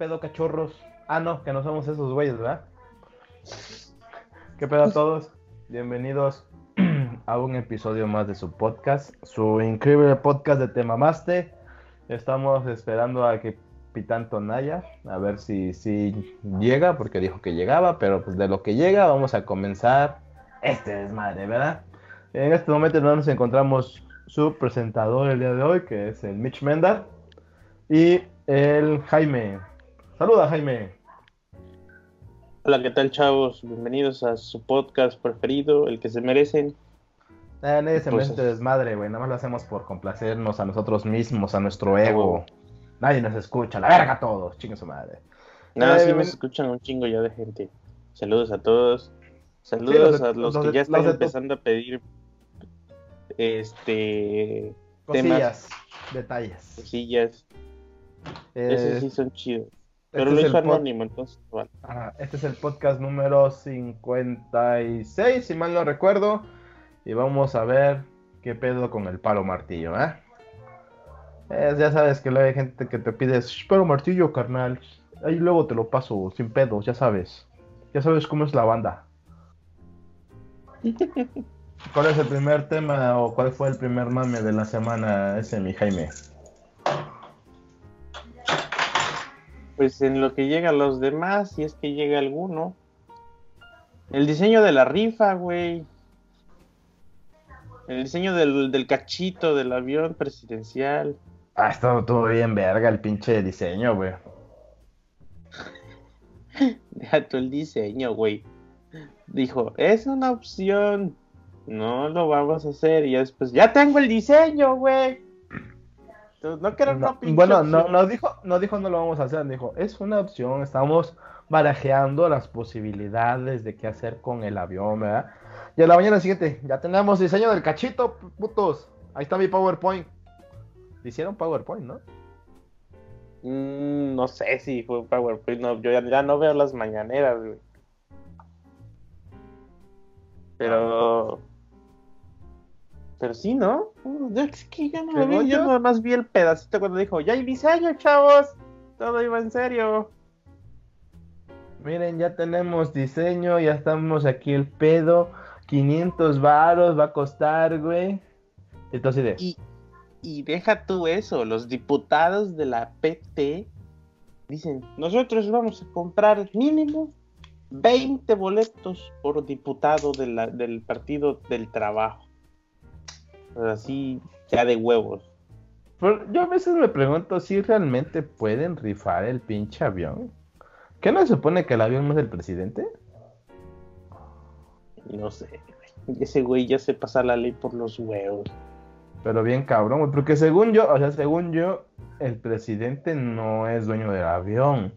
pedo, cachorros? Ah, no, que no somos esos güeyes, ¿verdad? ¿Qué pedo a todos? Bienvenidos a un episodio más de su podcast, su increíble podcast de Temamaste. Estamos esperando a que Pitán Tonaya, a ver si, si llega, porque dijo que llegaba, pero pues de lo que llega vamos a comenzar este desmadre, ¿verdad? En este momento nos encontramos su presentador el día de hoy, que es el Mitch Mendar, y el Jaime. Saluda, Jaime. Hola, ¿qué tal, chavos? Bienvenidos a su podcast preferido, el que se merecen. Eh, nadie se merece este desmadre, güey. Nada más lo hacemos por complacernos a nosotros mismos, a nuestro ego. Nadie nos escucha, la verga todos, chingue su madre. No, eh, sí me escuchan un chingo ya de gente. Saludos a todos. Saludos a los, que ya están empezando a pedir este cosillas, detalles. Cosillas. Eh, Esos sí son chidos. Pero este lo hizo anónimo, entonces este es el podcast número 56, si mal no recuerdo. Y vamos a ver qué pedo con el palo martillo, ¿eh? ya sabes que hay gente que te pide palo martillo, carnal. Ahí luego te lo paso sin pedos, ya sabes. Ya sabes cómo es la banda. ¿Cuál es el primer tema o cuál fue el primer mame de la semana ese, mi Jaime? Pues en lo que llega a los demás, si es que llega alguno. El diseño de la rifa, güey. El diseño del, cachito del avión presidencial. Ah, estado todo bien verga el pinche diseño, güey. Deja tú el diseño, güey. Dijo, es una opción no lo vamos a hacer. Y después, ya tengo el diseño, güey. No quiero no, Bueno, no, no, dijo, no dijo no lo vamos a hacer, dijo, es una opción, estamos barajeando las posibilidades de qué hacer con el avión, ¿verdad? Y a la mañana siguiente, ya tenemos diseño del cachito, putos. Ahí está mi PowerPoint. Hicieron PowerPoint, ¿no? Mm, no sé si fue PowerPoint, no, yo ya, ya, no veo las mañaneras, güey. Pero pero sí, ¿no? Es que ya no lo vi, yo nada más vi el pedacito cuando dijo, ya hay diseño, chavos. Todo iba en serio. Miren, ya tenemos diseño, ya estamos aquí el pedo. 500 varos va a costar, güey. Entonces, de... y, y deja tú eso, los diputados de la PT dicen, nosotros vamos a comprar mínimo 20 boletos por diputado del Partido del Trabajo así ya de huevos. yo a veces me pregunto si realmente pueden rifar el pinche avión. ¿Qué no se supone que el avión no es del presidente? No sé, ese güey ya se pasa la ley por los huevos. Pero bien cabrón, güey, porque según yo, o sea, según yo, el presidente no es dueño del avión.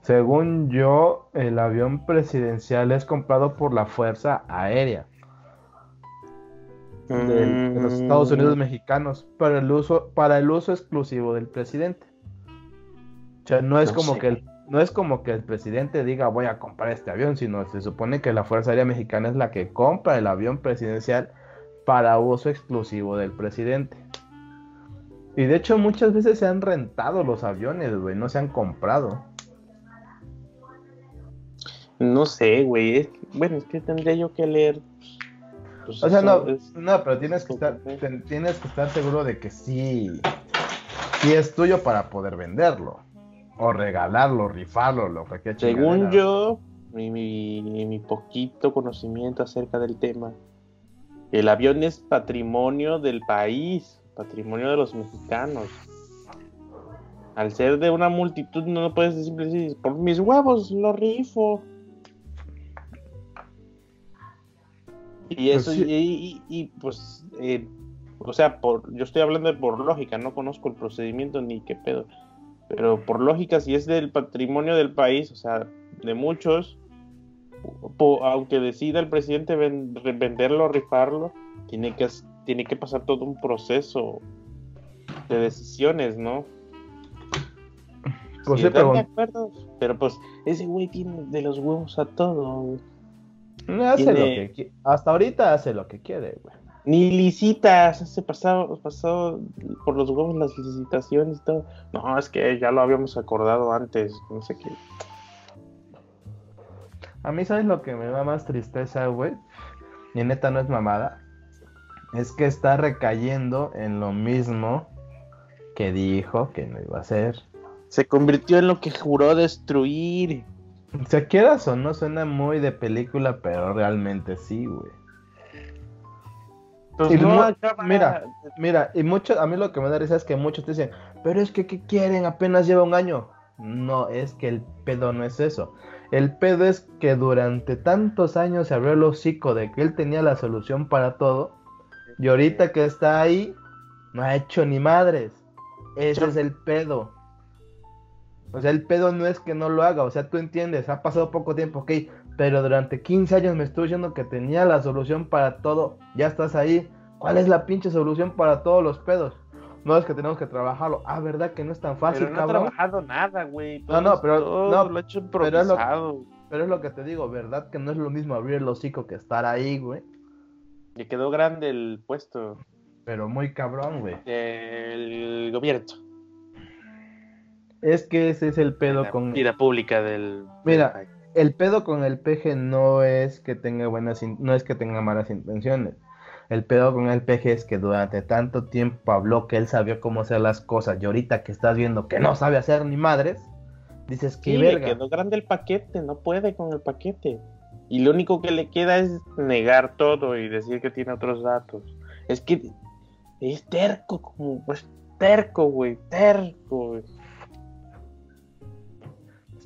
Según yo, el avión presidencial es comprado por la Fuerza Aérea de, los Estados Unidos mm. mexicanos para el uso para el uso exclusivo del presidente. O sea, no es como que el no es como que el presidente diga voy a comprar este avión, sino se supone que la Fuerza Aérea Mexicana es la que compra el avión presidencial para uso exclusivo del presidente. Y de hecho muchas veces se han rentado los aviones, güey, no se han comprado. No sé, güey. Bueno, es que tendría yo que leer pues o sea, no, no, pero tienes que, estar, tienes que estar seguro de que sí, sí es tuyo para poder venderlo. O regalarlo, rifarlo, lo que Según yo, mi, mi, mi poquito conocimiento acerca del tema, el avión es patrimonio del país, patrimonio de los mexicanos. Al ser de una multitud, no puedes decir, por mis huevos lo rifo. Y pues eso, y, pues, eh, o sea, por, yo estoy hablando de por lógica, no conozco el procedimiento ni qué pedo. Pero por lógica, si es del patrimonio del país, o sea, de muchos, aunque decida el presidente venderlo, rifarlo, tiene que, tiene que pasar todo un proceso de decisiones, ¿no? Pues pero... pero pues ese güey tiene de los huevos a todo. Hace lo que hasta ahorita hace lo que quiere, güey. Ni licitas, se pasó, pasó por los huevos las licitaciones y todo. No, es que ya lo habíamos acordado antes, no sé qué. A mí, ¿sabes lo que me da más tristeza, güey? Y neta no es mamada. Es que está recayendo en lo mismo que dijo que no iba a hacer. Se convirtió en lo que juró destruir. Se quieras o no, suena muy de película, pero realmente sí, güey. Pues Y no mira, mira, y mucho, a mí lo que me da risa es que muchos te dicen, pero es que, ¿qué quieren? Apenas lleva un año. No, es que el pedo no es eso. El pedo es que durante tantos años se abrió el hocico de que él tenía la solución para todo, y ahorita que está ahí, no ha hecho ni madres. Ese Yo- es el pedo. O sea, el pedo no es que no lo haga, o sea, tú entiendes, ha pasado poco tiempo, ok, pero durante 15 años me estuvo diciendo que tenía la solución para todo, ya estás ahí. ¿Cuál es la pinche solución para todos los pedos? No es que tenemos que trabajarlo. Ah, ¿verdad que no es tan fácil, Pero no cabrón? trabajado nada, güey. No, no, pero- todo no, lo ha hecho pero es lo- improvisado. Pero es lo que te digo, ¿verdad? Que no es lo mismo abrir el hocico que estar ahí, güey. Le quedó grande el puesto Pero muy cabrón, güey. del gobierno. Es que ese es el pedo la con... vida pública del. Mira, El pedo con el peje no es que tenga buenas, in- no es que tenga malas intenciones. El pedo con el peje es que durante tanto tiempo habló que él sabía cómo hacer las cosas y ahorita que estás viendo que no sabe hacer ni madres, dices que Sí, le verga. quedó grande el paquete, no puede con el paquete. Y lo único que le queda es negar todo y decir que tiene otros datos. Es que es terco, como pues terco, güey, terco, güey.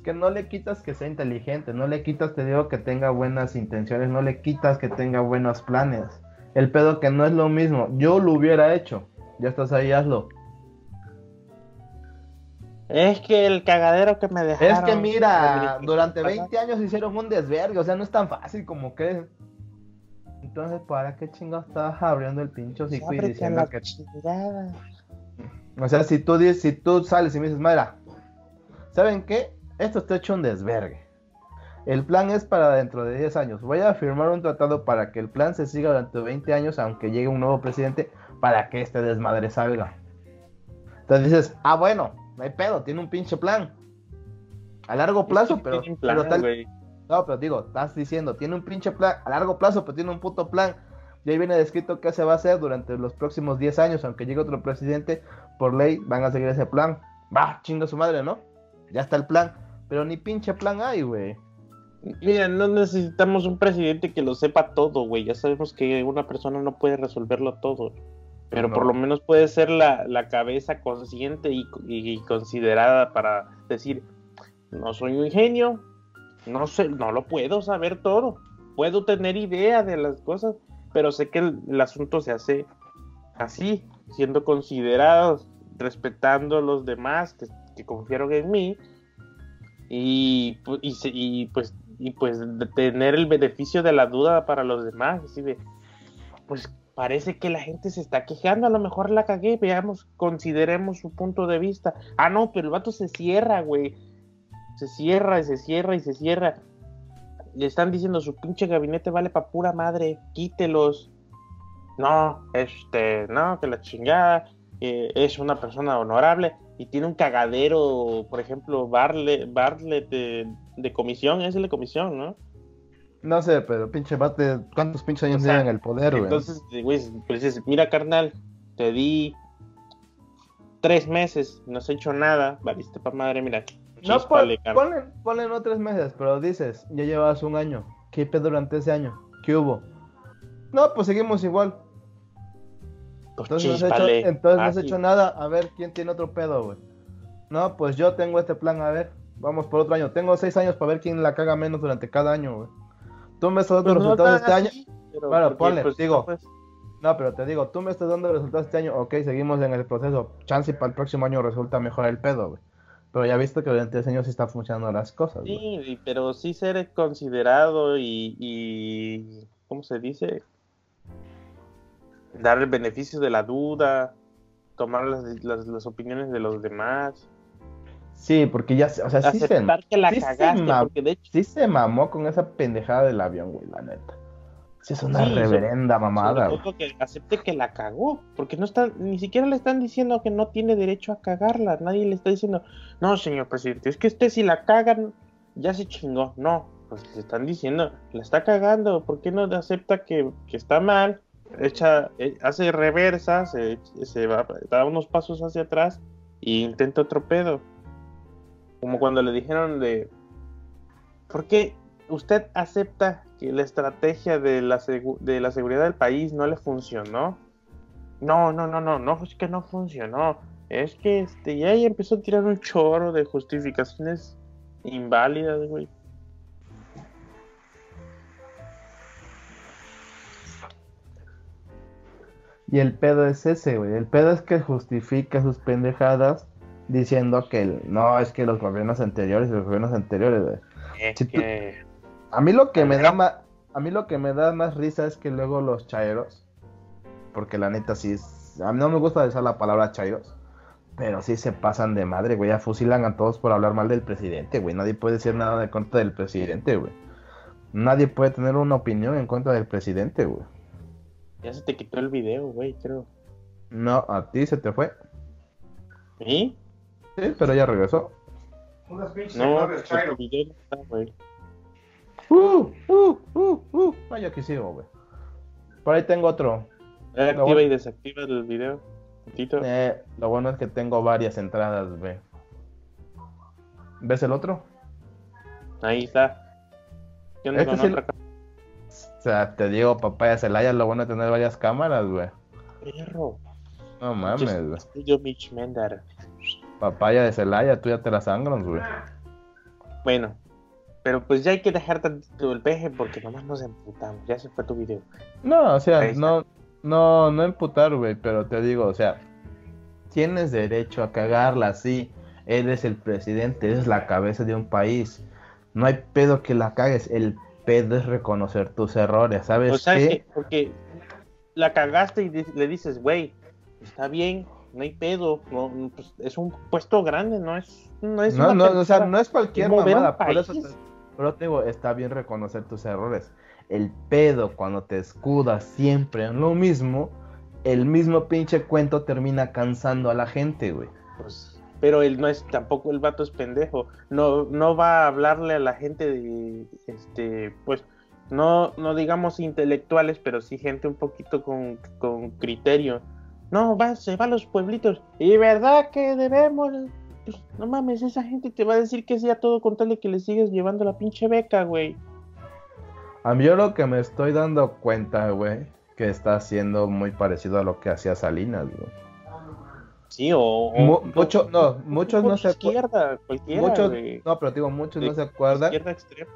Que no le quitas que sea inteligente, no le quitas, te digo, que tenga buenas intenciones, no le quitas que tenga buenos planes. El pedo que no es lo mismo, yo lo hubiera hecho. Ya estás ahí, hazlo. Es que el cagadero que me dejaron. Es que mira, durante pasada. 20 años hicieron un desvergue, o sea, no es tan fácil como crees. Entonces, ¿para qué chingados estás abriendo el pincho hocico y diciendo que... chingada. O sea, si tú, dices, si tú sales y me dices, mira, ¿saben qué? Esto está hecho un desvergue. El plan es para dentro de 10 años. Voy a firmar un tratado para que el plan se siga durante 20 años, aunque llegue un nuevo presidente, para que este desmadre salga. Entonces dices, ah, bueno, no hay pedo, tiene un pinche plan. A largo plazo, pero, plan, pero tal- no, pero digo, estás diciendo, tiene un pinche plan a largo plazo, pero tiene un puto plan. Y ahí viene descrito qué se va a hacer durante los próximos 10 años, aunque llegue otro presidente, por ley van a seguir ese plan. Va, chinga su madre, ¿no? Ya está el plan. Pero ni pinche plan hay, güey. Mira, no necesitamos un presidente que lo sepa todo, güey. Ya sabemos que una persona no puede resolverlo todo. Pero No. por lo menos puede ser la, la cabeza consciente y, y considerada para decir, no soy un genio, no sé, no lo puedo saber todo. Puedo tener idea de las cosas, pero sé que el, el asunto se hace así, siendo considerados, respetando a los demás que, que confiaron en mí y, y, y, pues y pues de tener el beneficio de la duda para los demás así de pues parece que la gente se está quejando a lo mejor la cagué veamos consideremos su punto de vista. Ah no pero el vato se cierra güey. Se cierra y se cierra y se cierra. Le están diciendo su pinche gabinete vale pa' pura madre quítelos. No este no que la chingada eh, es una persona honorable y tiene un cagadero, por ejemplo, Barlet, Barlet de, de comisión, es el de comisión, ¿no? No sé, pero pinche bate, ¿cuántos pinches años O sea, llevan el poder, güey? Entonces, güey, pues dices, mira, carnal, te di tres meses, no has hecho nada, valiste pa' madre, mira. no, ponle, ponle no tres meses, pero dices, ya llevas un año. ¿Qué pedo durante ese año? ¿Qué hubo? No, pues seguimos igual. Pues Entonces, no has, hecho, chíspale. entonces no has Fácil. hecho nada. A ver, ¿quién tiene otro pedo, güey? No, pues yo tengo este plan, a ver. Vamos por otro año. Tengo seis años para ver quién la caga menos durante cada año, güey. Tú me estás dando Pues resultados este año. pero Bueno, ponle, pues, digo. pues, No, pero te digo, tú me estás dando resultados este año. Ok, seguimos en el proceso. Chance y para el próximo año resulta mejor el pedo, güey. Pero ya viste que durante ese año sí están funcionando las cosas, güey. Sí, pero sí ser considerado y, y ¿cómo se dice? Dar el beneficio de la duda, tomar las, las, las opiniones de los demás, Sí, porque ya, se- o sea, sí se, aceptar que la sí cagaste, porque de hecho sí se mamó con esa pendejada del avión, güey, la neta. Sí, es una reverenda mamada. que acepte que la cagó, porque no está, ni siquiera le están diciendo que no tiene derecho a cagarla. Nadie le está diciendo, no, señor presidente, es que usted si la cagan, ya se chingó. No, pues le están diciendo, la está cagando, ¿por qué no acepta que, está mal? Echa, eh, hace reversa, se, va, da unos pasos hacia atrás e intenta otro pedo. Como cuando le dijeron de, ¿por qué usted acepta que la estrategia de la, de la seguridad del país no le funcionó. No, no, no, no, no, es que no funcionó. Es que este, ya empezó a tirar un chorro de justificaciones inválidas, güey. Y el pedo es ese, güey. El pedo es que justifica sus pendejadas diciendo que no, es que los gobiernos anteriores, los gobiernos anteriores, güey. que... A mí lo que me da más, a mí lo que me da más risa es que luego los chairos, porque la neta sí es, a mí no me gusta decir la palabra chairos, pero sí se pasan de madre, güey, ya fusilan a todos por hablar mal del presidente, güey, nadie puede decir nada de contra del presidente, güey. Nadie puede tener una opinión en contra del presidente, güey. Ya se te quitó el video, güey, creo. No, a ti se te fue. ¿Sí? Sí, pero ya regresó. no, el video no está, güey. Uh, uh, uh, uh. Aquí sigo, güey. Por ahí tengo otro. Eh, activa y desactiva el video. Eh, lo bueno es que tengo varias entradas, güey. ¿Ves el otro? Ahí está. ¿Qué onda este con otra O sea, te digo, papaya Celaya, lo bueno es tener varias cámaras, güey. Perro. No mames, güey. Estudio Mitch Mendar. Papaya de Celaya, tú ya te la sangras, güey. Bueno, pero pues ya hay que dejar tanto el peje porque nomás nos emputamos. Ya se fue tu video. No, o sea, no, no, no emputar, güey, pero te digo, o sea, tienes derecho a cagarla así. Eres el presidente, eres la cabeza de un país. No hay pedo que la cagues. El pedo es reconocer tus errores, ¿sabes? O sea, qué? porque la cagaste y le dices, güey, está bien, no hay pedo. No, pues, es un puesto grande, no es. No, es no, no o sea, no es cualquier mamada. Por eso, pero te digo, está bien reconocer tus errores. El pedo cuando te escudas siempre en lo mismo, el mismo pinche cuento termina cansando a la gente, güey. Pues, pero él no es, tampoco el vato es pendejo. No, no va a hablarle a la gente de, este, pues, no, no digamos intelectuales, pero sí gente un poquito con, con criterio. No, va, se va a los pueblitos. Y verdad que debemos pues, no mames, esa gente te va a decir que sea todo con tal de que le sigues llevando la pinche beca, güey. A mí yo lo que me estoy dando cuenta, güey, que está haciendo muy parecido a lo que hacía Salinas, güey. Sí, o... mucho, no, muchos no se acuerdan. Muchos, no, pero digo, muchos no se acuerdan. Extrema,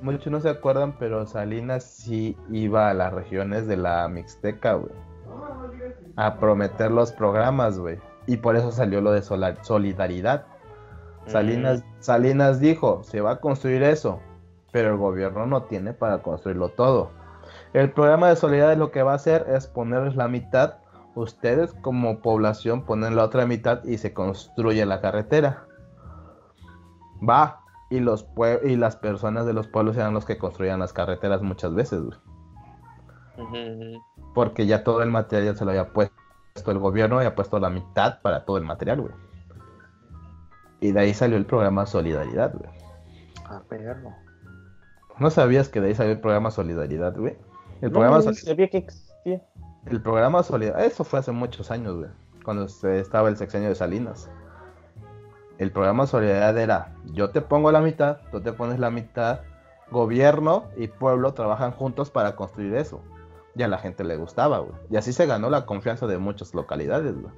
muchos no se acuerdan, pero Salinas sí iba a las regiones de la Mixteca, güey. A prometer los programas, güey. Y por eso salió lo de solidaridad. Salinas, mm. Salinas dijo, se va a construir eso, pero el gobierno no tiene para construirlo todo. El programa de solidaridad lo que va a hacer es ponerles la mitad, ustedes como población ponen la otra mitad y se construye la carretera. Va, y, los y las personas de los pueblos eran los que construían las carreteras muchas veces. Porque ya todo el material se lo había puesto el gobierno ha puesto la mitad para todo el material, güey. Y de ahí salió el programa Solidaridad, güey. Ah, perro. ¿No sabías que de ahí salió el programa Solidaridad, güey? El programa no sabía que existía. El programa Solidaridad, eso fue hace muchos años, güey. Cuando estaba el sexenio de Salinas. El programa Solidaridad era, yo te pongo la mitad, tú te pones la mitad, gobierno y pueblo trabajan juntos para construir eso y a la gente le gustaba, güey. Y así se ganó la confianza de muchas localidades, güey.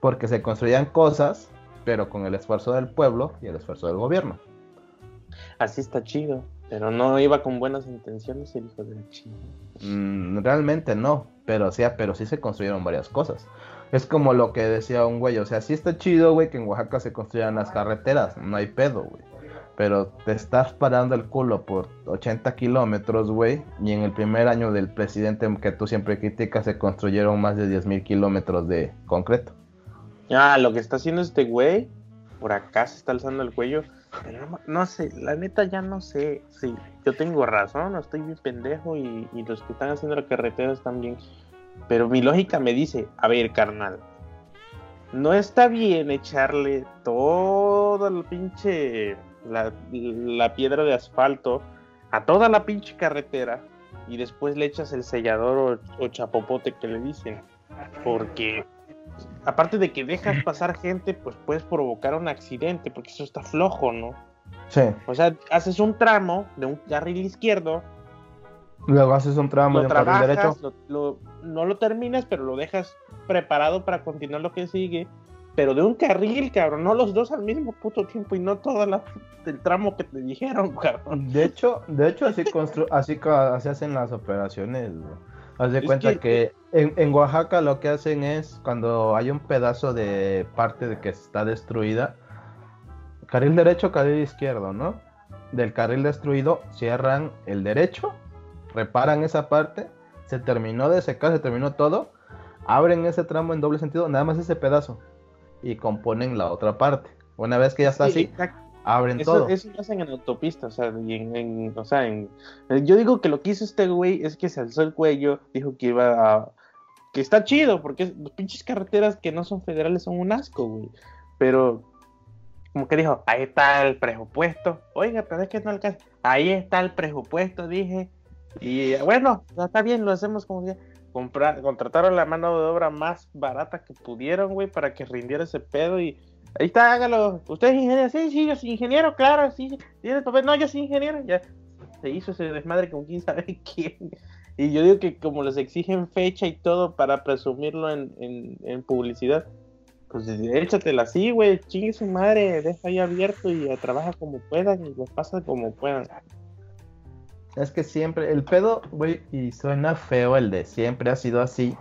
Porque se construían cosas, pero con el esfuerzo del pueblo y el esfuerzo del gobierno. Así está chido, pero no iba con buenas intenciones el hijo del chido. Mm, realmente no, pero, sea, pero sí se construyeron varias cosas. Es como lo que decía un güey, o sea, sí está chido, güey, que en Oaxaca se construyan las carreteras, no hay pedo, güey pero te estás parando el culo por 80 kilómetros, güey, y en el primer año del presidente que tú siempre criticas se construyeron más de 10 mil kilómetros de concreto. Ah, lo que está haciendo este güey, por acá se está alzando el cuello, no, sé, la neta ya no sé si yo tengo razón o estoy bien pendejo y, y los que están haciendo la carretera están bien. Pero mi lógica me dice, a ver, carnal, no está bien echarle todo el pinche, la, la piedra de asfalto a toda la pinche carretera y después le echas el sellador o, chapopote que le dicen. Porque aparte de que dejas pasar gente, pues puedes provocar un accidente, porque eso está flojo, ¿no? Sí. O sea, haces un tramo de un carril izquierdo. Luego haces un tramo de un carril derecho. no lo terminas, pero lo dejas preparado para continuar lo que sigue pero de un carril, cabrón, no los dos al mismo puto tiempo y no todo el tramo que te dijeron, cabrón. De hecho, de hecho así constru así, así hacen las operaciones. Haz de cuenta que, en, en, Oaxaca lo que hacen es cuando hay un pedazo de parte de que está destruida, carril derecho, carril izquierdo, ¿no? Del carril destruido cierran el derecho, reparan esa parte, se terminó de secar, se terminó todo, abren ese tramo en doble sentido, nada más ese pedazo y componen la otra parte. Una vez que ya está así, abren todo. Eso lo hacen en autopista, o sea, en, o sea en, yo digo que lo que hizo este güey es que se alzó el cuello, dijo que iba a... Que está chido, porque los pinches carreteras que no son federales son un asco, güey. Pero, como que dijo, ahí está el presupuesto. Oiga, pero es que no alcanza. Ahí está el presupuesto, dije. Y bueno, está bien, lo hacemos como que comprar, contrataron la mano de obra más barata que pudieron, güey, para que rindiera ese pedo y ahí está, hágalo. ¿Usted es ingeniero? Sí, sí, yo soy ingeniero, claro, sí. ¿Tiene papel? No, yo soy ingeniero. Ya se hizo ese desmadre con quién sabe quién. Y yo digo que como les exigen fecha y todo para presumirlo en, en, publicidad, pues échatela así, güey, chingue su madre, deja ahí abierto y trabaja como puedan y lo pasa como puedan. Es que siempre, el pedo, güey, y suena feo el de siempre ha sido así,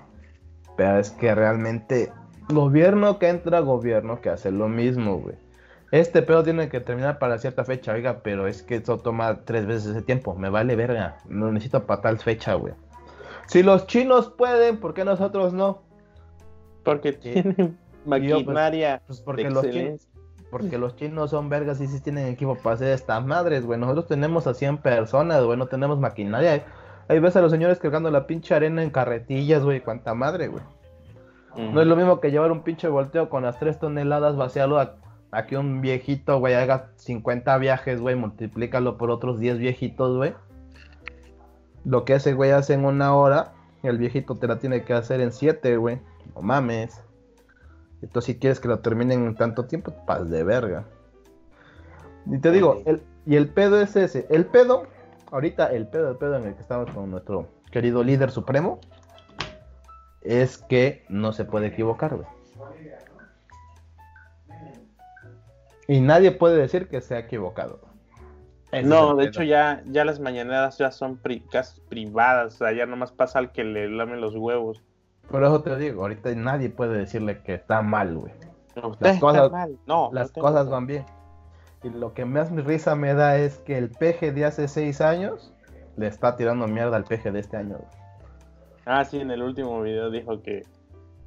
pero es que realmente gobierno que entra, gobierno que hace lo mismo, güey. Este pedo tiene que terminar para cierta fecha, oiga, pero es que eso toma tres veces ese tiempo, me vale verga, no necesito para tal fecha, güey. Si los chinos pueden, ¿por qué nosotros no? Porque tienen pues, maquinaria. Pues, porque los chinos, porque los chinos son vergas y sí tienen equipo para hacer estas madres, güey. Nosotros tenemos a 100 personas, güey, no tenemos maquinaria. Ahí ves a los señores cargando la pinche arena en carretillas, güey, cuánta madre, güey. No es lo mismo que llevar un pinche volteo con las 3 toneladas, vaciarlo a, que un viejito, güey, haga 50 viajes, güey, multiplícalo por otros 10 viejitos, güey. Lo que ese güey hace en una hora, el viejito te la tiene que hacer en 7, güey. No mames. Entonces, si quieres que lo terminen en tanto tiempo, paz de verga. Y te digo, el, y el pedo es ese. El pedo, ahorita el pedo, el pedo en el que estamos con nuestro querido líder supremo, es que no se puede equivocar, güey. Y nadie puede decir que se ha equivocado. no, de hecho ya, ya las mañaneras ya son privadas, o sea, ya nomás pasa al que le lamen los huevos. Por eso te digo, ahorita nadie puede decirle que está mal, güey. Las cosas, No, las cosas van bien. Y lo que más risa me da es que el peje de hace seis años le está tirando mierda al peje de este año. Ah, sí, en el último video dijo que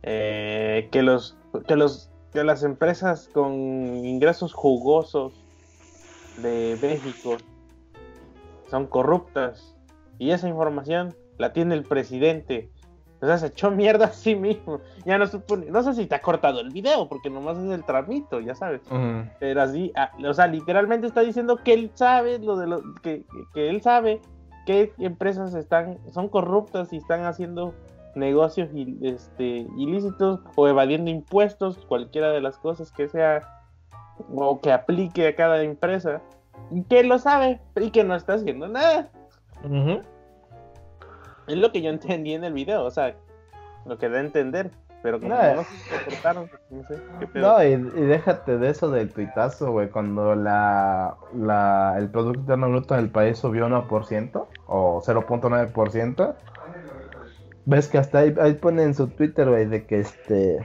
eh, que los que los que las empresas con ingresos jugosos de México son corruptas y esa información la tiene el presidente o sea, se echó mierda a sí mismo. Ya no supone, no sé si te ha cortado el video, porque nomás es el tramito, ya sabes. Pero así, ah, o sea, literalmente está diciendo que él sabe lo de lo que, que, él sabe qué empresas están, son corruptas y están haciendo negocios este, ilícitos o evadiendo impuestos, cualquiera de las cosas que sea o que aplique a cada empresa, y que lo sabe y que no está haciendo nada. Es lo que yo entendí en el video, o sea, lo que da a entender. Pero como no, no se cortaron, no sé qué pedo. No, y, y, déjate de eso del tuitazo, güey. Cuando la, la, el Producto Interno Bruto del país subió 1% o 0.9%, ves que hasta ahí, ahí ponen en su Twitter, güey, de que este.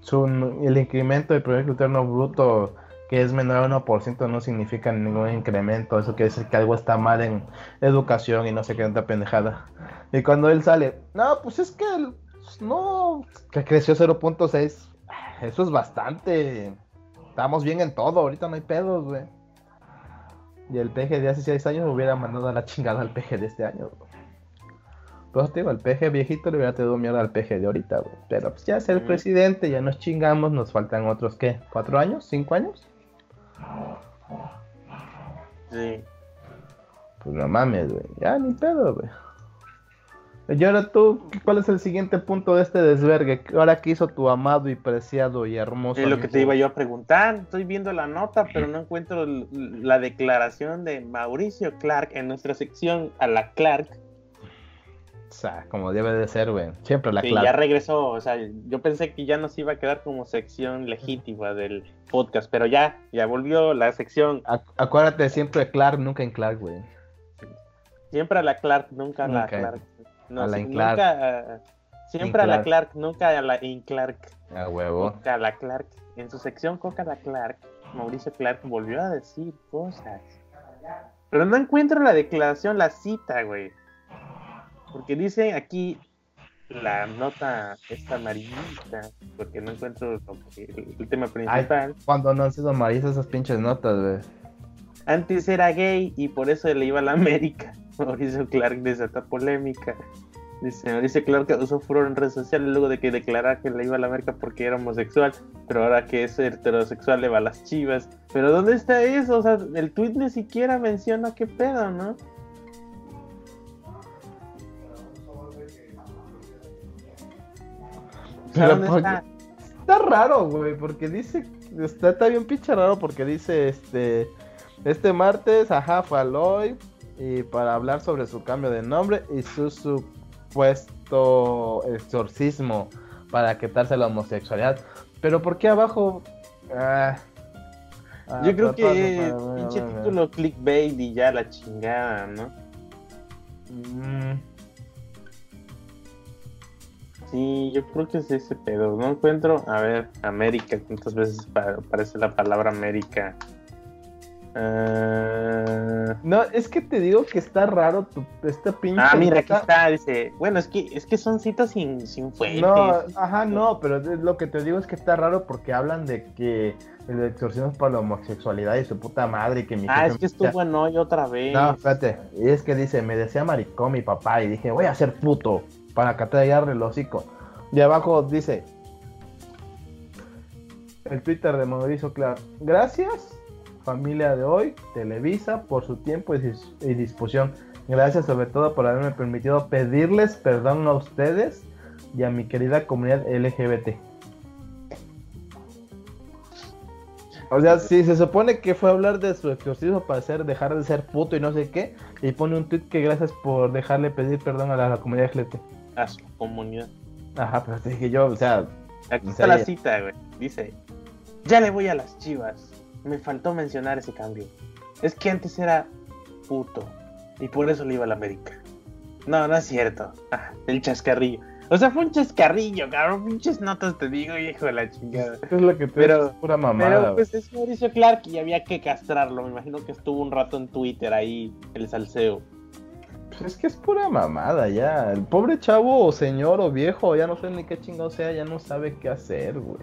Su, el incremento del Producto Interno Bruto que es menor a 1% no significa ningún incremento. Eso quiere decir que algo está mal en educación y no sé qué tanta pendejada. Y cuando él sale, no, pues es que no, que creció 0.6. Eso es bastante. Estamos bien en todo, ahorita no hay pedos, güey. Y el peje de hace 6 años hubiera mandado a la chingada al peje de este año. Pues te digo, el peje viejito le hubiera tenido mierda al peje de ahorita, Pero pues ya es el presidente, ya nos chingamos, nos faltan otros, ¿qué? ¿Cuatro años? ¿Cinco años? Sí. Pues no mames, güey. Ya ni pedo, güey. Y ahora tú, ¿cuál es el siguiente punto de este desvergue? Ahora que hizo tu amado y preciado y hermoso. Es lo que te iba yo a preguntar. Estoy viendo la nota, pero no encuentro la declaración de Mauricio Clark en nuestra sección a la Clark. O sea, como debe de ser, güey. Siempre la sí, ya regresó. O sea, yo pensé que ya nos iba a quedar como sección legítima del podcast, pero ya, ya volvió la sección. acuérdate siempre Clark, nunca en Clark, güey. Siempre a la Clark, nunca a la Clark. No, a la Nunca, siempre a la Clark, nunca a la in Clark. A huevo. Coca la Clark. En su sección Coca la Clark, Mauricio Clark volvió a decir cosas. Pero no encuentro la declaración, la cita, güey. Porque dice aquí la nota esta amarillita, porque no encuentro el, tema principal. cuando no han sido amarillas esas pinches notas, güey. Antes era gay y por eso le iba a la América. Mauricio Clark desata polémica. Dice, Mauricio Clark usó furor en redes sociales luego de que declarara que le iba a la América porque era homosexual, pero ahora que es heterosexual le va a las chivas. Pero ¿dónde está eso? O sea, el tweet ni siquiera menciona qué pedo, ¿no? está? está? raro, güey, porque dice, está, está bien pinche raro porque dice, este, este martes, ajá, fue y para hablar sobre su cambio de nombre y su supuesto exorcismo para quitarse la homosexualidad. Pero ¿por qué abajo? Ah, ah, yo creo que pinche título clickbait y ya la chingada, ¿no? Mm. Sí, yo creo que es ese pedo. No encuentro, a ver, América, ¿cuántas veces aparece la palabra América? Uh... No, es que te digo que está raro tu, esta pinche. Ah, mira, aquí está, dice. Bueno, es que, es que son citas sin, sin fuentes. No, ajá, no, pero lo que te digo es que está raro porque hablan de que el exorcismo es para la homosexualidad y su puta madre. Y que mi ah, es que estuvo en hoy otra vez. No, espérate. Y es que dice, me decía maricón mi papá y dije, voy a ser puto para catallarle el hocico. Y abajo dice, el Twitter de Mauricio Clark, gracias familia de hoy, Televisa, por su tiempo y, disposición. Gracias sobre todo por haberme permitido pedirles perdón a ustedes y a mi querida comunidad LGBT. O sea, si se supone que fue a hablar de su exorcismo para hacer, dejar de ser puto y no sé qué, y pone un tweet que gracias por dejarle pedir perdón a la, comunidad LGBT. A su comunidad. Ajá, pero te dije yo, o sea. Aquí está la cita, güey. Dice: Ya le voy a las chivas me faltó mencionar ese cambio. Es que antes era puto y por eso le iba a la América. No, no es cierto. Ah, el chascarrillo. O sea, fue un chascarrillo, cabrón. Pinches notas te digo, hijo de la chingada. Es lo que te pero, es pura mamada. Pero pues es Mauricio Clark y había que castrarlo. Me imagino que estuvo un rato en Twitter ahí, el salseo. Pues es que es pura mamada ya. El pobre chavo o señor o viejo, ya no sé ni qué chingado sea, ya no sabe qué hacer, güey.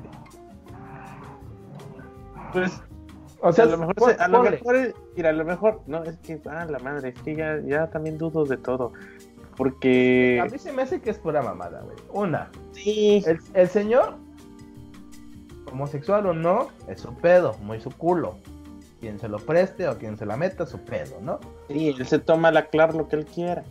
Pues o sea, a lo mejor, a lo mejor, mira, a lo mejor, no, es que, ah, la madre, es que ya, ya también dudo de todo. Porque. A mí se me hace que es pura mamada, güey. Una. Sí. El, el, señor, homosexual o no, es su pedo, muy su culo. Quien se lo preste o quien se la meta, su pedo, ¿no? Sí, él se toma la clar lo que él quiera.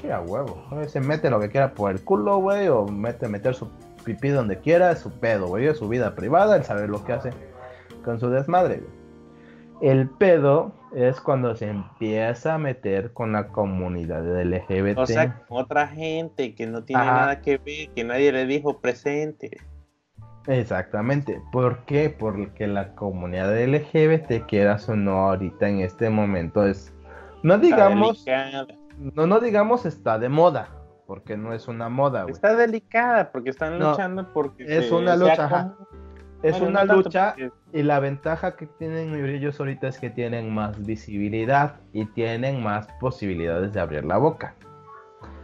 Sí, a huevo. Se mete lo que quiera por el culo, güey, o mete meter su pipí donde quiera, es su pedo, güey. Es su vida privada, él sabe lo que hace con su desmadre. El pedo es cuando se empieza a meter con la comunidad LGBT. O sea, otra gente que no tiene nada que ver, que nadie le dijo presente. Exactamente. ¿Por qué? Porque la comunidad LGBT, quieras o no, ahorita en este momento es. No digamos. No, no digamos está de moda. Porque no es una moda, Está delicada porque están luchando porque. Es una lucha, es una lucha y la ventaja que tienen ellos ahorita es que tienen más visibilidad y tienen más posibilidades de abrir la boca.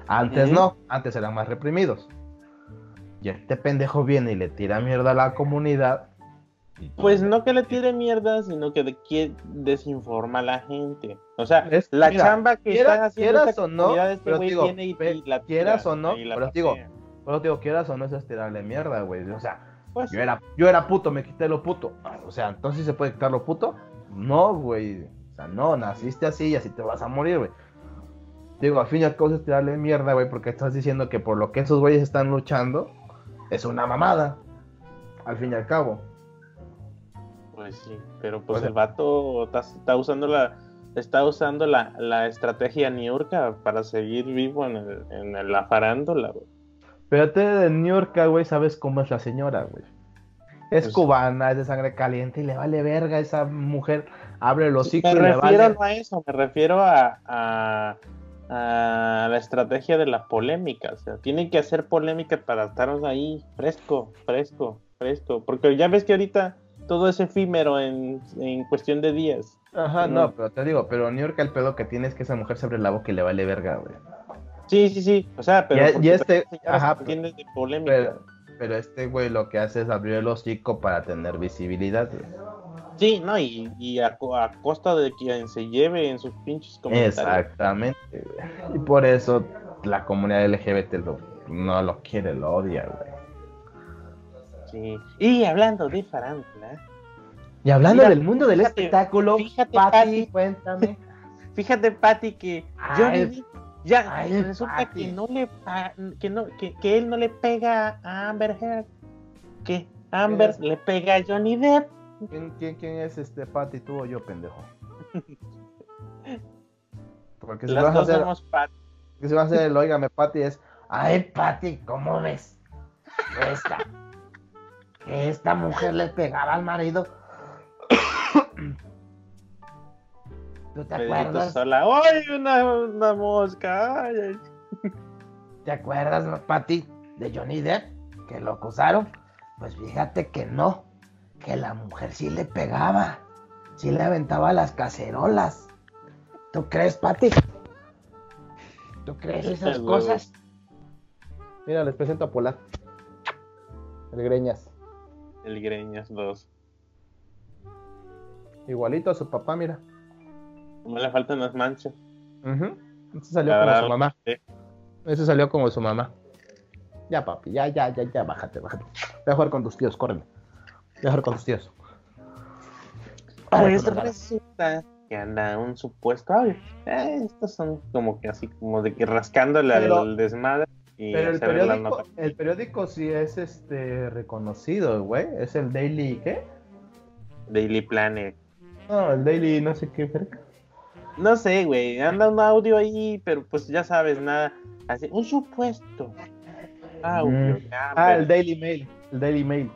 Antes no, antes eran más reprimidos. Y este pendejo viene y le tira mierda a la comunidad Pues no que le tire mierda, sino que, de, que desinforma a la gente. O sea, la chamba que están haciendo quieras o no, este pero digo, tiene y, la quieras o no, pero digo, pero digo, quieras o no, es tirarle mierda, güey. O sea, pues yo, era, yo era puto, me quité lo puto. O sea, entonces se puede quitar lo puto. No, güey. O sea, no, naciste así y así te vas a morir, güey. Digo, al fin y al cabo es tirarle mierda, güey, porque estás diciendo que por lo que esos güeyes están luchando, es una mamada. Al fin y al cabo. Pues sí, pero pues el vato está, usando la está usando la, la estrategia Niurka para seguir vivo en, el, en la farándula, güey. Pero te de Niurka, güey, sabes cómo es la señora, güey. Es pues cubana, es de sangre caliente y le vale verga a esa mujer. Abre los hocico Me refiero no a eso, me refiero a, a, a, la estrategia de la polémica. O sea, tienen que hacer polémica para estarnos ahí fresco, fresco, fresco. Porque ya ves que ahorita todo es efímero en, en cuestión de días. Ajá, no, pero te digo, pero New York el pedo que tiene es que esa mujer se abre la boca y le vale verga, güey. Sí, sí, sí. O sea, pero. Y, este. Ajá, de polémica. Pero, este güey lo que hace es abrir el hocico para tener visibilidad, Sí, no, y, y a, costa de quien se lleve en sus pinches comentarios. Exactamente, güey. Y por eso la comunidad LGBT no lo quiere, lo odia, güey. Sí. Y hablando de farándula. Y hablando del mundo del espectáculo, fíjate, Pati, cuéntame. Fíjate, Pati, que Johnny ya resulta que no le que no que, que, él no le pega a Amber Heard, que Amber le pega a Johnny Depp. ¿Quién, quién, quién es este Patty, tú o yo, pendejo? Porque si Las vas a hacer, somos Patty. Que si vas a hacer el oígame Patty es, ay Patty, ¿cómo ves? Esta, que esta mujer le pegaba al marido. ¿Tú te acuerdas? Sola. ¡Ay, una, mosca! ¿Te acuerdas, Pati, de Johnny Depp? Que lo acusaron. Pues fíjate que no. Que la mujer sí le pegaba. Sí le aventaba las cacerolas. ¿Tú crees, Pati? ¿Tú crees esas cosas? Mira, les presento a Polar. El Greñas. El Greñas 2. Igualito a su papá, mira. No le faltan las manchas. Ese salió como su mamá. Ese salió como su mamá. Ya, papi, ya, ya, ya, ya, bájate, bájate. Voy a jugar con tus tíos, córreme. Voy a jugar con tus tíos. Pues resulta que anda un supuesto. Ay, eh, estos son como que así, como de que rascándole al desmadre. Y pero el periódico, el periódico sí es este reconocido, güey. Es el Daily, ¿qué? Daily Planet. No, el Daily no sé qué, no sé, güey, anda un audio ahí, pero pues ya sabes, nada. Así, un supuesto audio. Mm. Ah, el Daily Mail, el Daily Mail.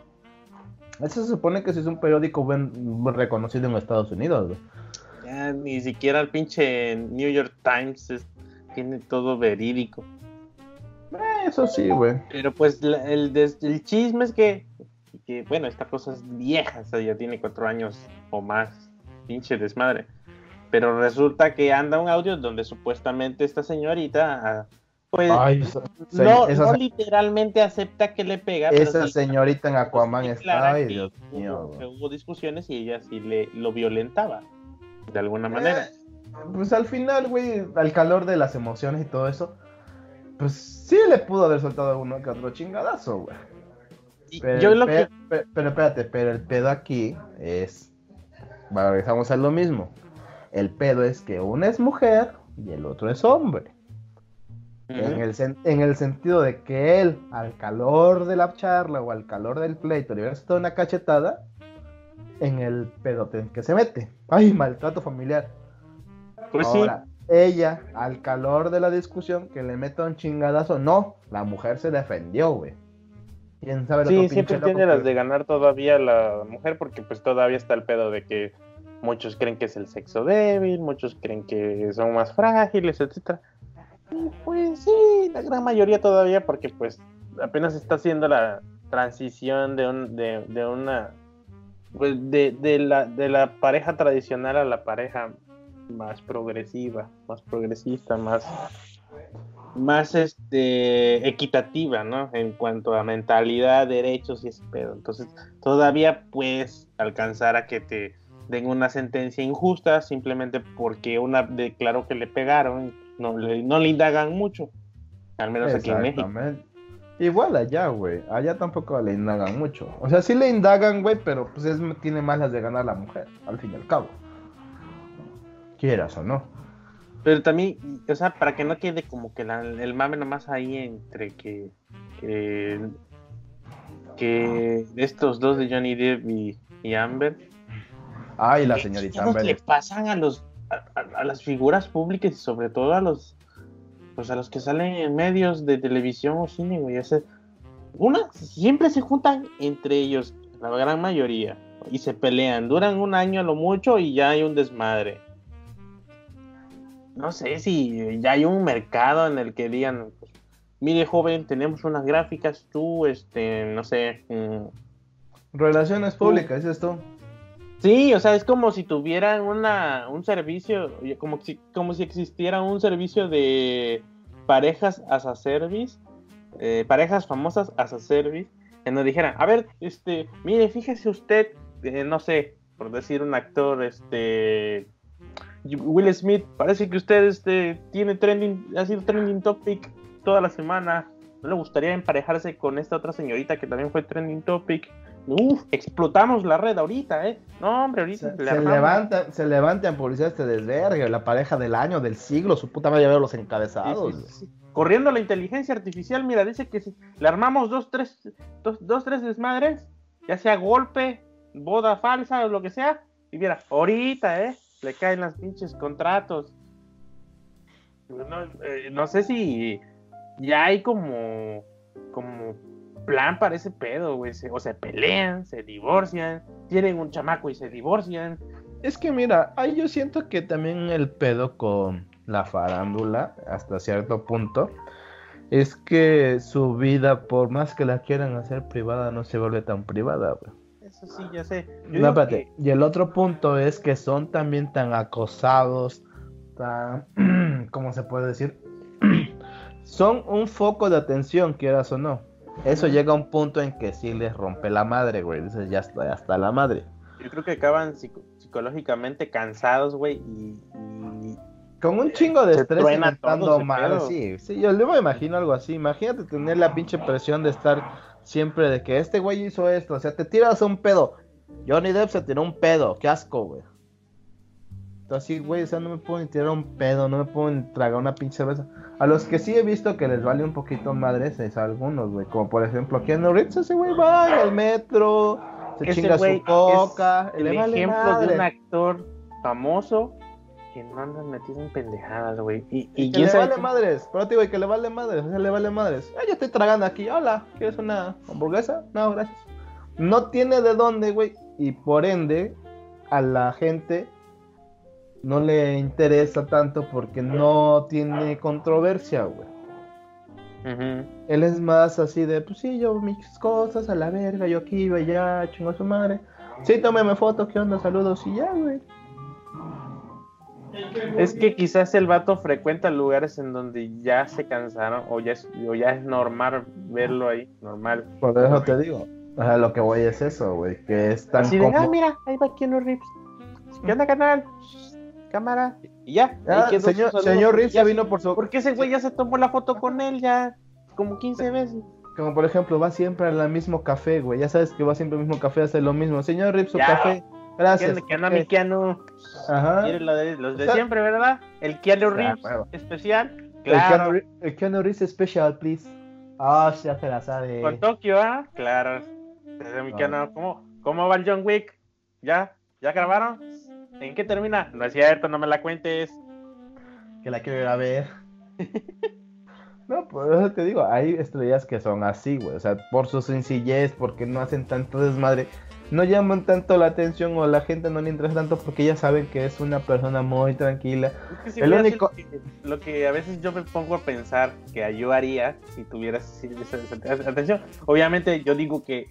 Eso se supone que sí es un periódico buen, reconocido en Estados Unidos, güey. Ya, ni siquiera el pinche New York Times tiene todo verídico. Eh, eso sí, güey. Pero pues el, el, chisme es que, que, bueno, esta cosa es vieja, o sea, ya tiene cuatro años o más. Pinche desmadre pero resulta que anda un audio donde supuestamente esta señorita, ah, pues, no, literalmente acepta que le pega. Esa señorita en Aquaman está, ay Dios mío. Hubo, discusiones y ella sí le lo violentaba, de alguna eh, manera. pues al final, güey, al calor de las emociones y todo eso, pues sí le pudo haber soltado uno que otro chingadazo, güey. Pero, yo lo que... pero, espérate, pero el pedo aquí es, regresamos a lo mismo el pedo es que una es mujer y el otro es hombre. en, el en, el sentido de que él, al calor de la charla o al calor del pleito, le hubiera estado una cachetada en el pedo que se mete. Ay, maltrato familiar. Pues Ahora, ella, al calor de la discusión, que le meta un chingadazo, no, la mujer se defendió, güey. ¿Quién sabe lo sí, siempre tiene las de ganar todavía la mujer, porque pues todavía está el pedo de que Muchos creen que es el sexo débil, muchos creen que son más frágiles, etcétera. pues sí, la gran mayoría todavía, porque pues apenas está haciendo la transición de, un, de, una pues de, de, la, de la pareja tradicional a la pareja más progresiva, más progresista, más más este equitativa, ¿no? En cuanto a mentalidad, derechos y ese pedo. Entonces, todavía puedes alcanzar a que te den una sentencia injusta simplemente porque una declaró que le pegaron, no le, no le indagan mucho. Al menos aquí en México. Igual allá, güey. Allá tampoco le indagan mucho. O sea, sí le indagan, güey, pero pues es, tiene más las de ganar la mujer, al fin y al cabo. Quieras o no. Pero también, o sea, para que no quede como que el mame nomás ahí entre que, que, estos dos de Johnny Depp y, Amber. Ay, la señorita Amber. le pasan a los a, las figuras públicas y sobre todo a los pues a los que salen en medios de televisión o cine, güey. Ese, una, siempre se juntan entre ellos, la gran mayoría, y se pelean. Duran un año a lo mucho y ya hay un desmadre no sé si ya hay un mercado en el que digan, mire joven, tenemos unas gráficas, tú, este, no sé. Mm, Relaciones públicas, ¿es esto? Sí, o sea, es como si tuvieran una, un servicio, como si, como si existiera un servicio de parejas as a service, eh, parejas famosas as a service, en donde dijeran, a ver, este, mire, fíjese usted, eh, no sé, por decir un actor, este, Will Smith, parece que usted este, tiene trending, ha sido trending topic toda la semana. ¿No le gustaría emparejarse con esta otra señorita que también fue trending topic? Uf, explotamos la red ahorita, ¿eh? No, hombre, ahorita se, se levanta, se levantan publicidad este desvergue, la pareja del año, del siglo, su puta madre, veo los encabezados. Corriendo la inteligencia artificial, mira, dice que si le armamos dos, tres, dos, dos, tres desmadres, ya sea golpe, boda falsa o lo que sea, y mira, ahorita, ¿eh? le caen las pinches contratos. Eh, no, sé si ya hay como, como plan para ese pedo, güey. o se pelean, se divorcian, tienen un chamaco y se divorcian. Es que mira, ahí yo siento que también el pedo con la farándula, hasta cierto punto, es que su vida, por más que la quieran hacer privada, no se vuelve tan privada, güey eso sí, ya sé. Y el otro punto es que son también tan acosados, tan, ¿cómo se puede decir? son un foco de atención, quieras o no. Eso llega a un punto en que sí les rompe la madre, güey. Dices, ya está, ya está la madre. Yo creo que acaban psicológicamente cansados, güey, y, Con un chingo de estrés intentando mal, sí, sí, yo luego imagino algo así. Imagínate tener la pinche presión de estar siempre de que este güey hizo esto. O sea, te tiras un pedo. Johnny Depp se tiró un pedo. Qué asco, güey. Así, güey, o sea, no me puedo ni tirar un pedo, no me puedo ni tragar una pinche cerveza. A los que sí he visto que les vale un poquito madres es a algunos, güey. Como por ejemplo, Keanu Reeves, ese güey va al metro, se chinga su coca. el ejemplo de un actor famoso que no andan metidos en pendejadas, güey. Y, y, que le vale madres, pero te digo, que le vale madres, o sea, le vale madres. Ah, yo estoy tragando aquí, hola, ¿quieres una hamburguesa? No, gracias. No tiene de dónde, güey, y por ende, a la gente no le interesa tanto porque no tiene controversia, güey. Él es más así de, pues sí, yo mis cosas a la verga, yo aquí, iba allá, chingo a su madre. Sí, tómeme foto, ¿qué onda? Saludos y ya, güey. Es que quizás el vato frecuenta lugares en donde ya se cansaron o ya es, ya es normal verlo ahí, normal. Por eso te digo. O sea, lo que voy es eso, güey, que es tan Así de, ah, mira, ahí va Keanu Rips. ¿Qué onda, canal? Cámara. Y ya. Ah, señor, señor Rips ya vino por su... Porque ese güey ya se tomó la foto con él ya como 15 veces. Como por ejemplo, va siempre al mismo café, güey. Ya sabes que va siempre al mismo café, hace lo mismo. Señor Rips, su café. Gracias. Keanu, mi Keanu. Ajá. Lo de, los de siempre, ¿verdad? El Keanu Reeves especial. Claro. El Keanu, Reeves especial, please. Ah, ya se la sabe. Con Tokio, ¿ah? Claro. Mi Keanu, ¿cómo, ¿Cómo va el John Wick? ¿Ya? ¿Ya grabaron? ¿En qué termina? No es cierto, no me la cuentes. Que la quiero ir a ver. No, por eso te digo, hay estrellas que son así, güey. O sea, por su sencillez, porque no hacen tanto desmadre no llaman tanto la atención o la gente no le interesa tanto porque ya saben que es una persona muy tranquila. el único... lo que a veces yo me pongo a pensar que yo haría si tuviera esa, atención. Obviamente yo digo que,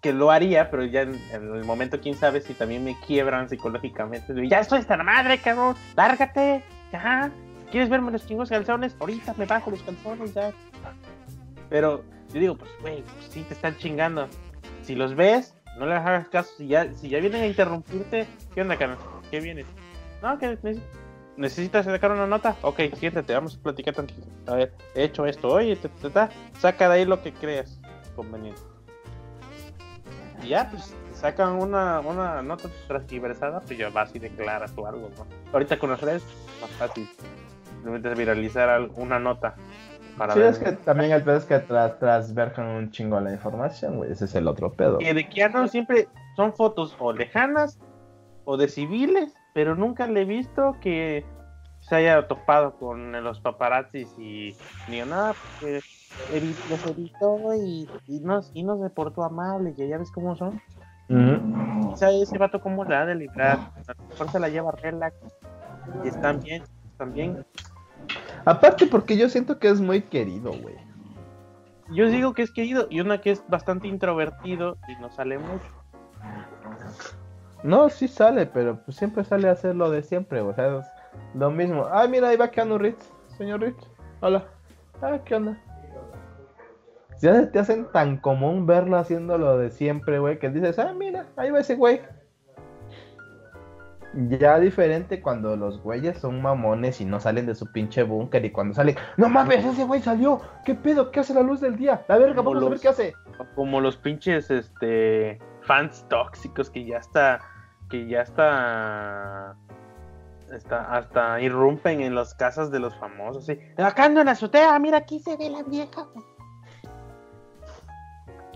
que lo haría, pero ya en, el momento quién sabe si también me quiebran psicológicamente. Ya estoy esta madre, cabrón, lárgate, ya. ¿quieres verme los chingos calzones? Ahorita me bajo los calzones ya. Pero yo digo, pues, güey, pues sí te están chingando. Si los ves, no les hagas caso. Si ya, si ya vienen a interrumpirte, ¿qué onda, carnal? ¿Qué vienes? No, que necesitas sacar una nota. Ok, siéntate, vamos a platicar tantito. A ver, he hecho esto, oye, te, saca de ahí lo que creas conveniente. Ya, pues, sacan una, una nota transversada, pues ya vas y declaras o algo, ¿no? Ahorita con las redes, más fácil. Simplemente viralizar una nota. Para sí, es que también el pedo es que tras, transverjan un chingo la información, güey. Ese es el otro pedo. Y de que no siempre son fotos o lejanas o de civiles, pero nunca le he visto que se haya topado con los paparazzis y ni nada, porque los evitó y, y, nos, y nos deportó amable, que ya ves cómo son. Uh ese vato como la de librar, a lo mejor se la lleva relax y están bien, están bien. Aparte porque yo siento que es muy querido, güey. Yo digo que es querido y una que es bastante introvertido y no sale mucho. No, sí sale, pero pues siempre sale a hacer lo de siempre, o sea, es lo mismo. Ay, mira, ahí va Keanu Ritz, señor Ritz. Hola. Ah, ¿qué onda? Ya te hacen tan común verlo haciendo lo de siempre, güey, que dices, ah, mira, ahí va ese güey. Ya diferente cuando los güeyes son mamones y no salen de su pinche búnker y cuando salen, no mames, ese güey salió, ¿qué pedo? ¿Qué hace la luz del día? La verga, vamos a ver qué hace. Como los pinches, este, fans tóxicos que ya está que ya está está, hasta irrumpen en las casas de los famosos. ¿sí? Acá ando en la azotea, mira aquí se ve la vieja.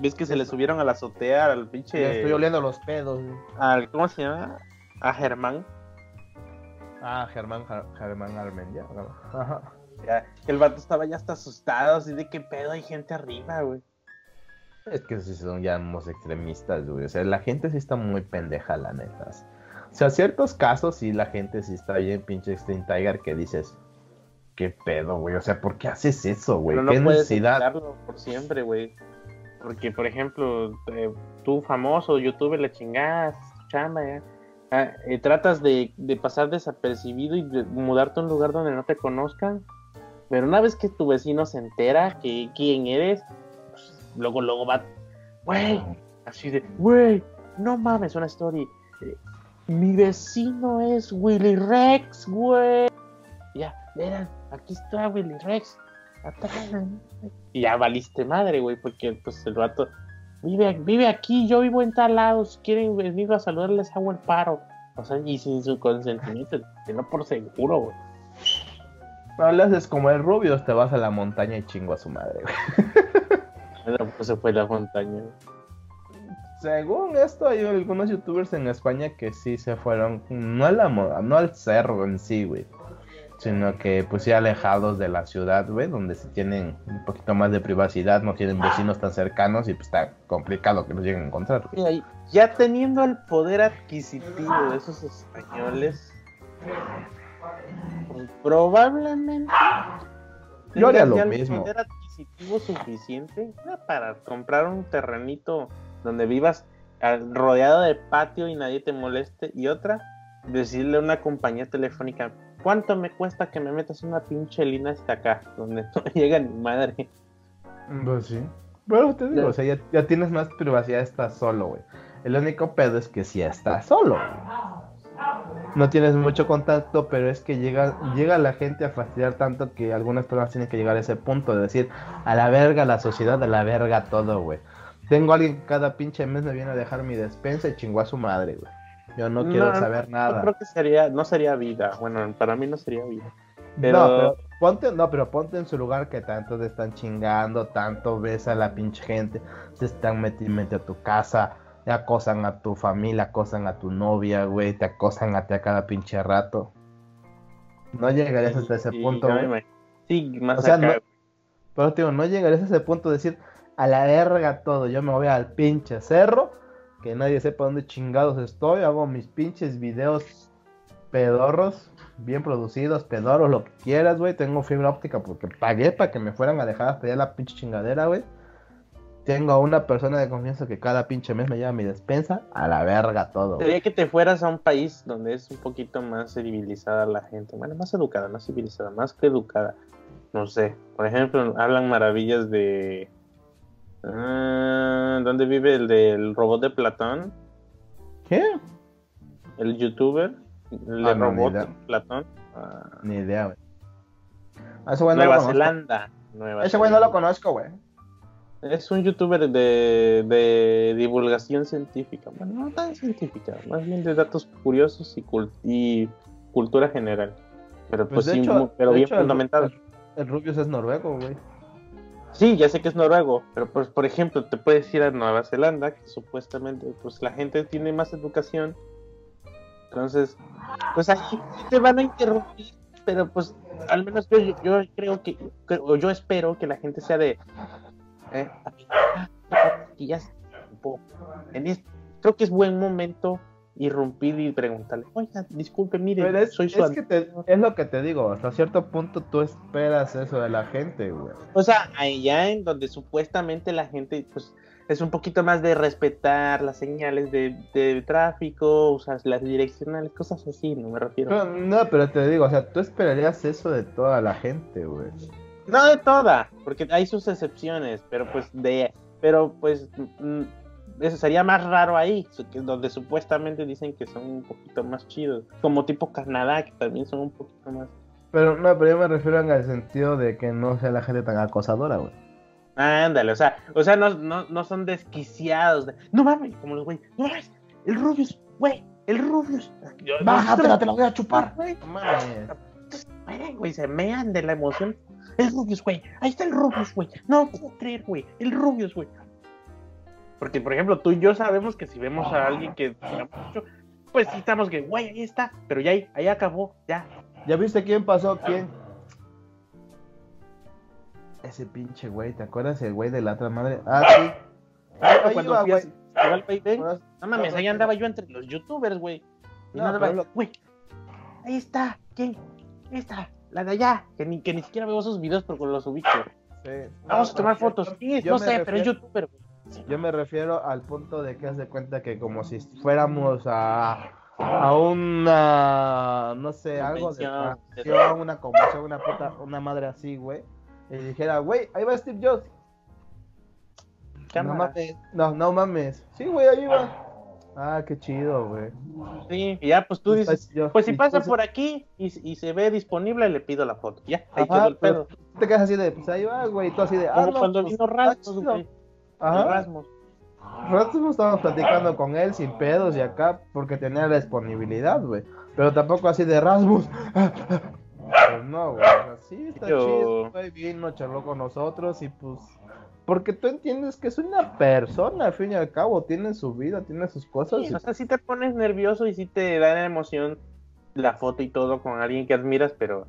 ¿Ves que se le subieron a la azotea al pinche. estoy oliendo los pedos. Al, ¿Cómo se llama? A Germán. Ah, Germán, Germán Armendia. Ajá. Ya, el vato estaba ya hasta asustado, así de qué pedo hay gente arriba, güey. Es que si son ya extremistas, güey. O sea, la gente sí está muy pendeja, la neta. O sea, ciertos casos sí la gente sí está bien pinche Extreme Tiger que dices, ¿qué pedo, güey? O sea, ¿por qué haces eso, güey? no ¿Qué necesidad? por siempre, güey. Porque, por ejemplo, eh, tú famoso, youtuber, le chingas, chamba, ya. Ah, eh, tratas de, pasar desapercibido y de mudarte a un lugar donde no te conozcan. Pero una vez que tu vecino se entera que quién eres, luego, luego va, güey, así de, güey, no mames, una story. Eh, mi vecino es Willy Rex, güey. Ya, verán, aquí está Willy Rex. Y ya valiste madre, güey, porque pues el rato vive, vive aquí, yo vivo en tal lado, si quieren venir a saludarles hago el paro. O sea, y sin su consentimiento, no por seguro, güey. No le haces como el rubio, te vas a la montaña y chingo a su madre, güey. pues se fue la montaña. Según esto, hay algunos youtubers en España que sí se fueron, no a la no al cerro en sí, güey. Sino que pues sí alejados de la ciudad, güey, donde se tienen un poquito más de privacidad, no tienen vecinos tan cercanos y pues está complicado que los lleguen a encontrar. ya teniendo el poder adquisitivo de esos españoles, probablemente yo haría lo mismo suficiente para comprar un terrenito donde vivas rodeado de patio y nadie te moleste. Y otra, decirle a una compañía telefónica, ¿cuánto me cuesta que me metas una pinche línea hasta acá? Donde no llega ni madre. Pues sí. Bueno, te digo, o sea, ya, tienes más privacidad, estás solo, güey. El único pedo es que si estás solo no tienes mucho contacto, pero es que llega, llega la gente a fastidiar tanto que algunas personas tienen que llegar a ese punto de decir, a la verga la sociedad, a la verga todo, güey. Tengo a alguien que cada pinche mes me viene a dejar mi despensa y chingó a su madre, güey. Yo no, quiero saber nada. No creo que sería, no sería vida. Bueno, para mí no sería vida. Pero... No, pero ponte, no, pero ponte en su lugar que tanto te están chingando, tanto ves a la pinche gente, se están metiendo a tu casa, te acosan a tu familia, acosan a tu novia, güey, te acosan a ti a cada pinche rato. No llegarías hasta ese punto. Sí, más o sea, No, pero digo, no llegarías a ese punto de decir, a la verga todo, yo me voy al pinche cerro, que nadie sepa dónde chingados estoy, hago mis pinches videos pedorros, bien producidos, pedorros, lo que quieras, güey, tengo fibra óptica porque pagué para que me fueran a dejar hasta allá la pinche chingadera, güey tengo a una persona de confianza que cada pinche mes me lleva mi despensa, a la verga todo. Sería que te fueras a un país donde es un poquito más civilizada la gente, bueno, más educada, más civilizada, más que educada. No sé, por ejemplo, hablan maravillas de... Ah, ¿Dónde vive el del robot de Platón? ¿Qué? El youtuber, el Ah, de no, ni robot de Platón. Ah, Ni idea, güey. Ese güey no lo Nueva conozco. Zelanda. Nueva ese güey no lo conozco, güey. Es un youtuber de, de divulgación científica. Bueno, no tan científica, más bien de datos curiosos y, cul- y cultura general. Pero pues, de sí, hecho- pero de bien hecho, fundamentado. El, el Rubius es noruego, güey. Sí, ya sé que es noruego, pero pues por ejemplo te puedes ir a Nueva Zelanda, que supuestamente pues la gente tiene más educación. Entonces, pues aquí te van a interrumpir, pero pues al menos yo, yo creo que, o yo espero que la gente sea de... eh, ya. En creo que es buen momento irrumpir y preguntarle, oiga, disculpe, mire, Pero es, soy su es que te- es lo que te digo, hasta cierto punto tú esperas eso de la gente, güey. O sea, allá en donde supuestamente la gente, pues, es un poquito más de respetar las señales de, de tráfico, usar las direccionales, cosas así, no me refiero. Pero, no, pero te digo, o sea, tú esperarías eso de toda la gente, güey. No de toda, porque hay sus excepciones, pero pues de, pero pues mm, eso sería más raro ahí, donde supuestamente dicen que son un poquito más chidos, como tipo Canadá, que también son un poquito más. Pero no, pero yo me refiero en el sentido de que no sea la gente tan acosadora, güey. Ándale, o sea, o sea, no, no, no son desquiciados. de, no mames, como los güey, no mames, el Rubius, güey, el Rubius. Yo- Bájatela, te la voy a chupar. Güey, No mames. güey, se mean de la emoción. El Rubius, güey, ahí está el Rubius, güey. No puedo creer, güey, el Rubius, güey. Porque, por ejemplo, tú y yo sabemos que si vemos a alguien que mucho, pues sí estamos que, güey, ahí está, pero ya ahí, ahí acabó, ya. ¿Ya viste quién pasó? ¿Quién? Ese pinche güey, ¿te acuerdas el güey de la otra madre? Ah, sí. Ahí Cuando iba, fui güey. Ahora- No mames, ahí andaba yo entre los youtubers, güey. Y No, andaba, pero lo- güey, ahí está, ¿quién? Ahí está, la de allá, que ni, que ni siquiera veo sus videos porque los ubico. Sí. Vamos No, a tomar fotos. No sé, pero es youtuber, güey. Yo me refiero al punto de que haz de cuenta que como si fuéramos a, a una, no sé, algo de canción, una convención, una puta, una madre así, güey. Y dijera, güey, ahí va Steve Jobs. No mames, no, no mames. Sí, güey, ahí va. Ah, qué chido, güey. Sí, y ya, pues tú dices, pues si pasa por aquí y, y se ve disponible, le pido la foto. Ya, ahí Ajá, quedó el pedo. Te quedas así de, pues ahí va, güey. Tú así de, ah, Como no, cuando pues, vino güey. Ajá. Rasmus. Rasmus estábamos platicando con él sin pedos y acá porque tenía la disponibilidad, güey. Pero tampoco así de Rasmus. Pues no, güey. o sea, sí, está Yo- chido, güey. Vino, charló con nosotros y pues. Porque tú entiendes que es una persona, al fin y al cabo. Tiene su vida, tiene sus cosas. Sí, y- o sea, sí te pones nervioso y sí te da la emoción la foto y todo con alguien que admiras, pero,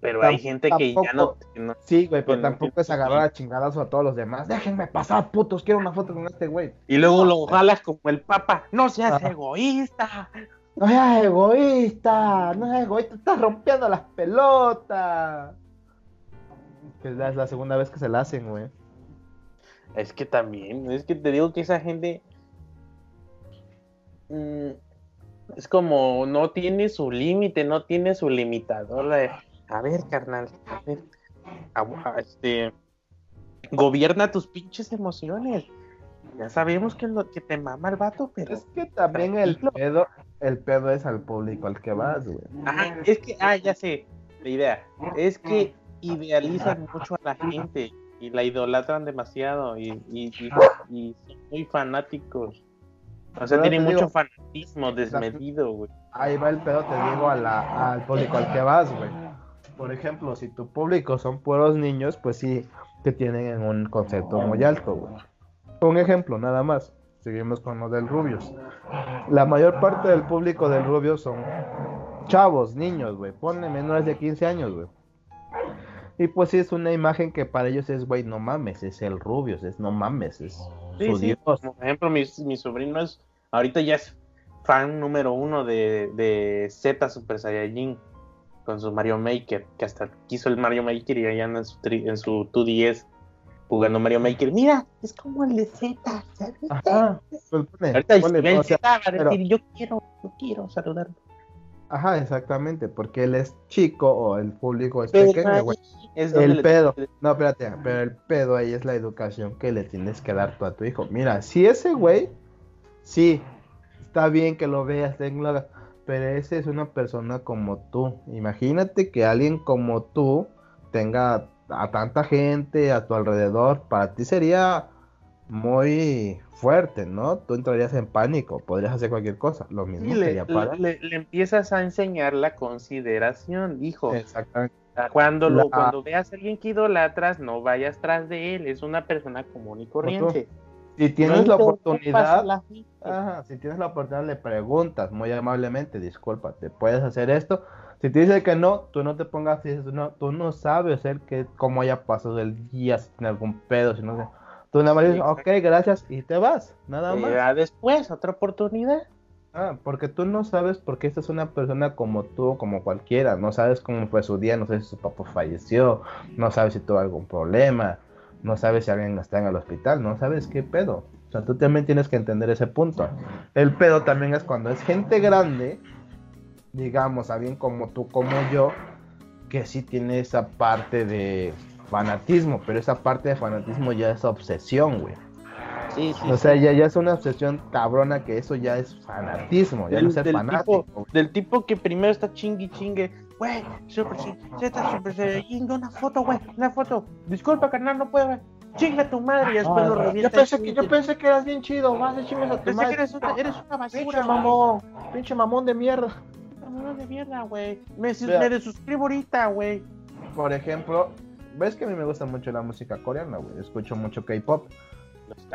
pero hay gente que ya no, que no- Sí, güey, pero tampoco es agarrar a chingadazo a todos los demás. Déjenme pasar, putos. Quiero una foto con este güey. Y luego lo jalas como el papa. No seas Ajá. egoísta. No seas egoísta, no seas egoísta, estás rompiendo las pelotas. Es la, es la segunda vez que se la hacen, güey. Es que también, es que te digo que esa gente mm, es como no tiene su límite, no tiene su limitador. la a ver, carnal, a ver, a- este, gobierna tus pinches emociones. Ya sabemos que, lo, que te mama el vato, pero Es que también el pedo, el pedo es al público al que vas, güey. Ajá, es que, ah, ya sé, la idea, es que idealizan mucho a la gente y la idolatran demasiado y, y, y- y son muy fanáticos. O sea, te mucho digo- fanatismo desmedido, güey. Ahí va el pedo, te digo, a la- al público al que vas, güey. Por ejemplo, si tu público son puros niños, pues sí, te tienen en un concepto muy alto, güey. Un ejemplo, nada más. Seguimos con lo del Rubius. La mayor parte del público del Rubius son chavos, niños, güey. Ponle menores de 15 años, güey. Y pues sí, es una imagen que para ellos es, güey, no mames, es el Rubius, es no mames, es Sí, su sí. Dios. Por ejemplo, mi, mi sobrino es, ahorita ya es fan número uno de, de Z Super Saiyajin con su Mario Maker, que hasta quiso el Mario Maker y anda en su, tri- en su 2DS. jugando Mario Maker. Mira, es como el de Z. Ajá. Pues pone, Ahorita o sea, Z va a pero- decir, yo quiero, yo quiero saludarlo. Ajá, exactamente, porque él es chico o el público es Pero pequeño, güey. es El le- pedo, no, espérate, pero el pedo ahí es la educación que le tienes que dar tú a tu hijo. Mira, si ese güey, sí, está bien que lo veas, ten la- pero ese es una persona como tú. Imagínate que alguien como tú tenga a tanta gente a tu alrededor, para ti sería muy fuerte, ¿no? Tú entrarías en pánico, podrías hacer cualquier cosa. Lo mismo Sí, le, sería para... le- le empiezas a enseñar la consideración, hijo. Exactamente. Cuando, lo, La- cuando veas a alguien que idolatras, no vayas tras de él, es una persona común y corriente. Si tienes la oportunidad. Ajá, si tienes la oportunidad le preguntas muy amablemente, disculpa, ¿te puedes hacer esto? Si te dice que no, tú no te pongas, dices, no, tú no sabes el que, cómo haya pasado el día, si tiene algún pedo, si no sé. Tú nada más Sí, dices, ok, exacto. gracias, y te vas, nada más. Ya después, otra oportunidad. Ah, porque tú no sabes porque esta es una persona como tú, como cualquiera, no sabes cómo fue su día, no sabes si su papá falleció, no sabes si tuvo algún problema, no sabes si alguien está en el hospital, no sabes qué pedo. O sea, tú también tienes que entender ese punto. El pedo también es cuando es gente grande, digamos, alguien como tú, como yo, que sí tiene esa parte de fanatismo, pero esa parte de fanatismo ya es obsesión, güey. Sí, sí. O sea, ya, ya es una obsesión cabrona que eso ya es fanatismo, ya Del- no del fanático. tipo, del tipo que primero está chingue y chingue. Güey, Super Z Super Saiyajin, una foto, güey, una foto. Disculpa, carnal, no puedo, güey. Chinga tu madre y después lo revienta. yo, pensé que, yo dice, pensé que eras bien chido, vas de chingas a tu Pensé que madre. eres una, eres una basura, Pinche mamón, pinche mamón de mierda. Mamón de mierda, güey. Me, me desuscribo ahorita, güey. Por ejemplo, ves que a mí me gusta mucho la música coreana, güey. Escucho mucho K-pop.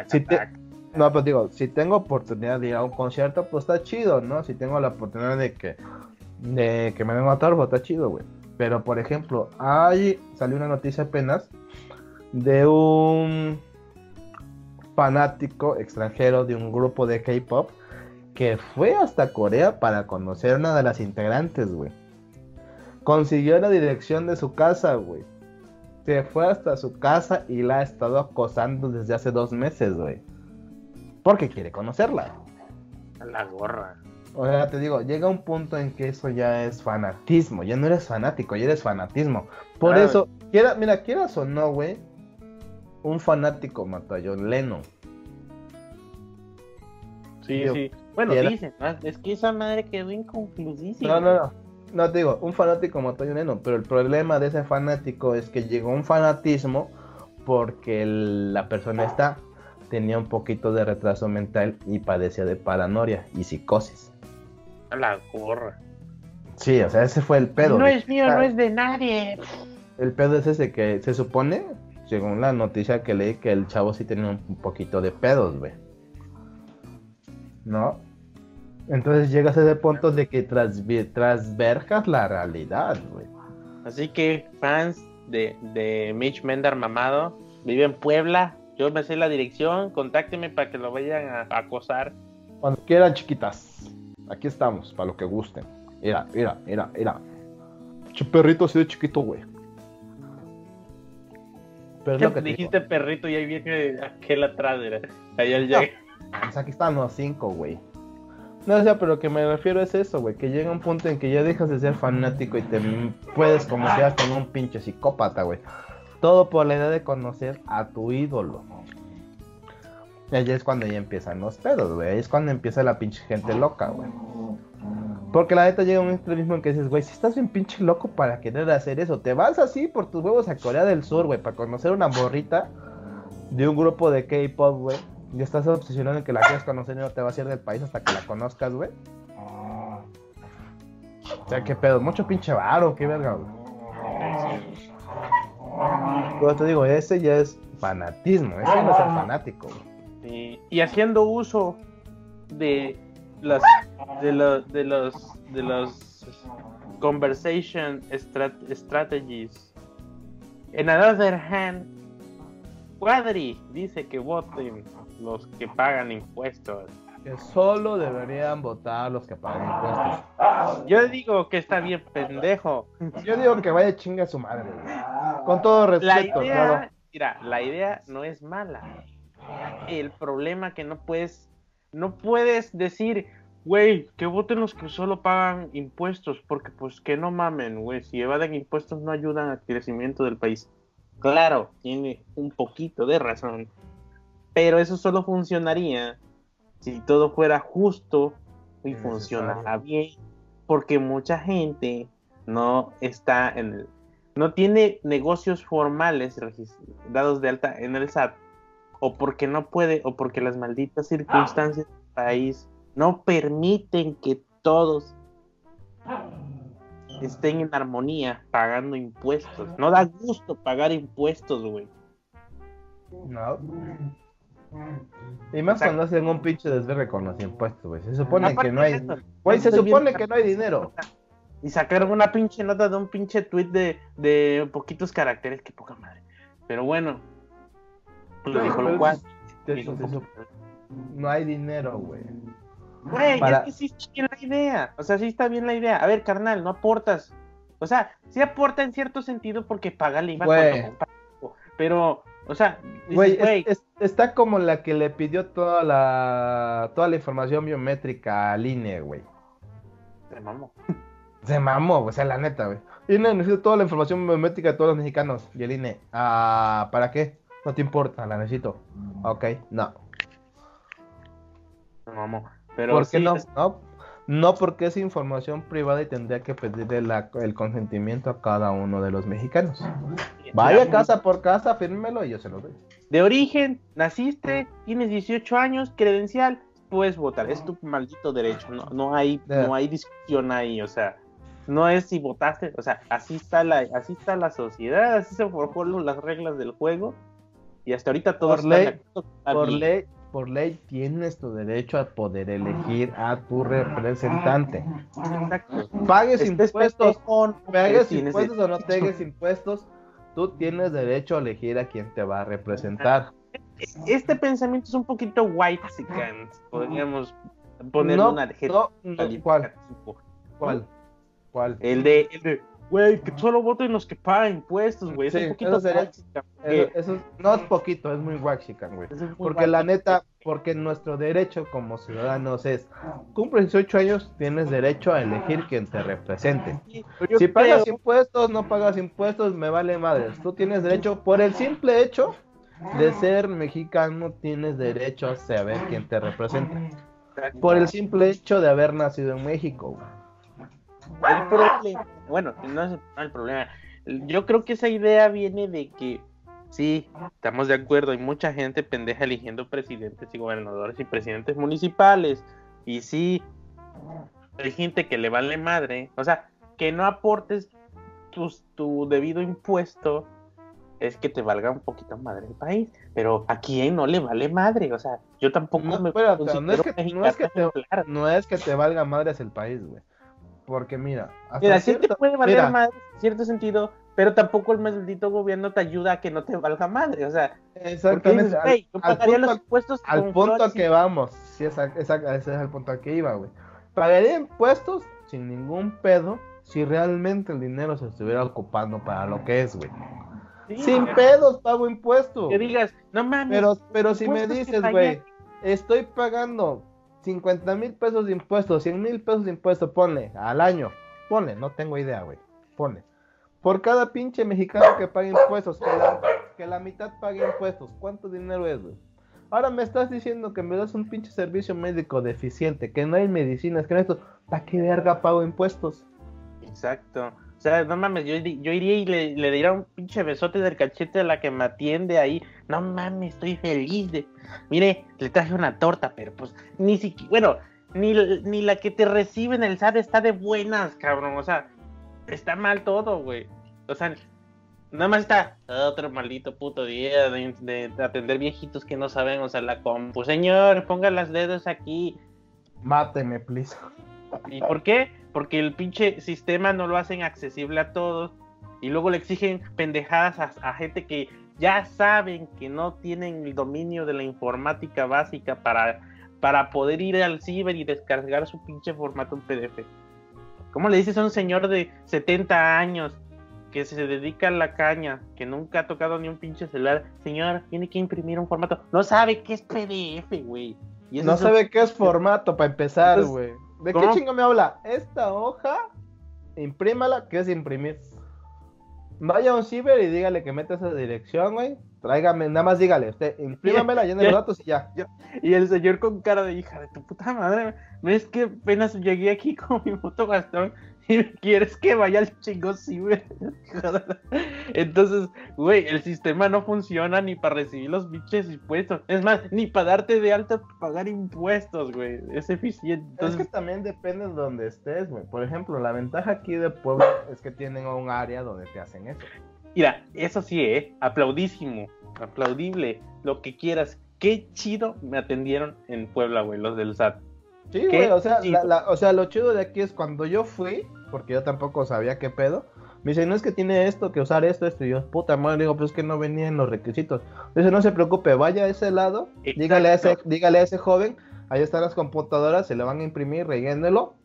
Si te-. No, pues digo, si tengo oportunidad de ir a un concierto, pues está chido, ¿no? Si tengo la oportunidad de que, de que me den a pues está chido, güey. Pero, por ejemplo, ahí salió una noticia apenas de un fanático extranjero de un grupo de K-pop que fue hasta Corea para conocer a una de las integrantes, güey. Consiguió la dirección de su casa, güey. Se fue hasta su casa y la ha estado acosando desde hace dos meses, güey. Porque quiere conocerla. La gorra. O sea, te digo, llega un punto en que eso ya es fanatismo. Ya no eres fanático, ya eres fanatismo. Por eso, quiera, mira, quieras o no, güey. Un fanático mató a John Lennon. Sí, Digo, sí. Bueno, era- dicen, es que esa madre quedó inconclusísima. No, no, no. No te digo, un fanático mató a John Lennon. Pero el problema de ese fanático es que llegó un fanatismo porque el- la persona esta tenía un poquito de retraso mental y padecía de paranoia y psicosis. A la gorra. Sí, o sea, ese fue el pedo. no de- es mío, no es de nadie. El pedo es ese que se supone, según la noticia que leí, que el chavo sí tenía un poquito de pedos, güey. ¿No? Entonces llegas a ese punto de que trasverjas la realidad, güey. Así que, fans de, de Mitch Mendar Mamado, vive en Puebla. Yo me sé la dirección, contáctenme para que lo vayan a, a acosar. Cuando quieran, chiquitas. Aquí estamos, para lo que gusten. Mira, mira, mira, mira. Che perrito así de chiquito, güey. Pero es lo que digo. Dijiste perrito y ahí viene aquel atrás. mira. Ahí él llega. Pues aquí están los cinco, güey. No, o sea, pero lo que me refiero es eso, güey. Que llega un punto en que ya dejas de ser fanático y te puedes convertir en un pinche psicópata, güey. Todo por la idea de conocer a tu ídolo. Y ahí es cuando ya empiezan los pedos, güey. Ahí es cuando empieza la pinche gente loca, güey. Porque la neta llega un extremismo en que dices, güey, si estás bien pinche loco para querer hacer eso, te vas así por tus huevos a Corea del Sur, güey, para conocer una morrita de un grupo de K-pop, güey. Y estás obsesionado en que la quieres conocer y no te vas a ir del país hasta que la conozcas, güey. O sea, qué pedo, mucho pinche varo, qué verga, güey. Pero te digo, ese ya es fanatismo, ese no es el fanático, güey. Y, y haciendo uso de las de los de los de los conversation strat- strategies. En another hand, Cuadri dice que voten los que pagan impuestos. Que solo deberían votar los que pagan impuestos. Yo digo que está bien pendejo. Yo digo que vaya chinga a su madre. Con todo La respeto, idea claro. mira, la idea no es mala. El problema que no puedes, no puedes decir, güey, que voten los que solo pagan impuestos, porque pues que no mamen, güey, si evaden impuestos no ayudan al crecimiento del país. Claro, tiene un poquito de razón, pero eso solo funcionaría si todo fuera justo y funcionara bien, porque mucha gente no está en el, no tiene negocios formales dados de alta en el SAT, o porque no puede, o porque las malditas circunstancias del país no permiten que todos estén en armonía pagando impuestos. No da gusto pagar impuestos, güey. No. Y más cuando hacen un pinche desvergue con los impuestos, güey. Se supone que no hay. Güey, se supone que no hay dinero. Y sacaron una pinche nota de un pinche tweet de, de poquitos caracteres, que poca madre. Pero bueno, lo dijo lo cual. No hay dinero, güey. Güey, es que sí está bien la idea. O sea, sí está bien la idea. A ver, carnal, no aportas. O sea, sí aporta en cierto sentido porque paga el IVA. Pero, o sea, güey, está como la que le pidió toda la toda la información biométrica al INE, güey. Se mamó. Se mamó, o sea, la neta, güey. INE necesito toda la información biométrica de todos los mexicanos. Y el INE, ah, ¿para qué? No te importa, la necesito. Ok, no. Se mamó. ¿Por qué no? no? No, porque es información privada y tendría que pedirle el consentimiento a cada uno de los mexicanos. Vaya casa por casa, fírmelo y yo se lo doy. De origen, naciste, tienes 18 años, credencial, puedes votar. Es tu maldito derecho. No, no, hay, no hay discusión ahí. O sea, no es si votaste. O sea, así está la, así está la sociedad, así se forjó las reglas del juego. Y hasta ahorita todo por ley, por ley, por ley tienes tu derecho a poder elegir a tu representante. Pagues impuestos, pagues impuestos o no pagues impuestos, tú tienes derecho a elegir a quien te va a representar. Este pensamiento es un poquito white, podríamos poner un adjetivo. ¿Cuál? ¿Cuál? ¿Cuál? El de, el de Güey, que solo voten los que pagan impuestos, güey. es un poquito eso, no es poquito, es muy waxican, güey. porque la neta, porque nuestro derecho como ciudadanos es, cumples 18 años, tienes derecho a elegir quien te represente. Si pagas impuestos, no pagas impuestos, me vale madres. Tú tienes derecho, por el simple hecho de ser mexicano, tienes derecho a saber quién te representa. Por el simple hecho de haber nacido en México, güey. El problema, bueno, no es el problema. Yo creo que esa idea viene de que sí, estamos de acuerdo, hay mucha gente pendeja eligiendo presidentes y gobernadores y presidentes municipales. Y sí, hay gente que le vale madre. O sea, que no aportes tu debido impuesto es que te valga un poquito madre el país. Pero a quién no le vale madre. O sea, yo tampoco no, me. no, es que, no, es que te, no es que te valga madres el país, güey. Porque mira, mira, sí te puede valer madre en cierto sentido, pero tampoco el maldito gobierno te ayuda a que no te valga madre, o sea, exactamente. yo pagaría los impuestos al punto que vamos, sí, ese es el punto al que iba, güey. Pagaría impuestos sin ningún pedo si realmente el dinero se estuviera ocupando para lo que es, güey. sin pedos pago impuestos. Que digas, no mames. Pero, pero si me dices, güey, estoy pagando 50 mil pesos de impuestos, 100 mil pesos de impuestos, ponle al año. Ponle, no tengo idea, güey. Ponle. Por cada pinche mexicano que pague impuestos, que la, mitad pague impuestos, ¿cuánto dinero es, güey? Ahora me estás diciendo que me das un pinche servicio médico deficiente, que no hay medicinas, que no esto. ¿Para qué verga pago impuestos? Exacto. O sea, no mames, yo, yo iría y le, le diría un pinche besote del cachete a la que me atiende ahí. No mames, estoy feliz de. Mire, le traje una torta, pero pues ni siquiera. Bueno, ni, ni la que te recibe en el SAT está de buenas, cabrón. O sea, está mal todo, güey. O sea, nada más está otro maldito puto día de, de, atender viejitos que no saben usar la compu. Señor, ponga las dedos aquí. Máteme, please. ¿Y por qué? porque el pinche sistema no lo hacen accesible a todos y luego le exigen pendejadas a, gente que ya saben que no tienen el dominio de la informática básica para, para poder ir al ciber y descargar su pinche formato en PDF. ¿Cómo le dices a un señor de 70 años que se dedica a la caña, que nunca ha tocado ni un pinche celular, señor, tiene que imprimir un formato. No sabe qué es PDF, güey. No sabe qué es formato para empezar, güey. ¿De qué chingo me habla? Esta hoja, imprímala, ¿qué es imprimir? Vaya a un ciber y dígale que meta esa dirección, güey. Tráigame, nada más dígale, usted, imprímamela, llene los datos y ya. Y el señor con cara de hija de tu puta madre, ¿ves que apenas llegué aquí con mi moto Gastón y quieres que vaya al chingo ciber? Entonces, güey, el sistema no funciona ni para recibir los biches impuestos. Es más, ni para darte de alta pagar impuestos, güey. Es eficiente. Entonces... Es que también depende de donde estés, güey. Por ejemplo, la ventaja aquí de Puebla es que tienen un área donde te hacen eso. Mira, eso sí, ¿eh? Aplaudísimo, aplaudible, lo que quieras. Qué chido me atendieron en Puebla, güey, los del SAT. Sí, güey, o sea, o sea, lo chido de aquí es cuando yo fui, porque yo tampoco sabía qué pedo, me dice, no es que tiene esto, que usar esto, esto, y yo, puta madre, digo, pues es que no venían los requisitos. Dice, no se preocupe, vaya a ese lado, dígale a ese, dígale a ese joven, ahí están las computadoras, se le van a imprimir, rellénelo,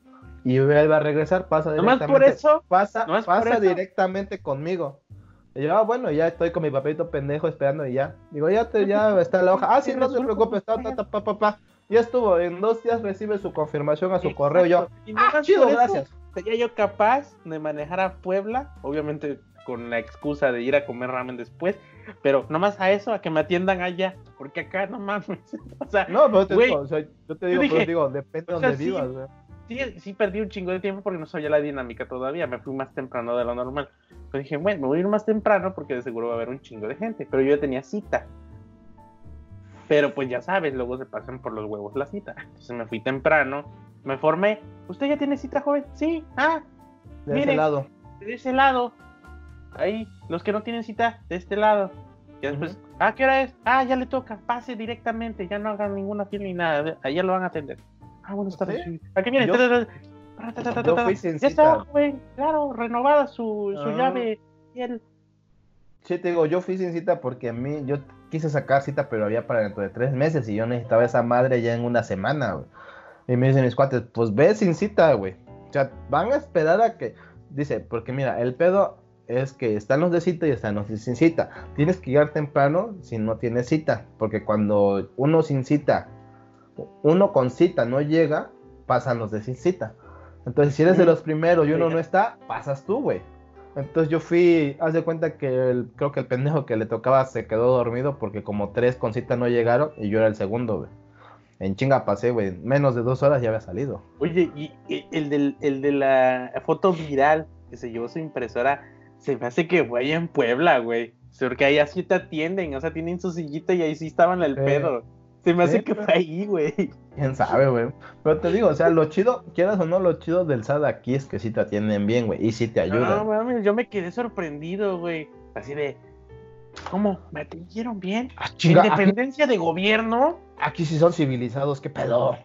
y él va a regresar, pasa directamente. por eso, pasa, pasa directamente conmigo. Y yo, ah, bueno, ya estoy con mi papelito pendejo esperando y ya. Digo, ya, te, ya está la hoja. Ah, sí, no se preocupe, está, ta, pa, pa, pa. Ya estuvo, en dos días recibe su confirmación a su correo. Yo, ah, chido, gracias. Sería yo capaz de manejar a Puebla, obviamente con la excusa de ir a comer ramen después, pero nomás a eso, a que me atiendan allá, porque acá no mames. o sea, no, pero te digo, o sea, yo te digo, yo digo, depende de donde vivas, sí, sí, sí, perdí un chingo de tiempo porque no sabía la dinámica todavía, me fui más temprano de lo normal. Entonces dije, bueno, me voy a ir más temprano porque de seguro va a haber un chingo de gente, pero yo ya tenía cita. Pero pues ya sabes, luego se pasan por los huevos la cita. Entonces me fui temprano, me formé. ¿Usted ya tiene cita, joven? Sí, ah, de ese lado. De ese lado. Ahí, los que no tienen cita, de este lado. Y después, ah, ¿qué hora es? Ah, ya le toca, pase directamente, ya no hagan ninguna fila ni nada, allá lo van a atender. Ah, buenas tardes. ¿A qué viene? Yo, fui sin ya está, güey, claro, renovada su, su ah. llave. Sí, te digo, yo fui sin cita porque a mí, yo quise sacar cita, pero había para dentro de tres meses y yo necesitaba esa madre ya en una semana, güey. Y me dicen mis cuates, pues ve sin cita, güey. O sea, van a esperar a que, dice, porque mira, el pedo es que están los de cita y están los de sin cita. Tienes que llegar temprano si no tienes cita, porque cuando uno sin cita uno con cita no llega, pasan los de sin cita. Entonces, si eres de los primeros y uno no está, pasas tú, güey. Entonces yo fui, haz de cuenta que el, creo que el pendejo que le tocaba se quedó dormido porque como tres con cita no llegaron y yo era el segundo, güey. En chinga pasé, güey. Menos de dos horas ya había salido. Oye, y, el, del, el de la foto viral que se llevó su impresora, se me hace que fue allá en Puebla, güey. Porque ahí así te atienden, o sea, tienen su sillita y ahí sí estaban el pedo. Se me hace que fue ahí, güey. Quién sabe, güey. Pero te digo, o sea, lo chido, quieras o no, lo chido del SAD aquí es que sí te atienden bien, güey. Y sí te ayudan. No, yo me quedé sorprendido, güey. Así de. ¿Cómo? ¿Me atendieron bien? Ah, ¿Independencia de gobierno? Aquí sí son civilizados, qué pedo.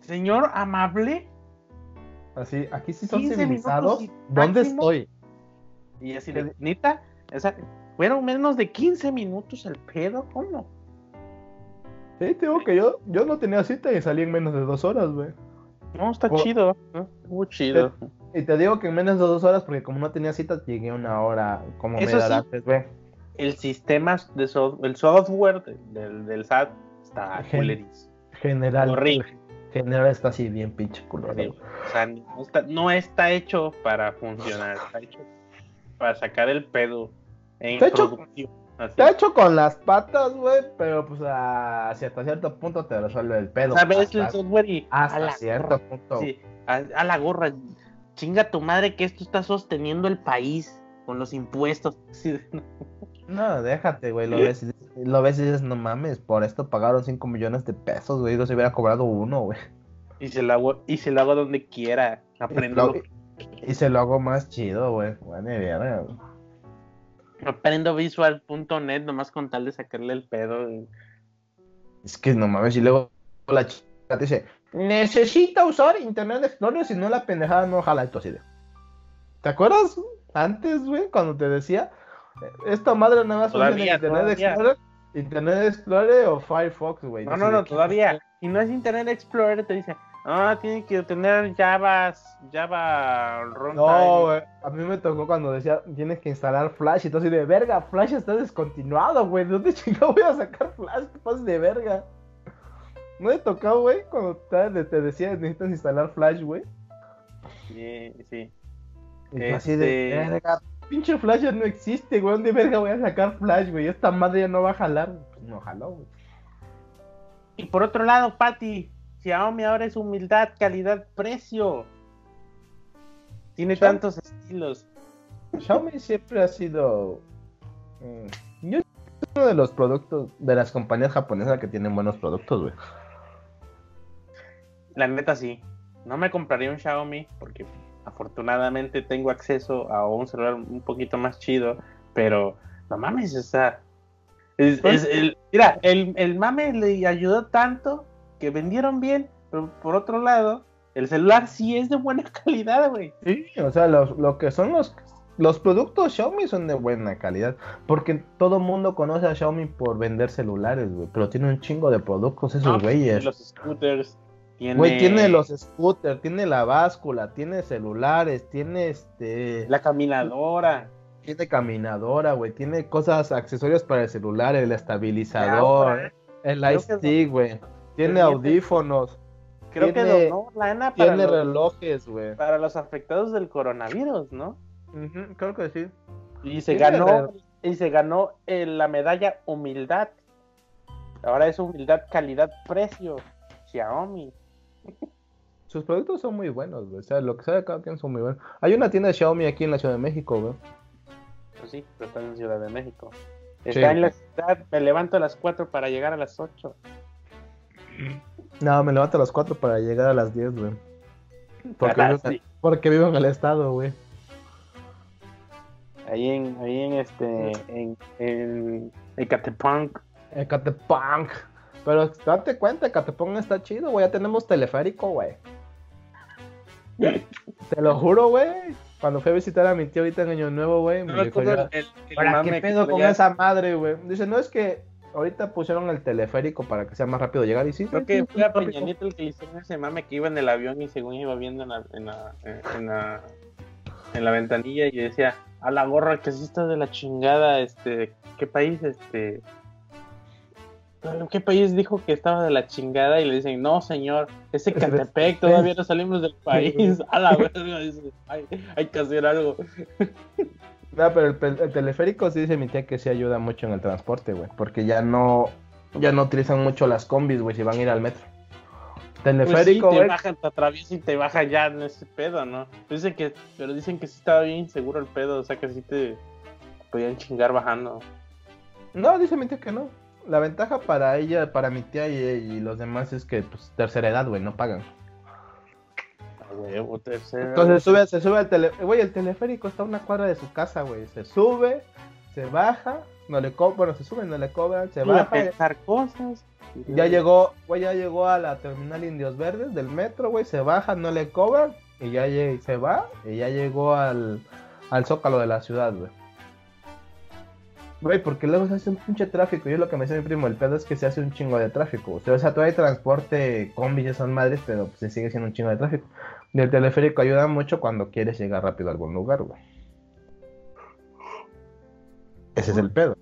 Señor amable. Así, aquí sí son civilizados. ¿Dónde estoy? Y así de, neta, o sea, fueron menos de 15 minutos el pedo, ¿cómo? Sí, te digo que yo, yo no tenía cita y salí en menos de dos horas, güey. No, está chido, muy chido. y te digo que en menos de dos horas, porque como no tenía cita, llegué una hora como media hora antes, güey. El sistema de el software del, del SAT está Gen General. Horrible. General está así bien pinche culero. O sea, no está, no está hecho para funcionar, está hecho para sacar el pedo está hecho con las patas, güey, pero pues a, hasta cierto punto te resuelve el pedo. ¿Sabes el software y hasta cierto punto. Sí, a, la gorra. Chinga tu madre que esto está sosteniendo el país con los impuestos. No, déjate, güey, lo ves, lo ves y dices, no mames, por esto pagaron 5 millones de pesos, güey, no se hubiera cobrado uno, güey. Y se lo hago, y se lo hago donde quiera, aprendo. Y, se lo hago más chido, güey, bueno, güey. Aprendo visual.net nomás con tal de sacarle el pedo. Es que no mames, y luego la chica te dice, necesita usar Internet Explorer, si no la pendejada no jala esto así de. ¿Te acuerdas antes, güey, cuando te decía, esta madre nada más usa Internet Explorer? Internet Explorer o Firefox, güey. No, no, no, todavía. Y no es Internet Explorer, te dice, Ah, tiene que tener Java, Java runtime. No, güey. A mí me tocó cuando decía, tienes que instalar Flash y todo así de verga. Flash está descontinuado, güey. ¿De dónde chingado voy a sacar Flash? ¿Qué pasa de verga? ¿No te tocó, güey? Cuando te, decía necesitas instalar Flash, güey. Sí, sí. Y así de este verga. Pinche Flash ya no existe, güey. ¿Dónde verga voy a sacar Flash, güey? Esta madre ya no va a jalar. Pues no jaló, güey. Y por otro lado, Patty, Xiaomi ahora es humildad, calidad, precio. Tiene tantos estilos. Xiaomi siempre ha sido. Mm, yo uno de los productos de las compañías japonesas que tienen buenos productos, güey. La neta sí. No me compraría un Xiaomi porque afortunadamente tengo acceso a un celular un poquito más chido, pero no mames, o sea, es, el, mira, el, el mame le ayudó tanto que vendieron bien, pero por otro lado, el celular sí es de buena calidad, güey. Sí, o sea, lo que son los, los productos Xiaomi son de buena calidad, porque todo mundo conoce a Xiaomi por vender celulares, güey, pero tiene un chingo de productos esos güeyes. Los scooters. Tiene... Güey, tiene los scooters, tiene la báscula, tiene celulares, tiene este... La caminadora. Tiene caminadora, güey, tiene cosas, accesorios para el celular, el estabilizador, el stick, güey. Tiene audífonos. Creo que donó lana para tiene relojes, güey. Para los afectados del coronavirus, ¿no? creo que sí. Y se ganó y se ganó eh, la medalla humildad. Ahora es humildad, calidad, precio. Xiaomi. Sus productos son muy buenos, güey. O sea, lo que sabe cada quien son muy buenos. Hay una tienda de Xiaomi aquí en la Ciudad de México, güey. Pues sí, pero está en Ciudad de México. Está en la ciudad, me levanto a las 4 para llegar a las 8. No, me levanto a las 4 para llegar a las 10, güey. Porque, vivo, porque vivo en el estado, güey. Ahí en, ahí en este, en, en Ecatepunk. Ecatepunk. Pero date cuenta, Ecatepunk está chido, güey. Ya tenemos teleférico, güey. Te lo juro, güey. Cuando fui a visitar a mi tío ahorita en Año Nuevo, güey, me dijo ¿para qué pedo con esa madre, güey? Dice, no, es que ahorita pusieron el teleférico para que sea más rápido llegar y sí. Creo que fue a Peña el que le hicieron ese mame que iba en el avión y según iba viendo en la, en la, en la, en la ventanilla y decía, a la gorra que sí está de la chingada, este, ¿qué país, este? ¿Qué país dijo que estaba de la chingada? Y le dicen, no, señor, ese Catepec, todavía no salimos del país. A la verga, dice, hay, que hacer algo. No, pero el, teleférico sí dice mi tía que sí ayuda mucho en el transporte, güey. Porque ya no, ya no utilizan mucho las combis, güey, si van a ir al metro. Teleférico, pues sí, te bajan, te atraviesa y te baja ya en ese pedo, ¿no? Dicen que, pero dicen que sí estaba bien seguro el pedo, o sea que sí te podían chingar bajando. No, dice mi tía que no. La ventaja para ella, para mi tía y, los demás es que, pues, tercera edad, güey, no pagan. Entonces sube, se sube al teleférico. Güey, el teleférico está a una cuadra de su casa, güey. Se sube, se baja, no le cobran, bueno, se sube, no le cobran, se baja. pensar cosas. Ya llegó, güey, ya llegó a la terminal Indios Verdes del metro, güey, se baja, no le cobran, y ya se va, y ya llegó al, al zócalo de la ciudad, güey. Güey, porque luego se hace un pinche tráfico. Yo lo que me dice mi primo, el pedo es que se hace un chingo de tráfico. O sea, todavía hay transporte, combis, son madres, pero se sigue siendo un chingo de tráfico. Y el teleférico ayuda mucho cuando quieres llegar rápido a algún lugar, güey. Ese es el pedo.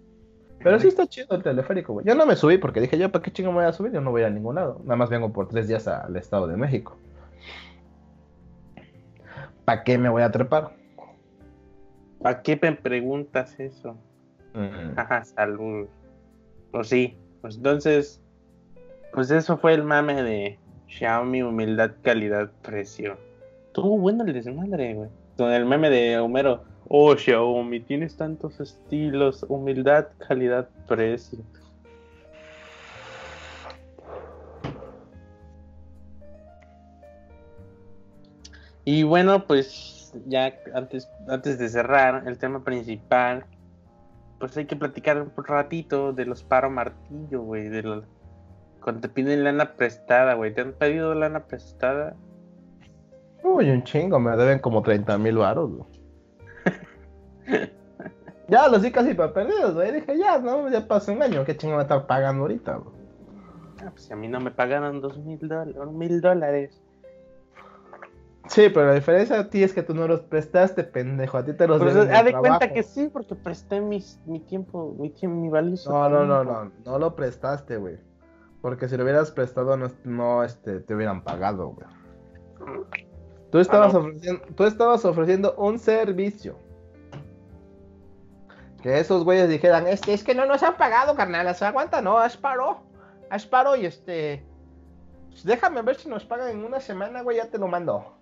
Pero sí está chido el teleférico, güey. Yo no me subí porque dije, yo, ¿para qué chingo me voy a subir? Yo no voy a ningún lado. Nada más vengo por tres días al Estado de México. ¿Para qué me voy a trepar? ¿Para qué me preguntas eso? Ajá, salud. Pues sí, pues entonces, pues eso fue el mame de Xiaomi, humildad, calidad, precio. Tuvo bueno el desmadre, güey. Con el meme de Homero, oh Xiaomi, tienes tantos estilos, humildad, calidad, precio. Y bueno, pues ya antes, antes de cerrar el tema principal, pues hay que platicar un ratito de los paro martillo, güey, de los cuando te piden lana prestada, güey, ¿te han pedido lana prestada? Uy, un chingo, me deben como 30 mil baros, güey. ya los di casi para perdidos, güey. Dije, ya, no, ya pasó un año, ¿qué chingo me a estar pagando ahorita, güey? Ah, pues si a mí no me pagaron dos mil mil dólares Sí, pero la diferencia a ti es que tú no los prestaste, pendejo. A ti te los Pues, deben en haz de cuenta que sí, porque presté mis, mi tiempo, mi tiempo, mi valioso No, no, no, no, no lo prestaste, güey. Porque si lo hubieras prestado, no, no este, te hubieran pagado, güey. Tú estabas, Ah, no. ofreciendo, tú estabas ofreciendo un servicio. Que esos güeyes dijeran, este, es que no nos han pagado, carnal, se aguanta, no, haz paro, haz paro y este, pues déjame ver si nos pagan en una semana, güey, ya te lo mando.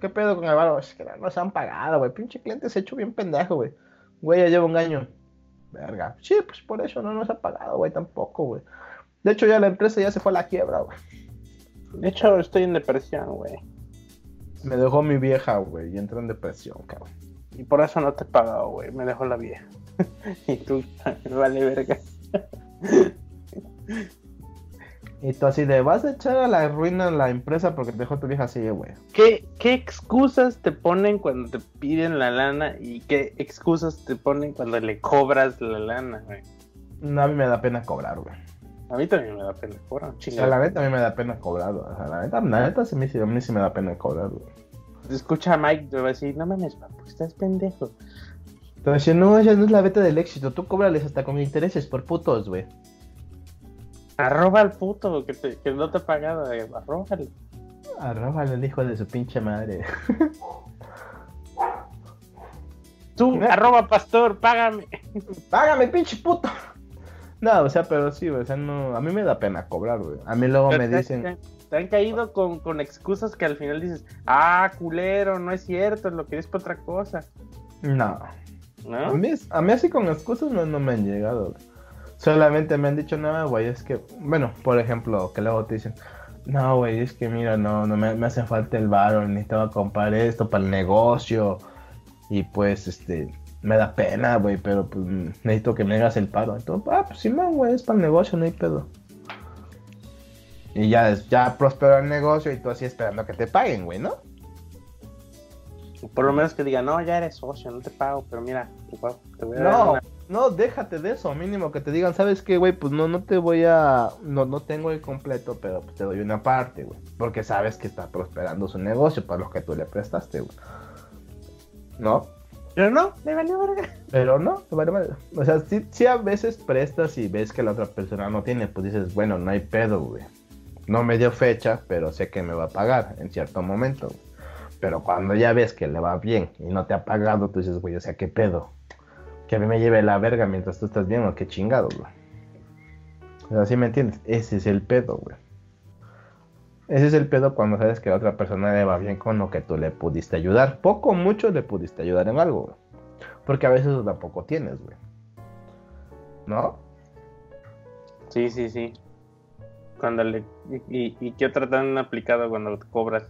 ¿Qué pedo con el varo? Es que no nos han pagado, güey, pinche cliente se ha hecho bien pendejo, güey. Güey, ya lleva un año. Verga. Sí, pues por eso no nos ha pagado, güey, tampoco, güey. De hecho, ya la empresa ya se fue a la quiebra, güey. De hecho, estoy en depresión, güey. Me dejó mi vieja, güey, y entré en depresión, cabrón. Y por eso no te he pagado, güey. Me dejó la vieja. y tú, vale verga. Y tú así de, vas a echar a la ruina la empresa porque te dejó tu vieja así, güey. ¿Qué, ¿Qué excusas te ponen cuando te piden la lana? ¿Y qué excusas te ponen cuando le cobras la lana, güey? No, a mí me da pena cobrar, güey. A mí también me da pena cobrar, O sea, chingada. la neta a mí me da pena cobrar, güey. O sea, la neta, la neta sí a mí sí me da pena cobrar, güey. Escucha a Mike, te va a decir, no mames, papu, estás pendejo. Entonces, no, ella no es la beta del éxito. Tú cóbrales hasta con intereses por putos, güey. Arroba al puto que, te- que no te ha pagado, eh, arróbale. Arróbale el hijo de su pinche madre. Tú, arroba pastor, págame. ¡Págame, pinche puto! No, o sea, pero sí. O sea, no. A mí me da pena cobrar, güey. A mí luego me dicen. Te, te han caído con, con excusas que al final dices, ah, culero, no es cierto, lo querías para otra cosa. No. A ¿No? mí, es- a mí así con excusas no, no me han llegado. güey. Solamente me han dicho, no, güey, es que, bueno, por ejemplo, que luego te dicen, no, güey, es que mira, no, no me, me hace falta el varo, necesitaba comprar esto para el negocio. Y pues, este, me da pena, güey, pero pues necesito que me hagas el paro. Entonces, ah, pues sí, man, güey, es para el negocio, no hay pedo. Y ya, ya prosperó el negocio y tú así esperando que te paguen, güey, ¿no? Por lo menos que diga, no, ya eres socio, no te pago, pero mira, te voy a dar No, una- no, déjate de eso, mínimo que te digan, ¿sabes qué, güey? Pues no, no te voy a, no, no tengo el completo, pero pues te doy una parte, güey. Porque sabes que está prosperando su negocio para lo que tú le prestaste, güey. ¿No? Pero no, me valió verga. Pero no, te vale madre. O sea, si, si a veces prestas y ves que la otra persona no tiene, pues dices, bueno, no hay pedo, güey. No me dio fecha, pero sé que me va a pagar en cierto momento. güey. Pero cuando ya ves que le va bien y no te ha pagado, tú dices, güey, o sea, ¿qué pedo? Que a mí me lleve la verga mientras tú estás bien o qué chingado, güey. O sea, ¿sí me entiendes? Ese es el pedo, güey. Ese es el pedo cuando sabes que la otra persona le va bien con lo que tú le pudiste ayudar. Poco o mucho le pudiste ayudar en algo, güey. Porque a veces tampoco tienes, güey. ¿No? Sí, sí, sí. Cuando le... ¿Y, qué otra tan aplicado cuando te cobras?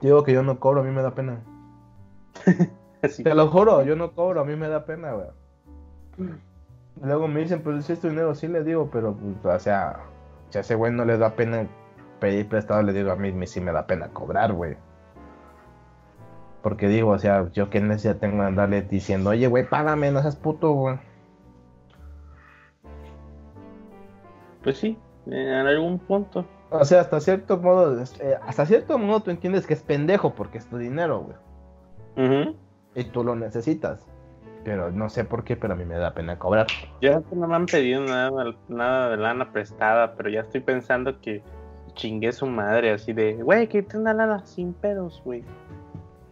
Digo que yo no cobro, a mí me da pena. Te lo juro, yo no cobro, a mí me da pena, güey. Luego me dicen, pues si es tu dinero, sí le digo, pero, pues, o sea, si a ese güey no le da pena pedir prestado, le digo a mí, sí me da pena cobrar, güey. Porque digo, o sea, yo qué necesidad tengo de andarle diciendo, oye, güey, págame, no seas puto, güey. Pues sí, en algún punto. O sea, hasta cierto modo, eh, hasta cierto modo tú entiendes que es pendejo porque es tu dinero, güey. Ujú. Y tú lo necesitas. Pero no sé por qué, pero a mí me da pena cobrar. Ya no me han pedido nada, nada de lana prestada, pero ya estoy pensando que chingue su madre, así de, güey, que una lana sin pedos, güey.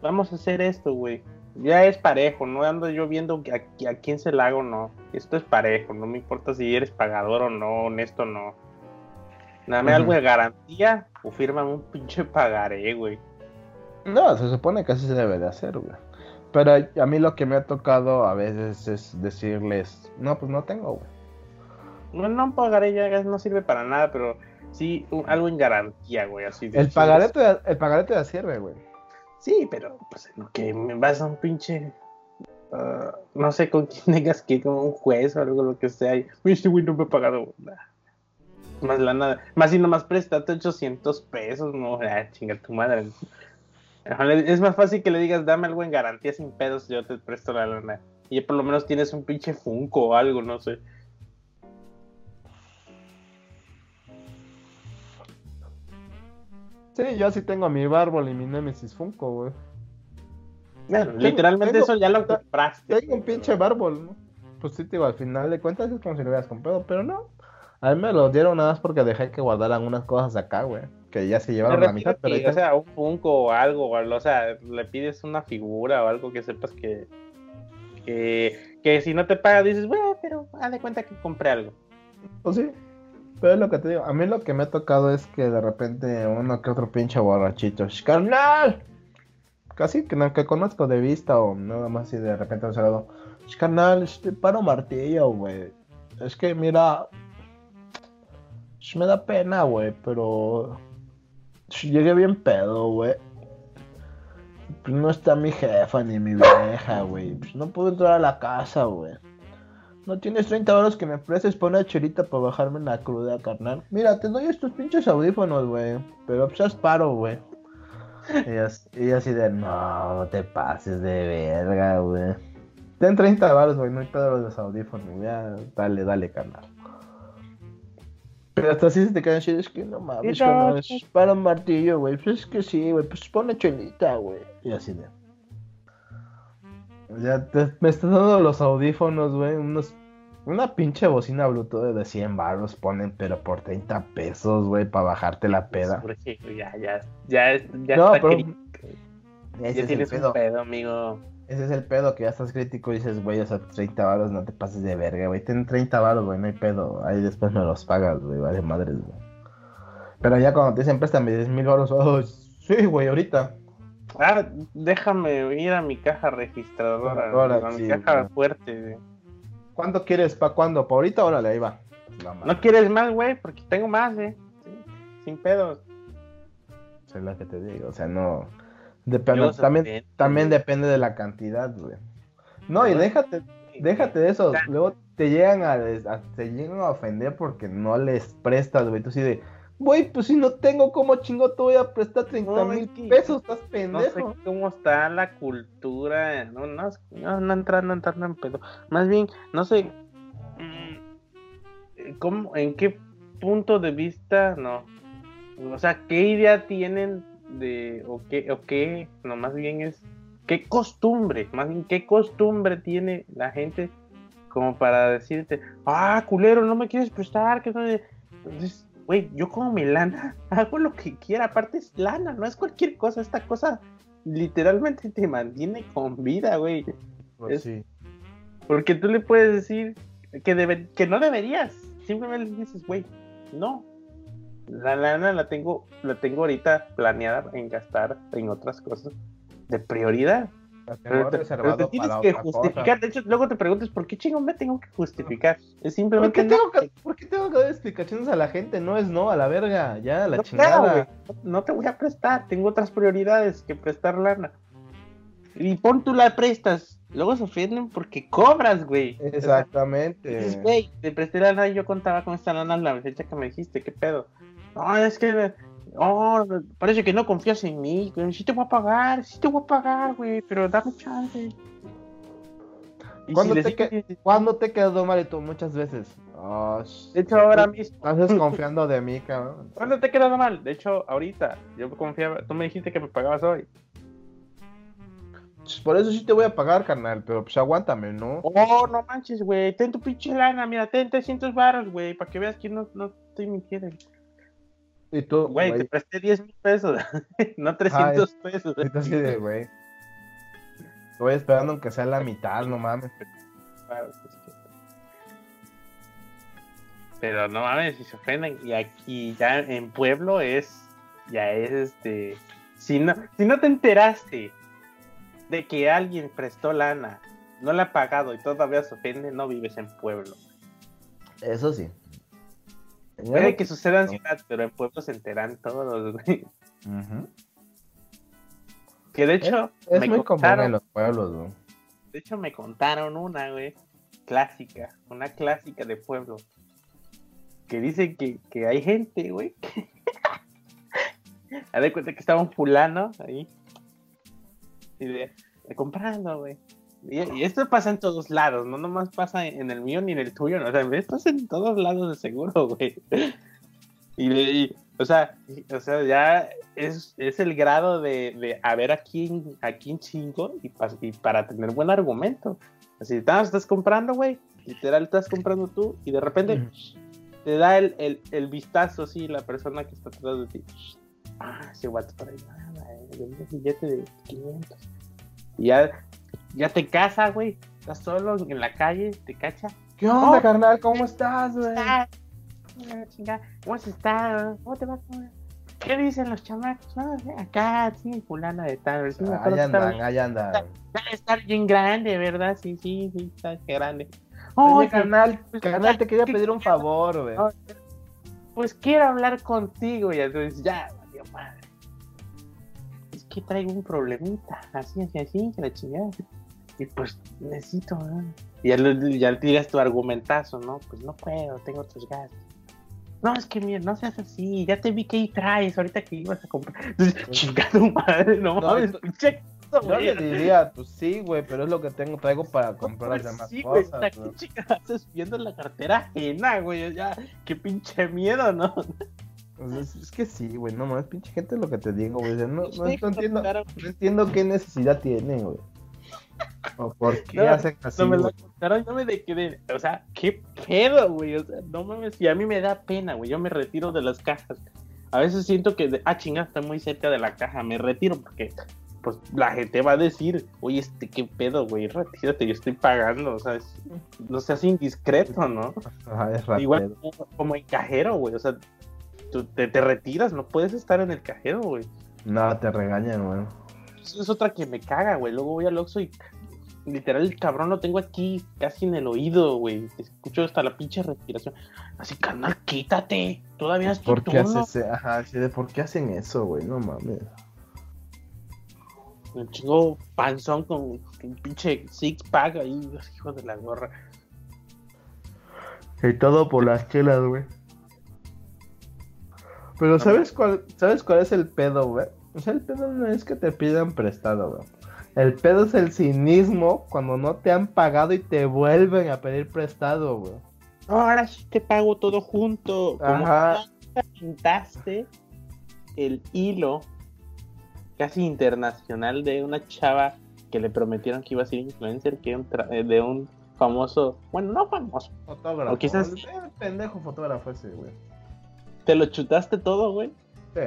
Vamos a hacer esto, güey. Ya es parejo, no ando yo viendo a, a quién se la hago o no. Esto es parejo, no me importa si eres pagador o no, honesto o no. Dame algo de garantía o fírmame un pinche pagaré, güey. No, se supone que así se debe de hacer, güey. Pero a mí lo que me ha tocado a veces es decirles, no, pues no tengo, güey. No, no pagaré ya no sirve para nada, pero sí un- algo en garantía, güey. Así de El pagaré, te, el pagaré te da sirve, güey. Sí, pero pues lo que me vas a un pinche. ah, no sé con quién tengas que ir, como un juez o algo, lo que sea. Y, "Uy, este güey no me ha pagado. Nah. Más lana, más y nomás préstate 800 pesos, no, ah, chinga tu madre. Es más fácil que le digas, dame algo en garantía sin pedos, yo te presto la lana. Y por lo menos tienes un pinche Funko o algo, no sé. Sí, yo así tengo mi Bárbol y mi Nemesis Funko, güey. Bueno, literalmente eso ya lo compraste. Tengo un pinche Bárbol, ¿no? Pues sí, digo, al final de cuentas es como si lo hubieras comprado, pero no. A mí me lo dieron nada más porque dejé que guardaran unas cosas acá, güey. Que ya se llevaron la mitad, pero. o sea, un Funko o algo, o sea, le pides una figura o algo que sepas que. Que, que si no te paga dices, güey, pero haz de cuenta que compré algo. Pues sí. Pero es lo que te digo, a mí lo que me ha tocado es que de repente uno que otro pinche borrachito, carnal, casi que no que conozco de vista o nada más y de repente un saludo, carnal, este paro martillo, güey. Es que mira, me da pena, güey, pero llegué bien pedo, güey. Pues no está mi jefa ni mi vieja, güey. Pues no puedo entrar a la casa, güey. No tienes 30 horas que me prestes para una chelita para bajarme la cruda, carnal. Mira, te doy estos pinches audífonos, güey. Pero pues paro, güey. Y, así de, no, te pases de verga, güey. Ten 30 baros, güey, no hay pedo de los audífonos. Ya, dale, dale, carnal. Pero hasta así se te quedan chidos, es que no mames, es para un martillo, güey. Pues es que sí, güey, pues pone chelita, güey. Y así de. Ya te, me estás dando los audífonos, güey. Unos, una pinche bocina Bluetooth de 100 baros ponen, pero por 30 pesos, güey, para bajarte la peda. ya, ya, ya, ya no, está pero, ya tienes un pedo, amigo. Ese es el pedo, que ya estás crítico y dices, güey, o sea, 30 baros, no te pases de verga, güey. Ten 30 baros, güey, no hay pedo. Ahí después me los pagas, güey, vale madres, güey. Pero ya cuando te dicen, préstame 10 mil baros, oh, sí, güey, ahorita. Ah, déjame ir a mi caja registradora, Ahora, a mi caja fuerte. ¿Cuánto quieres? ¿Para cuándo? ¿Para ahorita? Órale, ahí va. No, quieres más, güey, porque tengo más, eh. Sin pedos. es lo que te digo, o sea, no. Depende, también, también depende de la cantidad, güey. No, y déjate, déjate de eso. Luego te llegan a, te llegan a ofender porque no les prestas, güey. Tú sí de, Güey, pues si no tengo como chingo te voy a prestar 30 mil pesos, estás pendejo. No sé cómo está la cultura, no, no, no, no entrando, entrando en pedo. Más bien, no sé, mm, ¿cómo, en qué punto de vista, no? O sea, ¿qué idea tienen de, o qué, o qué, no, más bien es, qué costumbre, más bien, qué costumbre tiene la gente como para decirte, ah, culero, no me quieres prestar, que no... Entonces, güey, yo como mi lana hago lo que quiera, aparte es lana, no es cualquier cosa, esta cosa literalmente te mantiene con vida, güey. Pues sí. Porque tú le puedes decir que, debe, que no deberías, simplemente dices, güey, no, la lana la tengo, la tengo ahorita planeada en gastar en otras cosas de prioridad. Pero te, tienes que justificar. De hecho, luego te preguntas por qué chingón me tengo que justificar. Es simplemente. ¿Por qué, tengo que, ¿por qué tengo que dar explicaciones a la gente? No es no, a la verga. Ya, la chingada. no te voy a prestar. Tengo otras prioridades que prestar lana. Y pon tú la prestas. Luego se ofenden porque cobras, güey. Exactamente. güey, te presté lana y yo contaba con esta lana la fecha que me dijiste. ¿Qué pedo? No, es que Oh, parece que no confías en mí. Sí te voy a pagar, sí te voy a pagar, güey, pero dame chance. ¿Cuándo, te te quedó malito? Muchas veces. Oh, de hecho, ahora mismo. Estás desconfiando de mí, cabrón. ¿Cuándo te he quedado mal? De hecho, ahorita. Yo confiaba. Tú me dijiste que me pagabas hoy. Pues, por eso sí te voy a pagar, carnal, pero pues aguántame, ¿no? Oh, no manches, güey. Ten tu pinche lana, mira, ten 300 baros, güey, para que veas que no, no estoy mintiendo. Y tú, güey, te presté 10 mil pesos, no 300 pesos. Así de, güey. Estoy esperando que sea la mitad, no mames. Pero no mames, si se ofenden. Y aquí ya en pueblo es, ya es este. Si no, si no te enteraste de que alguien prestó lana, no la ha pagado y todavía se ofende, no vives en pueblo. Eso sí. Puede que suceda en ciudad, pero en pueblos se enteran todos, güey. Que de hecho. Es, muy común en los pueblos, güey. De hecho, me contaron una, güey. Clásica. Una clásica de pueblo. Que dice que, que hay gente, güey. A de cuenta que estaba un fulano ahí. Y de, comprando, güey. Y, esto pasa en todos lados, no nomás pasa en el mío ni en el tuyo, ¿no? o sea, esto pasa en todos lados de seguro, güey. Y, O sea, o sea ya es, es el grado de, de, a ver a quién, a quién chingo y, y para tener buen argumento. Así, estás comprando, güey, literal estás comprando tú y de repente te da el, el, el, vistazo, sí, la persona que está atrás de ti. Ah, ese guato por ahí, un billete de 500. Y ya, ya te casa, güey, estás solo en la calle, te cacha. ¿Qué onda, oh, carnal? ¿Cómo estás, güey? ¿Cómo has estado? ¿Cómo te vas? ¿Qué dicen los chamacos? No, acá, sí, fulana de tal. Sí, ahí andan, ahí andan. Debe estar bien grande, ¿verdad? Sí, sí, sí, está grande. Oye, carnal, pues, carnal, te quería pedir un favor, güey. Pues quiero hablar contigo. Y entonces, ya, Dios madre. Que traigo un problemita. Así, así, así, que la chingada. Y pues necesito, ¿no? Y ya, ya tiras tu argumentazo, ¿no? Pues no puedo, tengo otros gastos. No, es que mira, no seas así, ya te vi que ahí traes ahorita que ibas a comprar. Chingado madre, no, no mames, pinche. Yo le diría, pues sí, güey, pero es lo que tengo, traigo para comprar las demás sí, cosas. Güey, ¿qué chica haces viendo la cartera ajena, güey? Ya, qué pinche miedo, ¿no? Es, que sí, güey, no mames, pinche gente es lo que te digo, güey. No, no, no, entiendo, no entiendo qué necesidad tienen, güey. ¿O por qué hacen así? No me lo contaron, no me de quedé. O sea, qué pedo, güey. O sea, no mames. Y a mí me da pena, güey. Yo me retiro de las cajas. A veces siento que, ah, chingada, está muy cerca de la caja. Me retiro porque, pues, la gente va a decir, oye, este, qué pedo, güey. Retírate, yo estoy pagando. O sea, no seas indiscreto, ¿no? es Igual como, en cajero, güey. O sea, tú te, te retiras, no puedes estar en el cajero, güey. No, te regañan, güey es otra que me caga, güey. Luego voy al Oxxo y literal el cabrón lo tengo aquí casi en el oído, güey. Escucho hasta la pinche respiración. Así, carnal, quítate. Todavía es ¿Por qué haces, ajá, sí, de por qué hacen eso, güey? No mames. Un chingo panzón con un pinche six pack ahí, hijo de la gorra. Y todo por las chelas, güey. Pero ¿sabes cuál, ¿sabes cuál es el pedo, güey? O sea, el pedo no es que te pidan prestado, güey. El pedo es el cinismo cuando no te han pagado y te vuelven a pedir prestado, güey. ahora sí te pago todo junto. Ajá. pintaste el hilo casi internacional de una chava que le prometieron que iba a ser influencer, que eh, de un famoso, bueno, no famoso. Fotógrafo. O quizás... pendejo fotógrafo ese, güey. ¿Te lo chutaste todo, güey? Sí.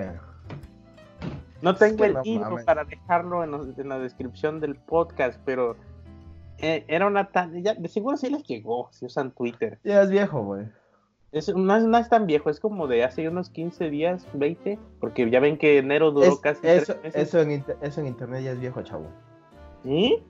No tengo el info para dejarlo en, la descripción del podcast, pero eh, era una tan. de seguro sí les llegó si usan Twitter. Ya es viejo, güey. no, es, tan viejo, es como de hace unos 15 días, 20, porque ya ven que enero duró casi. Eso, eso, en eso en internet ya es viejo, chavo. ¿Sí?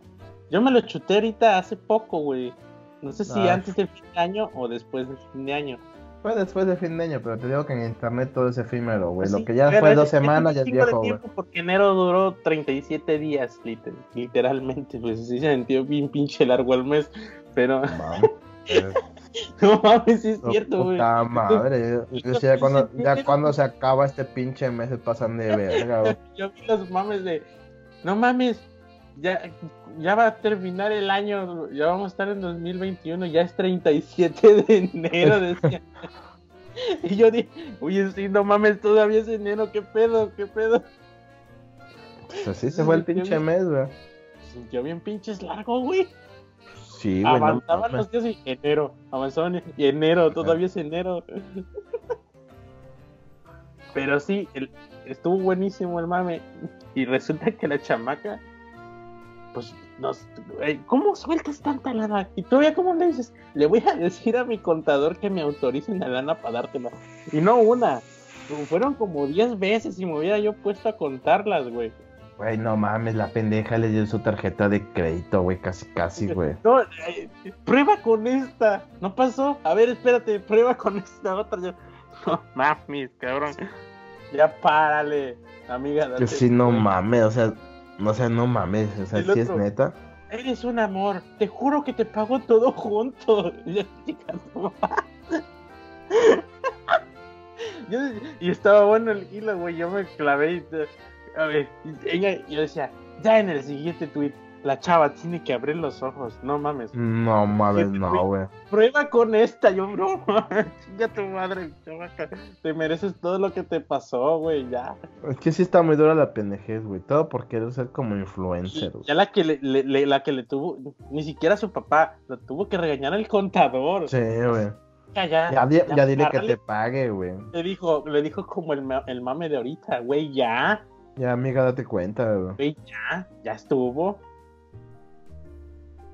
Yo me lo chuté ahorita hace poco, güey. No sé si ah. antes del fin de año o después del fin de año. Fue después de fin de año, pero te digo que en internet todo es efímero, güey. Lo que ya fue dos semanas ya es viejo, güey. Porque enero duró 37 días, literalmente. Pues sí se sintió bien pinche largo el mes, pero... no mames, sí es cierto, güey. Puta madre. Yo, ya, cuando, ya cuando se acaba este pinche mes se pasan de verga, güey. Yo vi los mames de... No mames, ya, ya va a terminar el año, ya vamos a estar en 2021, ya es 37 de enero, decía. y yo dije, oye, sí, no mames, todavía es enero, qué pedo, qué pedo. Pues así se fue el pinche mes, güey. Sintió bien pinches largo, güey. Sí, güey. Avanzaban los días y enero, avanzaban y enero, todavía es enero. Pero sí, estuvo buenísimo el mame. Y resulta que la chamaca pues, ¿cómo sueltas tanta lana? Y todavía, ¿cómo le dices? Le voy a decir a mi contador que me autoricen la lana para dártela. Y no una, fueron como 10 veces y me hubiera yo puesto a contarlas, güey. Güey, no mames, la pendeja le dio su tarjeta de crédito, güey, casi, casi, güey. No, eh, prueba con esta. No pasó. A ver, espérate, prueba con esta otra. No mames, cabrón. Ya párale, amiga. Que si no mames, o sea, no sé, no mames, o sea, si es neta. Eres un amor, te juro que te pago todo junto. y estaba bueno el hilo, güey. Yo me clavé y. A ver, ella, yo decía, ya en el siguiente tweet, la chava tiene que abrir los ojos, no mames. No mames, no, güey. Prueba con esta, yo, bro. Ya tu madre, chavaca. Te mereces todo lo que te pasó, güey, ya. Es que sí está muy dura la pendejez, güey. Todo por querer ser como influencer, güey. Ya la que le, le- la que le tuvo, ni siquiera su papá, lo tuvo que regañar el contador. Sí, güey. Ya, ya, Ya, di- ya dile que te pague, güey. Le dijo, le dijo como el mame de ahorita, güey, ya, Ya, amiga, date cuenta, güey. güey, ya, ya estuvo.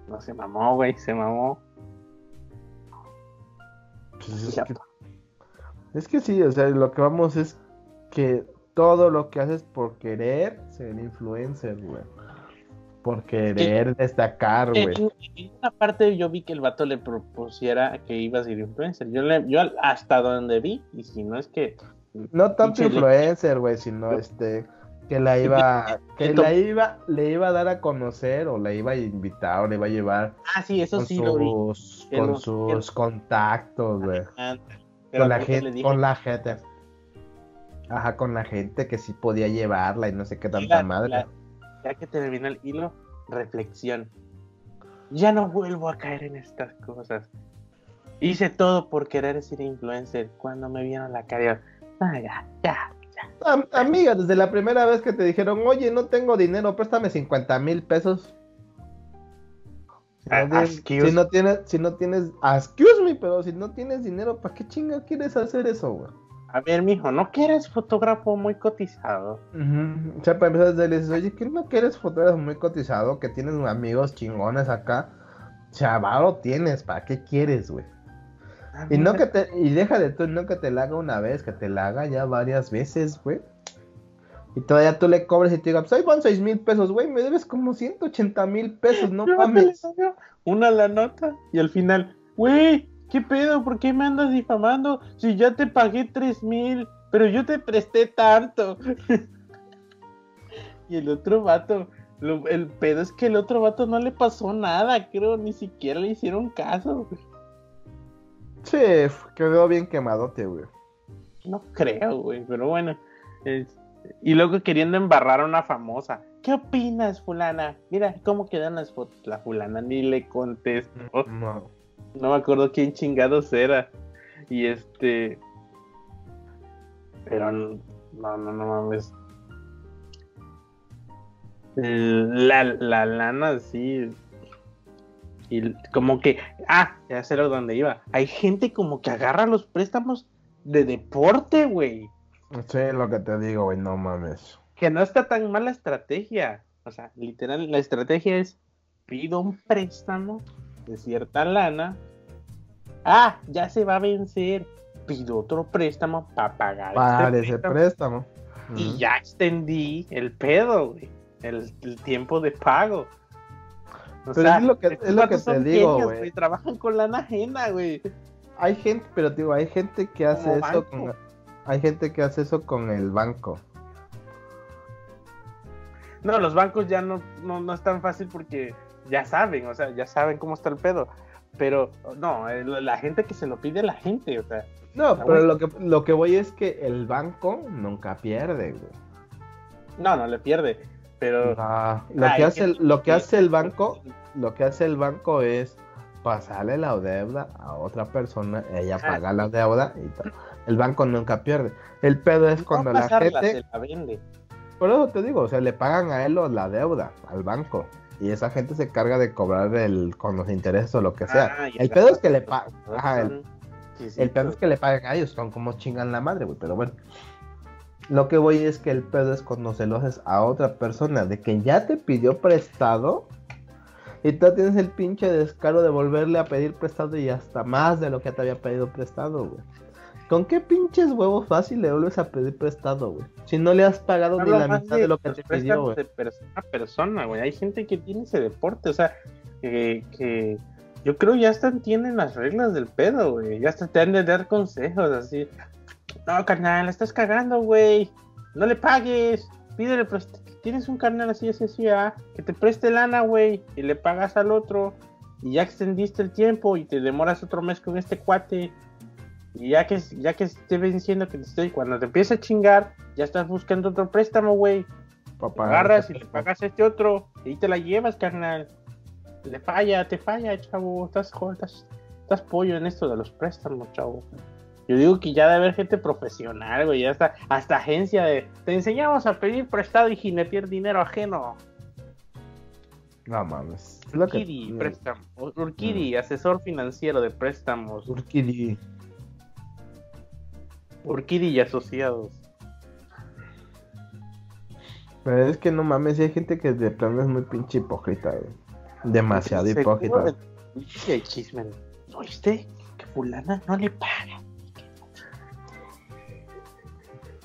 No se mamó, güey, se mamó. Pues es, que, es que sí, o sea, lo que vamos es que todo lo que haces por querer ser influencer, güey. Por querer destacar, güey. En, una parte yo vi que el vato le propusiera que iba a ser influencer. Yo, le, yo hasta donde vi, y si no es que No tanto influencer, güey, sino este que la iba que la iba le iba a dar a conocer o la iba a invitar o le iba a llevar Ah, sí, eso con sí lo vi. sus con sus contactos, güey. Ah, Pero Con la gente, con la gente. Ajá, con la gente que sí podía llevarla y no sé qué tanta la- madre. la- ya que termina el hilo, reflexión. Ya no vuelvo a caer en estas cosas. Hice todo por querer ser influencer. Cuando me vieron la cara, ah, ya, ya. Am- amiga, desde la primera vez que te dijeron, oye, no tengo dinero, préstame 50 mil pesos. Si Ah, no, tienes, excuse- si no tienes, si no tienes, excuse me, pero si no tienes dinero, ¿para qué chinga quieres hacer eso, güey? A ver, mijo, ¿no quieres fotógrafo muy cotizado? Ujú. O sea, para empezar, le dices, oye, ¿qué no quieres fotógrafo muy cotizado? Que tienes amigos chingones acá. Chavalo tienes, ¿para qué quieres, güey? Y no que te, y deja de tú, no que te la haga una vez, que te la haga ya varias veces, güey. Y todavía tú le cobres y te diga, pues ahí van seis mil pesos, güey, me debes como 180 mil pesos, no mames. Una la nota y al final, güey, ¿qué pedo? ¿Por qué me andas difamando? Si ya te pagué tres mil, pero yo te presté tanto. y el otro vato, lo- el pedo es que el otro vato no le pasó nada, creo, ni siquiera le hicieron caso. Sí, quedó bien quemadote, güey. No creo, güey, pero bueno. Y luego queriendo embarrar a una famosa. ¿Qué opinas, fulana? Mira cómo quedan las fotos. La fulana ni le contestó. No. No me acuerdo quién chingados era. Y este. Pero no, no, no, no mames. La, la lana, sí. Y como que. Ah, ya sé lo donde iba. Hay gente como que agarra los préstamos de deporte, güey. Sí, lo que te digo, güey, no mames. Que no está tan mala estrategia. O sea, literal, la estrategia es pido un préstamo de cierta lana. Ah, ya se va a vencer. Pido otro préstamo para pagar Para este ese préstamo. préstamo. Y ya extendí el pedo, güey. El, el tiempo de pago. O Pero es lo que- es lo que te digo, güey. Trabajan con lana ajena, güey. Hay gente, pero digo, hay gente que hace Como eso banco. con, hay gente que hace eso con el banco. No, los bancos ya no, no, no es tan fácil porque ya saben, o sea, ya saben cómo está el pedo. Pero no, la gente que se lo pide la gente, o sea, No, pero lo que, lo que voy es que el banco nunca pierde, güey. no, no le pierde. Pero lo Ay, que hace el, lo que hace el banco, lo que hace el banco es pasarle la deuda a otra persona, ella Ah, paga la deuda y tal. El banco nunca pierde. El pedo es cuando la gente, se la vende. por eso te digo, o sea, le pagan a él o la deuda al banco y esa gente se carga de cobrar el con los intereses o lo que sea. Ah, el pedo es que le pagan, el, Sí, sí, el pedo es que le paguen a ellos, son como chingan la madre, güey, pero bueno. Lo que voy es que el pedo es cuando se lo haces a otra persona, de que ya te pidió prestado y tú tienes el pinche descaro de volverle a pedir prestado y hasta más de lo que te había pedido prestado, güey. ¿Con qué pinches huevos fácil le vuelves a pedir prestado, güey? Si no le has pagado ni la mitad de lo que te pidió, güey. de persona a persona, güey. Hay gente que tiene ese deporte, o sea, que, que yo creo ya hasta entienden las reglas del pedo, güey. Ya hasta te han de dar consejos así. No, carnal, la estás cagando, güey. No le pagues. Pídele, tienes un carnal así, así, así, ah, que te preste lana, güey, y le pagas al otro. Y ya extendiste el tiempo y te demoras otro mes con este cuate. Y ya que, ya que esté venciendo que te estoy, cuando te empieza a chingar, ya estás buscando otro préstamo, güey. Agarras y le pagas a este otro y te la llevas, carnal. Le falla, te falla, chavo. Estás, estás, estás pollo en esto de los préstamos, chavo. Yo digo que ya debe haber gente profesional, güey. Ya está, hasta agencia de. Te enseñamos a pedir prestado y jinetear dinero ajeno. No mames. Urquidi, préstamo. Urquidi, mm. asesor financiero de préstamos. Urquidi. Urquidi y asociados. Pero es que no mames, hay gente que de plano es muy pinche hipócrita, güey. Demasiado hipócrita. Dice chisme. ¿Oíste? Que fulana no le paga.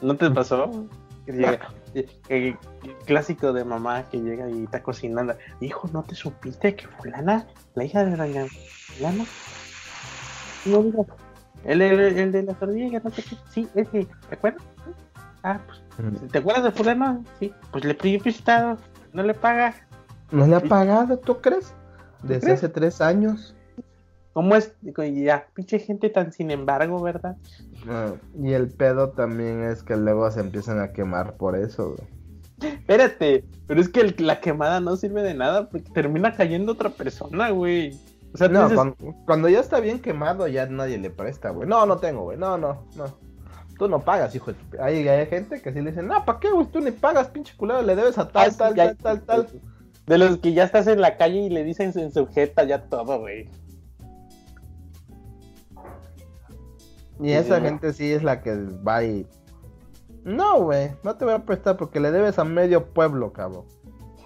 ¿No te pasó? el, clásico de mamá que llega y está cocinando. Hijo, ¿no te supiste que fulana, la hija de la fulana? No digas. El, el, de la tortilla, no sé qué. Sí, ese, ¿te acuerdas? Ah, pues. ¿te acuerdas de fulano? Sí, pues le pidió prestado, no le paga. ¿No le ha pagado, tú crees? Desde hace tres años. ¿Cómo es? Ya, pinche gente tan sin embargo, ¿verdad? Y el pedo también es que luego se empiezan a quemar por eso, Espérate, pero es que la quemada no sirve de nada porque termina cayendo otra persona, güey. O sea, no, cuando, ya está bien quemado ya nadie le presta, güey. No, no tengo, güey. No, no, no. Tú no pagas, hijo de tu... Hay, hay gente que sí le dicen, no, ¿para qué, güey? Tú ni pagas, pinche culero, le debes a tal, ah, tal, tal, tal, tal. De los que ya estás en la calle y le dicen en sujeta ya todo, güey. Y esa gente sí es la que va y. No, güey, no te voy a prestar porque le debes a medio pueblo, cabrón.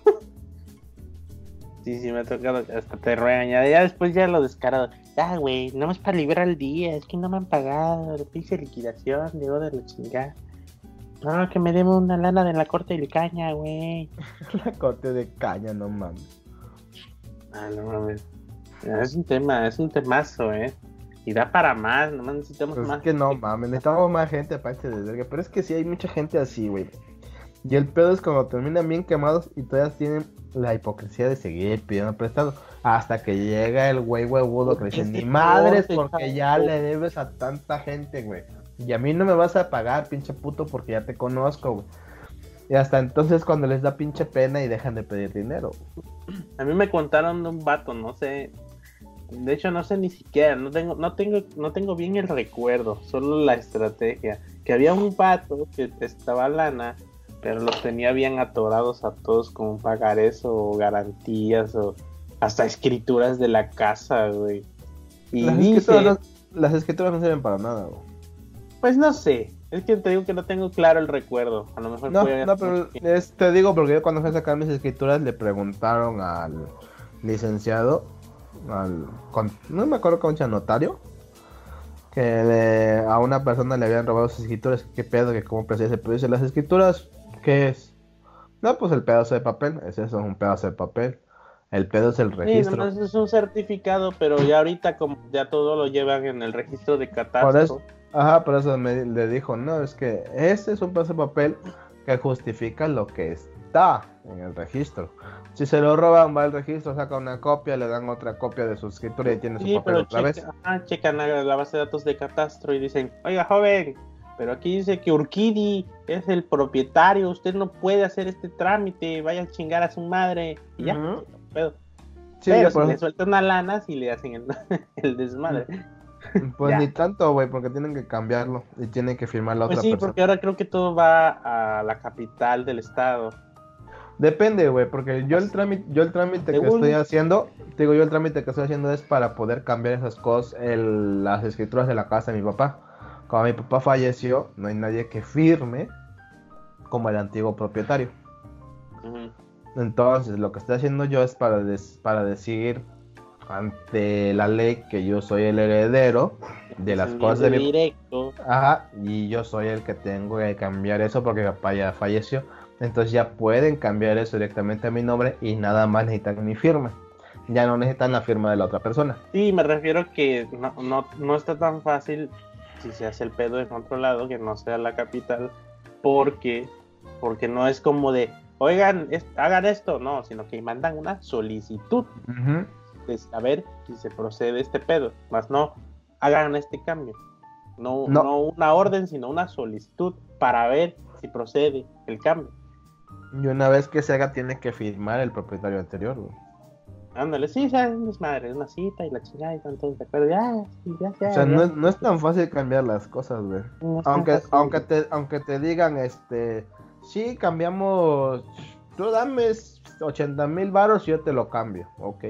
Sí, sí, me ha tocado, hasta te regaña. Ya después ya lo descarado. Ya, güey, no más para liberar el día, es que no me han pagado, le pinche liquidación, digo de la chingada. No, que me debo una lana de la corte de caña, güey. la corte de caña, no mames. Ah, no mames. Es un tema, es un temazo, eh. Y da para más, nomás necesitamos pues más. Es que no mames, necesitamos más gente aparte de verga. Pero es que sí hay mucha gente así, güey. Y el pedo es cuando terminan bien quemados y todavía tienen la hipocresía de seguir pidiendo prestado. Hasta que llega el güey huevudo que dice, ni madres, porque ya le debes a tanta gente, güey. Y a mí no me vas a pagar, pinche puto, porque ya te conozco, güey. Y hasta entonces cuando les da pinche pena y dejan de pedir dinero. A mí me contaron de un vato, no sé, de hecho, no sé ni siquiera, no tengo, no tengo, no tengo bien el recuerdo, solo la estrategia. Que había un pato que estaba lana, pero los tenía bien atorados a todos con pagares o garantías o hasta escrituras de la casa, güey. Y las, escrituras, las escrituras no sirven para nada, güey. Pues no sé, es que te digo que no tengo claro el recuerdo. A lo mejor no, no pero te digo porque yo cuando fui a sacar mis escrituras le preguntaron al licenciado no me acuerdo con un notario que a una persona le habían robado sus escrituras, qué pedo, que cómo precisa ese dice, las escrituras, ¿qué es? No, pues el pedazo de papel, es eso, un pedazo de papel. El pedo es el registro. Sí, es un certificado, pero ya ahorita como ya todo lo llevan en el registro de catastro. ajá, por eso me le dijo, no, es que ese es un pedazo de papel que justifica lo que está en el registro. Si se lo roban, va al registro, saca una copia, le dan otra copia de su escritura y tiene su papel otra vez. Ah, checan la base de datos de catastro y dicen, oiga joven, pero aquí dice que Urquidi es el propietario, usted no puede hacer este trámite, vaya a chingar a su madre y ya, pero le sueltan una lana y le hacen el, desmadre. Pues ni tanto, güey, porque tienen que cambiarlo y tienen que firmar la pues otra sí, porque ahora creo que todo va a la capital del estado. Depende, güey, porque yo el trámite, yo el trámite que estoy haciendo, digo, yo el trámite que estoy haciendo es para poder cambiar esas cosas, el, las escrituras de la casa de mi papá. Cuando mi papá falleció, no hay nadie que firme como el antiguo propietario. Entonces, lo que estoy haciendo yo es para, para decir ante la ley que yo soy el heredero de las cosas de mi directo. Ajá, y yo soy el que tengo que cambiar eso porque mi papá ya falleció. Entonces ya pueden cambiar eso directamente a mi nombre y nada más necesitan mi firma. Ya no necesitan la firma de la otra persona. Sí, me refiero que no, no, está tan fácil si se hace el pedo en otro lado, que no sea la capital, porque, porque no es como de, oigan, hagan esto, no, sino que mandan una solicitud de saber si se procede este pedo, más no, hagan este cambio. No, no. no una orden, sino una solicitud para ver si procede el cambio. Y una vez que se haga, tiene que firmar el propietario anterior, güey. Ándale, sí, ya es madre, una cita y la chingada y tanto de acuerdo. Ya, ya, ya, O sea, ya. no es, no es tan fácil cambiar las cosas, güey. No es Aunque, aunque, te, aunque te digan, este, sí, cambiamos, tú dame 80 mil varos y yo te lo cambio, ok.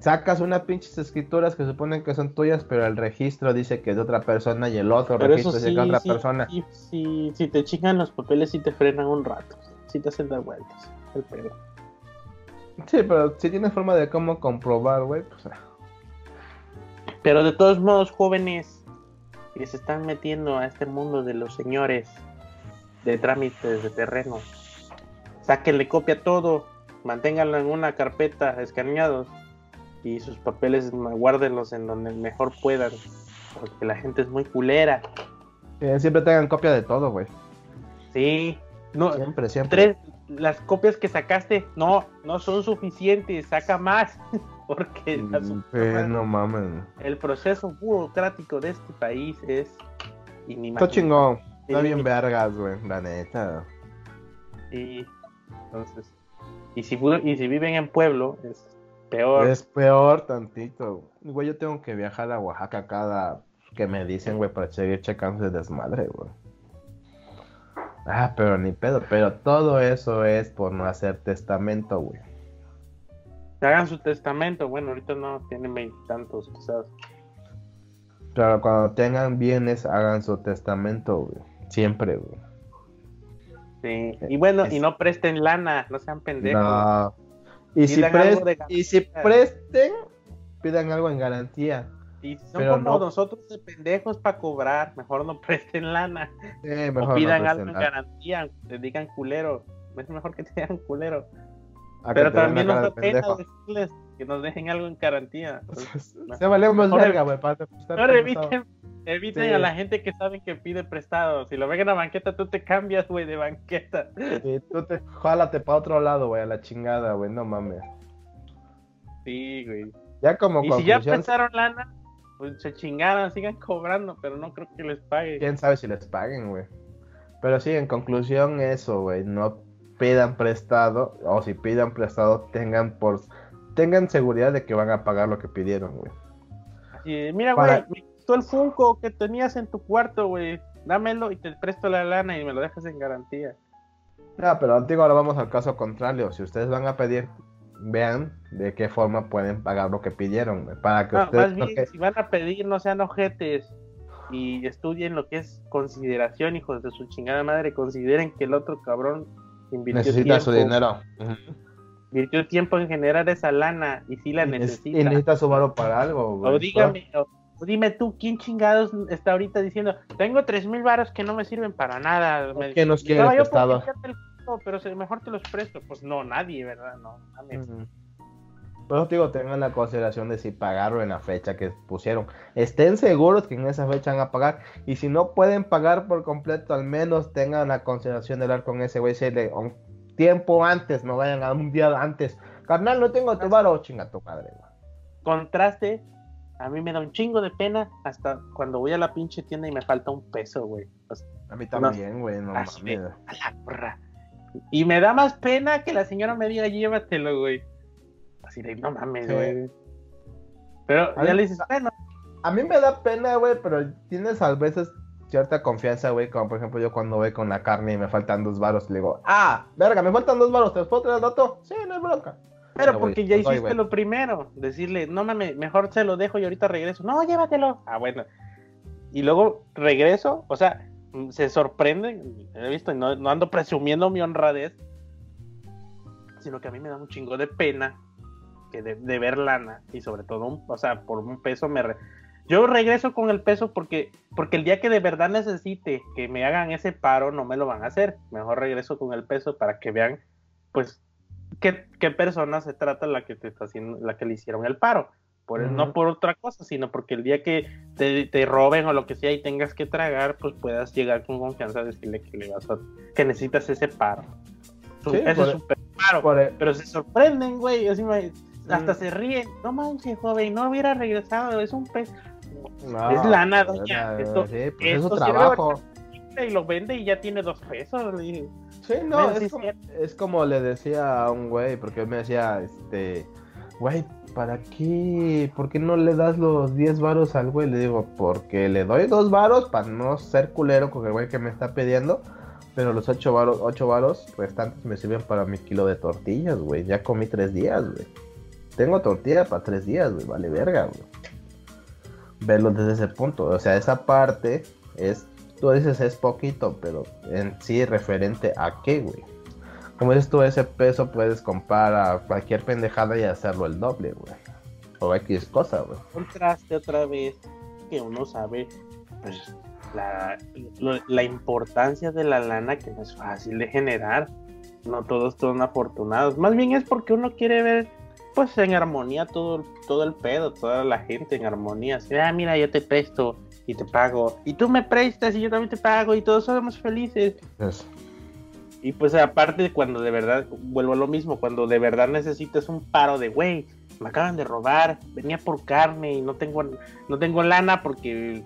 Sacas unas pinches escrituras que suponen que son tuyas, pero el registro dice que es de otra persona y el otro Pero registro sí, dice que es otra sí, persona. sí, sí, si te chingan los papeles, sí te frenan un rato. Sí te hacen dar vueltas. El pedo. Sí, pero si tienes forma de cómo comprobar, güey, pues... ah. Pero de todos modos, jóvenes que se están metiendo a este mundo de los señores de trámites de terreno, sáquenle copia todo, manténganlo en una carpeta escaneados y sus papeles guárdenlos en donde mejor puedan, porque la gente es muy culera. Que siempre tengan copia de todo, güey. Sí, no, Siempre, siempre. tres, las copias que sacaste, no, no son suficientes, saca más, porque la Mm, eh, no mames. el proceso burocrático de este país es inimaginable. Está chingón. Está Sí. bien vergas, güey, la neta. Y entonces, y si, y si viven en pueblo, es peor. Es peor tantito. Güey, yo tengo que viajar a Oaxaca cada que me dicen, güey, para seguir checando ese desmadre, güey. Ah, pero ni pedo. Pero todo eso es por no hacer testamento, güey. Que hagan su testamento. Bueno, ahorita no tienen veintitantos, quizás. Pero cuando tengan bienes, hagan su testamento, güey. Siempre, güey. Sí. Y bueno, Es- y no presten lana, no sean pendejos. No. Y si, y si presten, pidan algo en garantía. Y si son Pero como no- nosotros de pendejos para cobrar, mejor no presten lana. Sí, o pidan no algo en garantía, te digan culero. Es mejor que te digan culero. A Pero también nos da de pena decirles que nos dejen algo en garantía. Entonces, Se valemos Mejor verga, güey, para tu eviten, eviten Sí. a la gente que saben que pide prestado. Si lo ven en la banqueta, tú te cambias, güey, de banqueta. Sí, tú te jálate para otro lado, güey, a la chingada, güey, no mames. Sí, güey. Ya como Y si ya prestaron lana, pues se chingaron, sigan cobrando, pero no creo que les pague. quién sabe si les paguen, güey. Pero sí, en conclusión, eso, güey, no pidan prestado, o si pidan prestado, tengan por tengan seguridad de que van a pagar lo que pidieron, güey. Mira, Para- güey, me gustó el Funko que tenías en tu cuarto, güey. Dámelo y te presto la lana y me lo dejas en garantía. No, pero antiguo ahora vamos al caso contrario. Si ustedes van a pedir, vean de qué forma pueden pagar lo que pidieron, para que No, ustedes más bien, si van a pedir, no sean ojetes y estudien lo que es consideración, hijos de su chingada madre. Consideren que el otro cabrón invirtió necesita tiempo, su dinero. invirtió tiempo en generar esa lana y sí la necesita. Y necesita su varo para algo, güey. O dígame, o, o dime tú, ¿quién chingados está ahorita diciendo, tengo tres mil varos que no me sirven para nada? Me- ¿Quién nos quiere Estaba yo culo, pero mejor te los presto. Pues no, nadie, ¿verdad? No, mames. Por eso te digo, tengan la consideración de si pagaron en la fecha que pusieron. Estén seguros que en esa fecha van a pagar. Y si no pueden pagar por completo, al menos tengan la consideración de hablar con ese güey. Decirle un tiempo antes, no vayan a un día antes. Carnal, no tengo tu varo, chinga tu madre, güey. Contraste, a mí me da un chingo de pena hasta cuando voy a la pinche tienda y me falta un peso, güey. O sea, A mí también, güey, no mames. a la porra. Y me da más pena que la señora me diga, llévatelo, güey. Así de, no mames, Sí. güey. Pero A ya mí- le dices, bueno, A mí me da pena, güey, pero tienes a veces cierta confianza, güey, como por ejemplo yo cuando voy con la carne y me faltan dos varos, le digo, ah, verga, me faltan dos varos, ¿te los puedo traer al dato? Sí, no hay bronca. Pero güey, porque ya pues, hiciste lo primero, decirle, no mames, mejor se lo dejo y ahorita regreso. No, llévatelo. Ah, bueno. Y luego regreso, o sea, se sorprenden, he visto, no, no ando presumiendo mi honradez, sino que a mí me da un chingo de pena que de, de ver lana y sobre todo, un- o sea, por un peso me... Yo regreso con el peso porque, porque el día que de verdad necesite que me hagan ese paro, no me lo van a hacer. Mejor regreso con el peso para que vean, pues, qué, qué persona se trata la que te está haciendo, la que le hicieron el paro. Por, Ujú. No por otra cosa, sino porque el día que te, te roben o lo que sea y tengas que tragar, pues puedas llegar con confianza a decirle que le vas a, que necesitas ese paro. Sí, ese es super paro. Por e- Pero se sorprenden, güey. Hasta Mm. se ríen. No manches, joven, no hubiera regresado. Es un pez. No, Es lana, doña. no, Esto- sí, pues es su esto trabajo. Y lo vende y ya tiene dos pesos. dije. Sí, no, es, como, es como le decía a un güey, porque él me decía, este, güey, ¿para qué? ¿Por qué no le das los 10 varos al güey? Le digo, porque le doy dos varos para no ser culero con el güey que me está pidiendo. Pero los 8 varos, 8 varos restantes me sirven para mi kilo de tortillas, güey. Ya comí 3 días, güey. Tengo tortilla para 3 días, güey. Vale verga, güey. Verlo desde ese punto. O sea, esa parte es, tú dices es poquito, pero en sí referente a qué, güey como dices tú, ese peso puedes comprar a cualquier pendejada y hacerlo el doble, güey. O X cosa, güey. Contraste otra vez que uno sabe pues, la, la, importancia de la lana que no es fácil de generar. No todos son afortunados. Más bien es porque uno quiere ver pues en armonía todo, todo el pedo, toda la gente en armonía. ah, mira, yo te presto y te pago. Y tú me prestas y yo también te pago y todos somos felices. Eso. Y pues aparte cuando de verdad, vuelvo a lo mismo, cuando de verdad necesitas un paro de, güey, me acaban de robar, venía por carne y no tengo, no tengo lana porque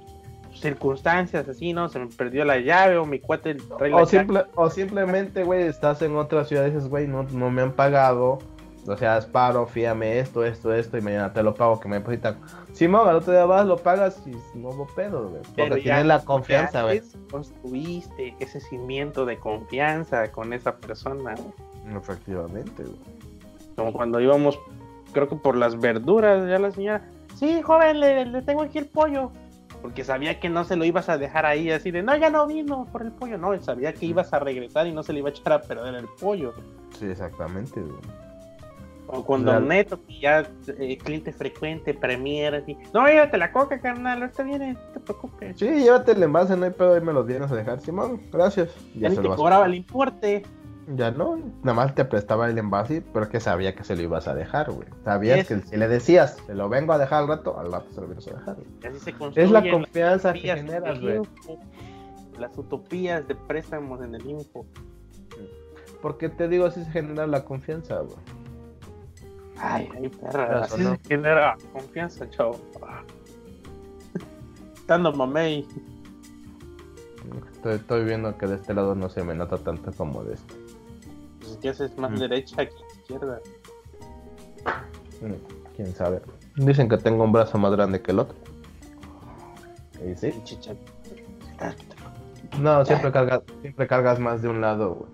circunstancias así, ¿no? Se me perdió la llave o mi cuate trae o, simple, o simplemente, güey, estás en otra ciudad y dices, güey, no, no me han pagado, o sea, paro, fíame esto, esto, esto, y mañana te lo pago, que me depositan. Simón, al otro día vas, lo pagas y no hubo pedo, güey. Porque tienes la confianza, güey. Construiste ese cimiento de confianza con esa persona, Efectivamente, güey. Como cuando íbamos, creo que por las verduras, ya la señora, sí, joven, le, le tengo aquí el pollo. Porque sabía que no se lo ibas a dejar ahí así de, no, ya no vino por el pollo. No, sabía que ibas a regresar y no se le iba a echar a perder el pollo. Sí, exactamente, güey. O con Don Neto, que ya eh, cliente frecuente, Premier, así. No, llévate la coca, carnal, está bien, eh, no te preocupes. Sí, llévate el envase, no hay pedo, ahí me los vienes a dejar, Simón, gracias. Ya, se te cobraba el importe. Ya no, nada más te prestaba el envase, pero que sabía que se lo ibas a dejar, güey. Sabías que si le decías, se lo vengo a dejar al rato, al rato se lo vienes a dejar. es la confianza que generas, güey. Las utopías de préstamos en el info. Porque te digo, así se genera la confianza, güey. Ay, ay, perra. Así se genera confianza, chavo. Dando mamey. Estoy, estoy, viendo que de este lado no se me nota tanto como de este. Pues que haces más mm. derecha que izquierda. Mm, quién sabe. Dicen que tengo un brazo más grande que el otro. ¿Y sí? No, siempre cargas, siempre cargas más de un lado, güey.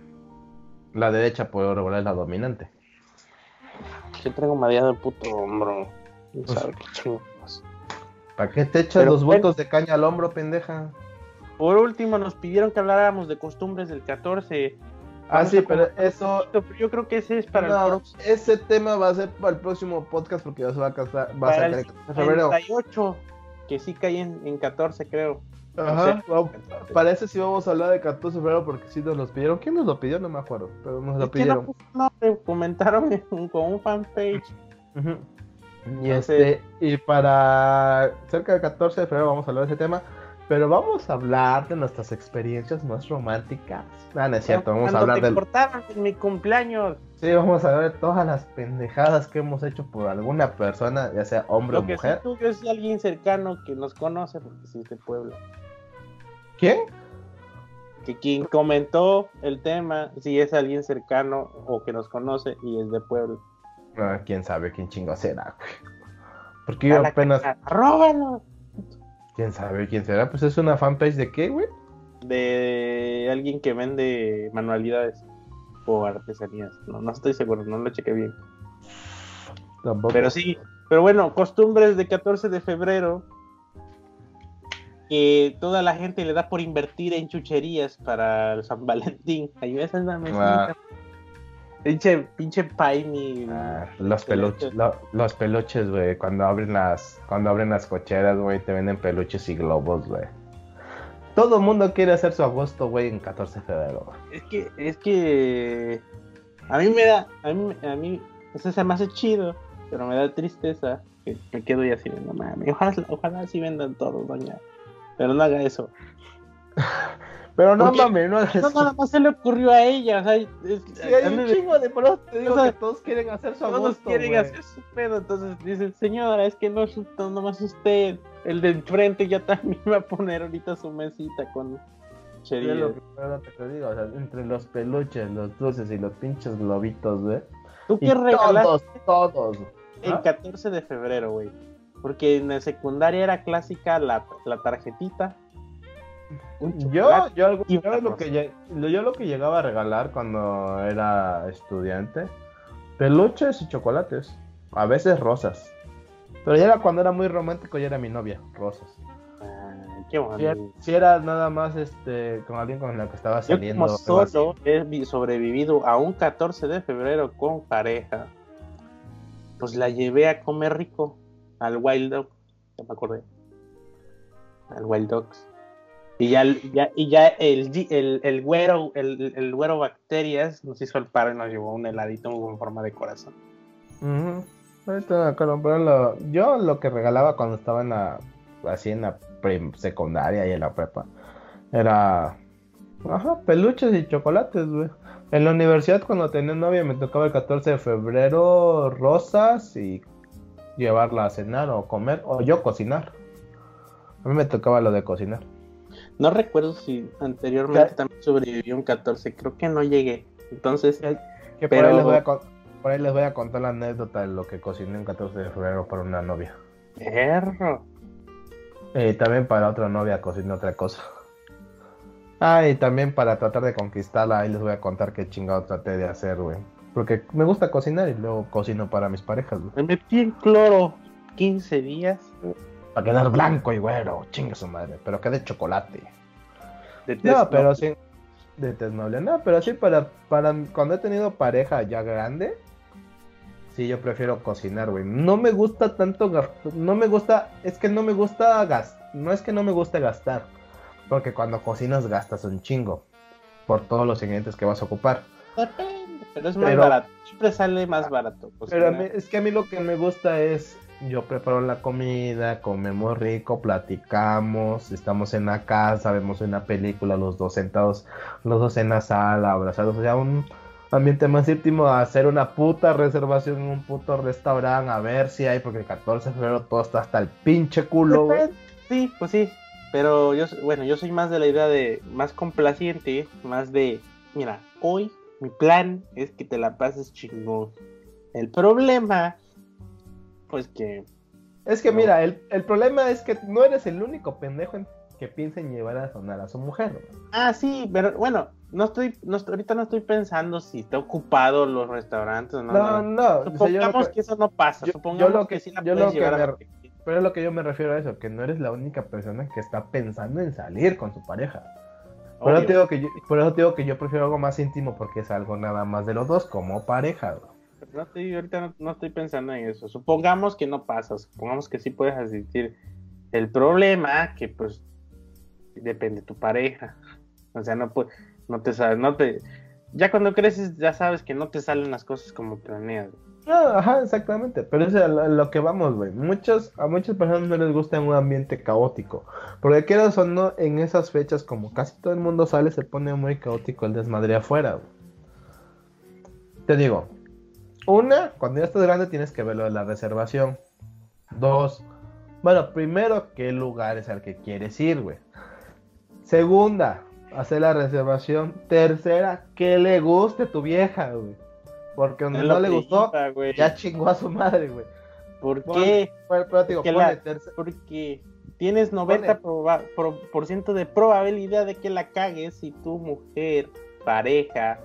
La derecha por regular es la dominante. Yo traigo mareado el puto hombro. No pues, qué ¿Para qué te echas los vueltos de caña al hombro, pendeja? Por último, nos pidieron que habláramos de costumbres del 14. ah, sí, pero eso. yo creo que ese es para el próximo. Ese tema va a ser para el próximo podcast porque ya se va a casar. Va para a ser el febrero. que sí cae en, en 14, creo. Ajá, parece si vamos a hablar de 14 de febrero porque sí nos lo pidieron. ¿Quién nos lo pidió? No me acuerdo, pero nos lo pidieron. No, comentaron con un fanpage. Y este, y para cerca del 14 de febrero vamos a hablar de ese tema. Pero vamos a hablar de nuestras experiencias más románticas. Ah, no es cierto, vamos a hablar del. en mi cumpleaños. Sí, vamos a ver todas las pendejadas que hemos hecho por alguna persona, ya sea hombre o mujer. Lo que sí, tú es alguien cercano que nos conoce, porque sí es de Puebla. ¿Quién? Que quien comentó el tema, si es alguien cercano o que nos conoce y es de Puebla. Ah, quién sabe quién chingo será, Porque yo apenas. ¡Róbalo! ¿Quién sabe quién será? Pues es una fanpage de qué, güey? De alguien que vende manualidades o artesanías. No, no estoy seguro, no lo chequé bien. Tampoco. Pero sí, pero bueno, costumbres de 14 de febrero que toda la gente le da por invertir en chucherías para San Valentín. Ahí esa mesita. Pinche, pinche Paini. Ah, los peluches, los peluches, güey. Cuando abren las, cuando abren las cocheras, güey, te venden peluches y globos, güey. Todo el mundo quiere hacer su agosto, güey, en 14 de febrero. Es que, es que a mí me da, a mí, a mí, eso se me hace chido, pero me da tristeza que me quedo y así, no mames. Ojalá, ojalá así vendan todos, doña. Pero no haga eso. Pero no mames, no haga eso. No, nada más se le ocurrió a ella. O sea, es, sí, hay un chingo de pros, te digo que todos quieren hacer su Todos quieren hacer su pedo. Entonces dicen, señora, es que no es nomás usted. El de enfrente ya también va a poner ahorita su mesita con chucherías. lo que, es lo que te digo, o sea, entre los peluches, los dulces y los pinches globitos, güey. ¿Tú qué regalaste todos, todos. el ¿Ah? 14 de febrero, güey? Porque en la secundaria era clásica la, la tarjetita. Yo, yo, algo- yo lo que, yo lo que llegaba a regalar cuando era estudiante, peluches y chocolates, a veces rosas. Pero ya era cuando era muy romántico, ya era mi novia, rosas. Ay, qué Si era, si era nada más este con alguien con la que estaba Yo saliendo. como algo así. solo he vi- sobrevivido a un 14 de febrero con pareja, pues la llevé a comer rico al Wild Dog, ya me acordé, al Wild Dogs. Y ya, ya- y ya el, el, el güero, el, el güero bacterias nos hizo el paro y nos llevó un heladito con forma de corazón. Ujú. Ahorita me acuerdo, pero yo lo que regalaba cuando estaba en la así en la secundaria y en la prepa era ajá, peluches y chocolates, güey. En la universidad cuando tenía novia me tocaba el 14 de febrero rosas y llevarla a cenar o comer o yo cocinar. A mí me tocaba lo de cocinar. No recuerdo si anteriormente ¿Qué? también sobrevivió un 14, creo que no llegué. Entonces, Que Pero- por, ahí les voy a con- por ahí les voy a contar la anécdota de lo que cociné el 14 de febrero para una novia. perro. Y también para otra novia cociné otra cosa. Ah, y también para tratar de conquistarla, ahí les voy a contar qué chingado traté de hacer, güey. Porque me gusta cocinar y luego cocino para mis parejas, güey. Me metí en cloro 15 días. Para quedar blanco y güero, chinga su madre. Pero que de chocolate. De No, test, pero sí. De tez noble, no, pero sí para, para cuando he tenido pareja ya grande. Sí, yo prefiero cocinar, güey. No me gusta tanto gastar. No me gusta. Es que no me gusta gastar. No es que no me guste gastar. Porque cuando cocinas gastas un chingo. Por todos los ingredientes que vas a ocupar. Pero es más Pero- barato. Siempre sale más barato. pues, Pero a mí- es que a mí lo que me gusta es. Yo preparo la comida, comemos rico, platicamos, estamos en la casa, vemos una película, los dos sentados, los dos en la sala, abrazados, o sea, un ambiente más íntimo, hacer una puta reservación en un puto restaurante, a ver si hay, porque el 14 de febrero todo está hasta el pinche culo, güey. Sí, pues sí. Pero yo, soy- bueno, yo soy más de la idea de más complaciente, más de, mira, hoy mi plan es que te la pases chingón. El problema, pues que Es que No. mira, el, el problema es que no eres el único pendejo en- que piensa en llevar a sonar a su mujer. Ah, sí, pero bueno, no estoy, no estoy- ahorita no estoy pensando si está ocupado los restaurantes o no. No, no. o sea, Supongamos que- que eso no pasa, yo- supongamos yo lo que, que- sí la yo puedes lo que llevar a me- quieras. Pero lo que yo me refiero a eso, que no eres la única persona que está pensando en salir con su pareja. Por eso, te digo que yo, por eso te digo que yo prefiero algo más íntimo porque es algo nada más de los dos como pareja. no estoy, ahorita no, no estoy pensando en eso. Supongamos que no pasa, supongamos que sí puedes asistir. El problema que pues depende de tu pareja. O sea, no puede, no te sabes, no te ya cuando creces ya sabes que no te salen las cosas como planeas. Ah, ajá, exactamente. Pero es a lo, que vamos, güey. Muchos, a muchas personas no les gusta un ambiente caótico. Porque quieras o no, en esas fechas, como casi todo el mundo sale, se pone muy caótico el desmadre afuera. Te digo, una, cuando ya estás grande tienes que ver lo de la reservación. Dos, bueno, primero, ¿qué lugar es al que quieres ir, güey? Segunda, hacer la reservación. Tercera, que le guste tu vieja, güey. Porque donde no le gustó, ya chingó a su madre, güey. ¿Por qué? Pero, pero digo, Que ponle la- Porque tienes 90% proba- pro- por ciento de probabilidad de que la cagues si tu mujer, pareja,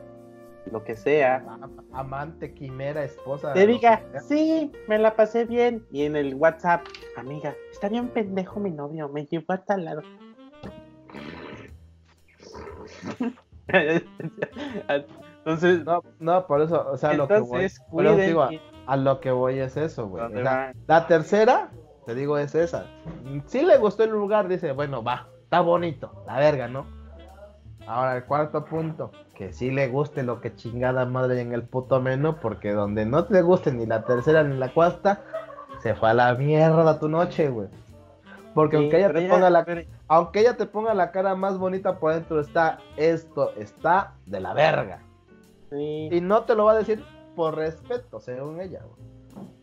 lo que sea, am- amante, quimera, esposa. te diga, sí, me la pasé bien. Y en el WhatsApp, amiga, está bien pendejo mi novio, me llevó a tal lado. Entonces, No, no, por eso, o sea, lo que voy. digo, cuiden a lo que voy es eso, güey. O sea. La tercera, te digo, es esa. Si le gustó el lugar, dice, bueno, va, está bonito, la verga, ¿no? Ahora el cuarto punto, que sí le guste lo que chingada madre en el puto menú, porque donde no te guste ni la tercera ni la cuarta, se fue a la mierda tu noche, güey. Porque Sí, aunque ella te ponga la pero- aunque ella te ponga la cara más bonita por dentro, está esto, está de la verga. Sí. Y no te lo va a decir por respeto, según ella, güey.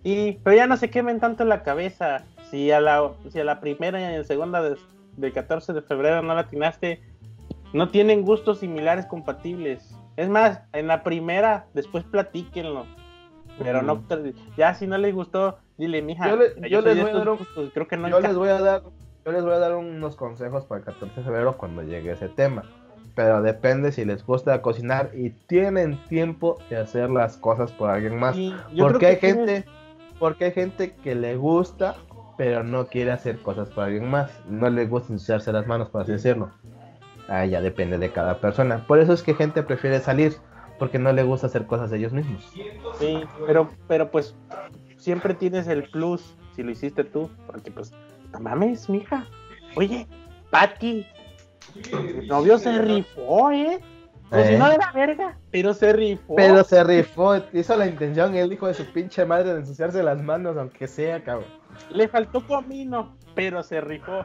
Sí, pero ya no se quemen tanto la cabeza. Si a la, si a la primera y a la segunda de, del 14 de febrero no la atinaste, no tienen gustos similares compatibles. Es más, en la primera, después platíquenlo. Pero no, ya si no les gustó, dile, mija, yo, yo les voy a dar creo que no yo les voy a dar, yo les voy a dar unos consejos para el 14 de febrero cuando llegue ese tema. Pero depende si les gusta cocinar y tienen tiempo de hacer las cosas por alguien más. porque hay gente, porque hay gente que le gusta, pero no quiere hacer cosas por alguien más. No le gusta ensuciarse las manos, por así decirlo. Ah, ya depende de cada persona. Por eso es que gente prefiere salir, porque no le gusta hacer cosas de ellos mismos. Sí, pero, pero pues siempre tienes el plus si lo hiciste tú, porque pues, no mames, mija. Oye, Patti, el novio se rifó, ¿eh? Pues si no era verga, pero se rifó. Pero se rifó, hizo la intención, el hijo de su pinche madre, de ensuciarse las manos, aunque sea, cabrón. Le faltó comino, pero se rifó.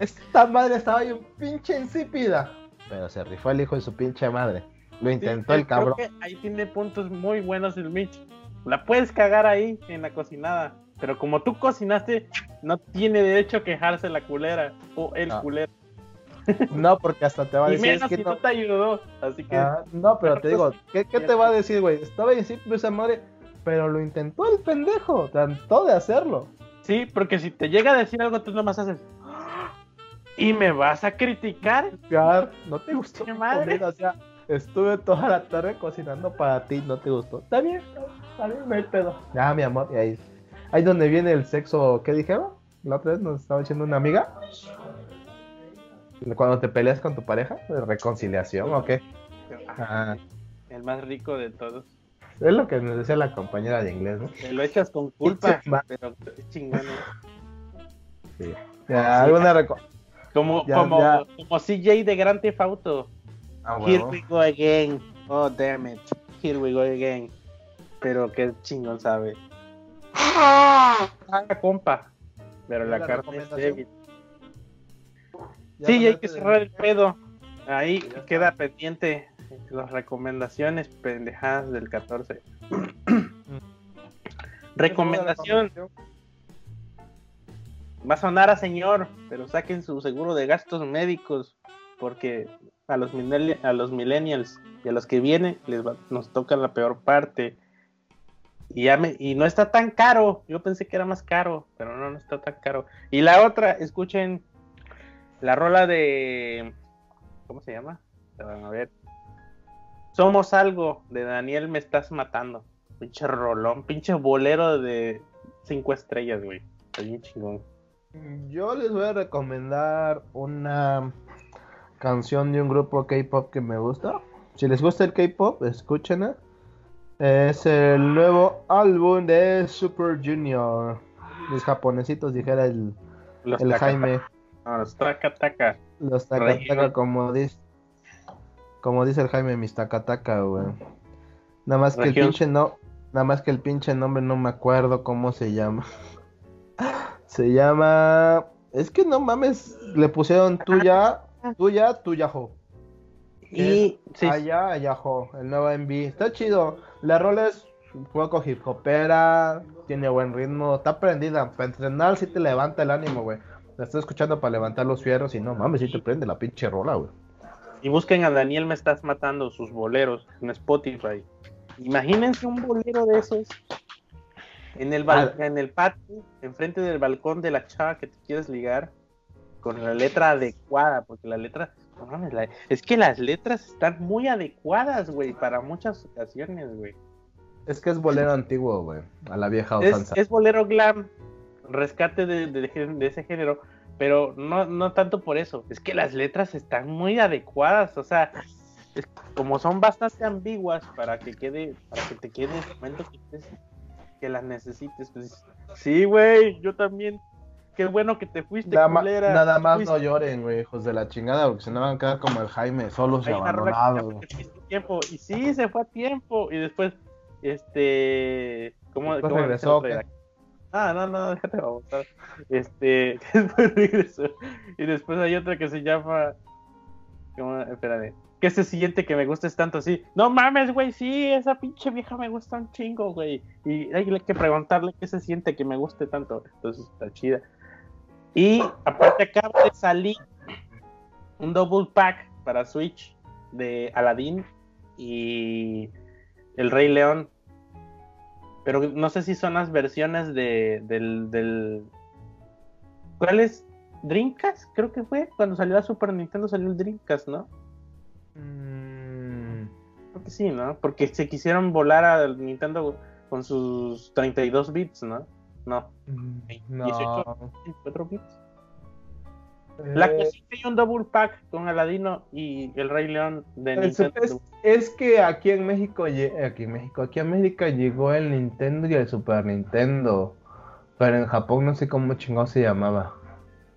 Esta madre estaba ahí un pinche insípida. Pero se rifó el hijo de su pinche madre. Lo intentó el cabrón. Creo que ahí tiene puntos muy buenos el Mitch. La puedes cagar ahí en la cocinada. Pero como tú cocinaste, no tiene derecho a quejarse la culera o el ah. culero. No, porque hasta te va a decir. Y menos que si no... te ayudó. Así que. Ah, no, pero te digo, ¿qué, qué te va a decir, güey? Estaba insípido esa madre, pero lo intentó el pendejo. Trató de hacerlo. Sí, porque si te llega a decir algo, tú nomás haces. ¿Y me vas a criticar? No te gustó mi comida, o sea, estuve toda la tarde cocinando para ti, no te gustó. Está bien, está bien, me pedo. Ya, mi amor, y ahí. Ahí donde viene el sexo, ¿qué dijeron? La otra vez nos estaba diciendo una amiga. Cuando te peleas con tu pareja, ¿de reconciliación o qué? Ah. El más rico de todos. Es lo que nos decía la compañera de inglés, ¿no? Te lo echas con culpa, pero es chingón. Sí. Ya, alguna como, como, como CJ de Grand Theft Auto. Ah, Here we go again. Oh, damn it. Here we go again. Pero qué chingón sabe. Ah, compa. Pero la, carne es débil. Sí, hay que cerrar el pedo. Ahí queda pendiente las recomendaciones pendejadas del 14. Recomendación. Va a sonar a señor, pero saquen su seguro de gastos médicos porque a los, a los millennials y a los que vienen les nos toca la peor parte. Y, ya me, y no está tan caro. Yo pensé que era más caro, pero no, no está tan caro. Y la otra, escuchen la rola de. ¿Cómo se llama? A ver. Somos algo de Daniel Me Estás Matando. Pinche rolón, pinche bolero de cinco estrellas, güey. Está bien chingón. Yo les voy a recomendar una canción de un grupo K-pop que me gusta. Si les gusta el K-pop, escúchenla. Es el nuevo álbum de Super Junior. Los japonesitos, dijera el, el Jaime. Los Takataka. Los Takataka, como dice, como dice el Jaime, mis Takataka, güey. Nada más que el pinche no, nada más que el pinche nombre no me acuerdo cómo se llama. Se llama. Es que no mames, le pusieron tuya, tuya, tuya, jo. Y sí. allá, allá, jo, el nuevo MV. Está chido. La rola es un poco hip hopera, tiene buen ritmo, está prendida. Para entrenar sí te levanta el ánimo, güey. La estoy escuchando para levantar los fierros y no mames, sí te prende la pinche rola, güey. Y busquen a Daniel Me Estás Matando, sus boleros en Spotify. Imagínense un bolero de esos en el, ah. en el patio, enfrente del balcón de la chava que te quieres ligar, con la letra adecuada, porque la letra, es que las letras están muy adecuadas, güey, para muchas ocasiones, güey. Es que es bolero antiguo, güey, a la vieja usanza. Es, bolero glam, rescate de, de, ese género, pero no, no tanto por eso, es que las letras están muy adecuadas, o sea, como son bastante ambiguas para que quede, para que te quede el momento que estés que las necesites. Pues, sí, güey, yo también. Qué bueno que te fuiste, nada, nada más no lloren, güey, hijos de la chingada, porque se no van a quedar como el Jaime, solos y abandonados. Tiempo. Y sí, se fue a tiempo. Y después, este. ¿Cómo, después regresó? Ah, no, no, déjate votar. Este, después regresó. Y después hay otra que se llama. ¿Cómo? Espérame que se siente que me gustes tanto así. No mames, güey, sí, esa pinche vieja me gusta un chingo, güey. Y hay que preguntarle qué se siente que me guste tanto. Entonces está chida. Y aparte acaba de salir un double pack para Switch de Aladdin y El Rey León. Pero no sé si son las versiones de, del, del... ¿Cuál es? Dreamcast, creo que fue. Cuando salió la Super Nintendo salió el Dreamcast, ¿no? Mm, Creo que sí, ¿no? Porque se quisieron volar a Nintendo con sus 32 bits, ¿no? No, no. 18, 24 bits. La Eh, que sí que hay un double pack con Aladino y el Rey León de Nintendo. es- es que aquí en México, aquí en México, aquí en América llegó el Nintendo y el Super Nintendo. Pero en Japón no sé cómo chingado se llamaba.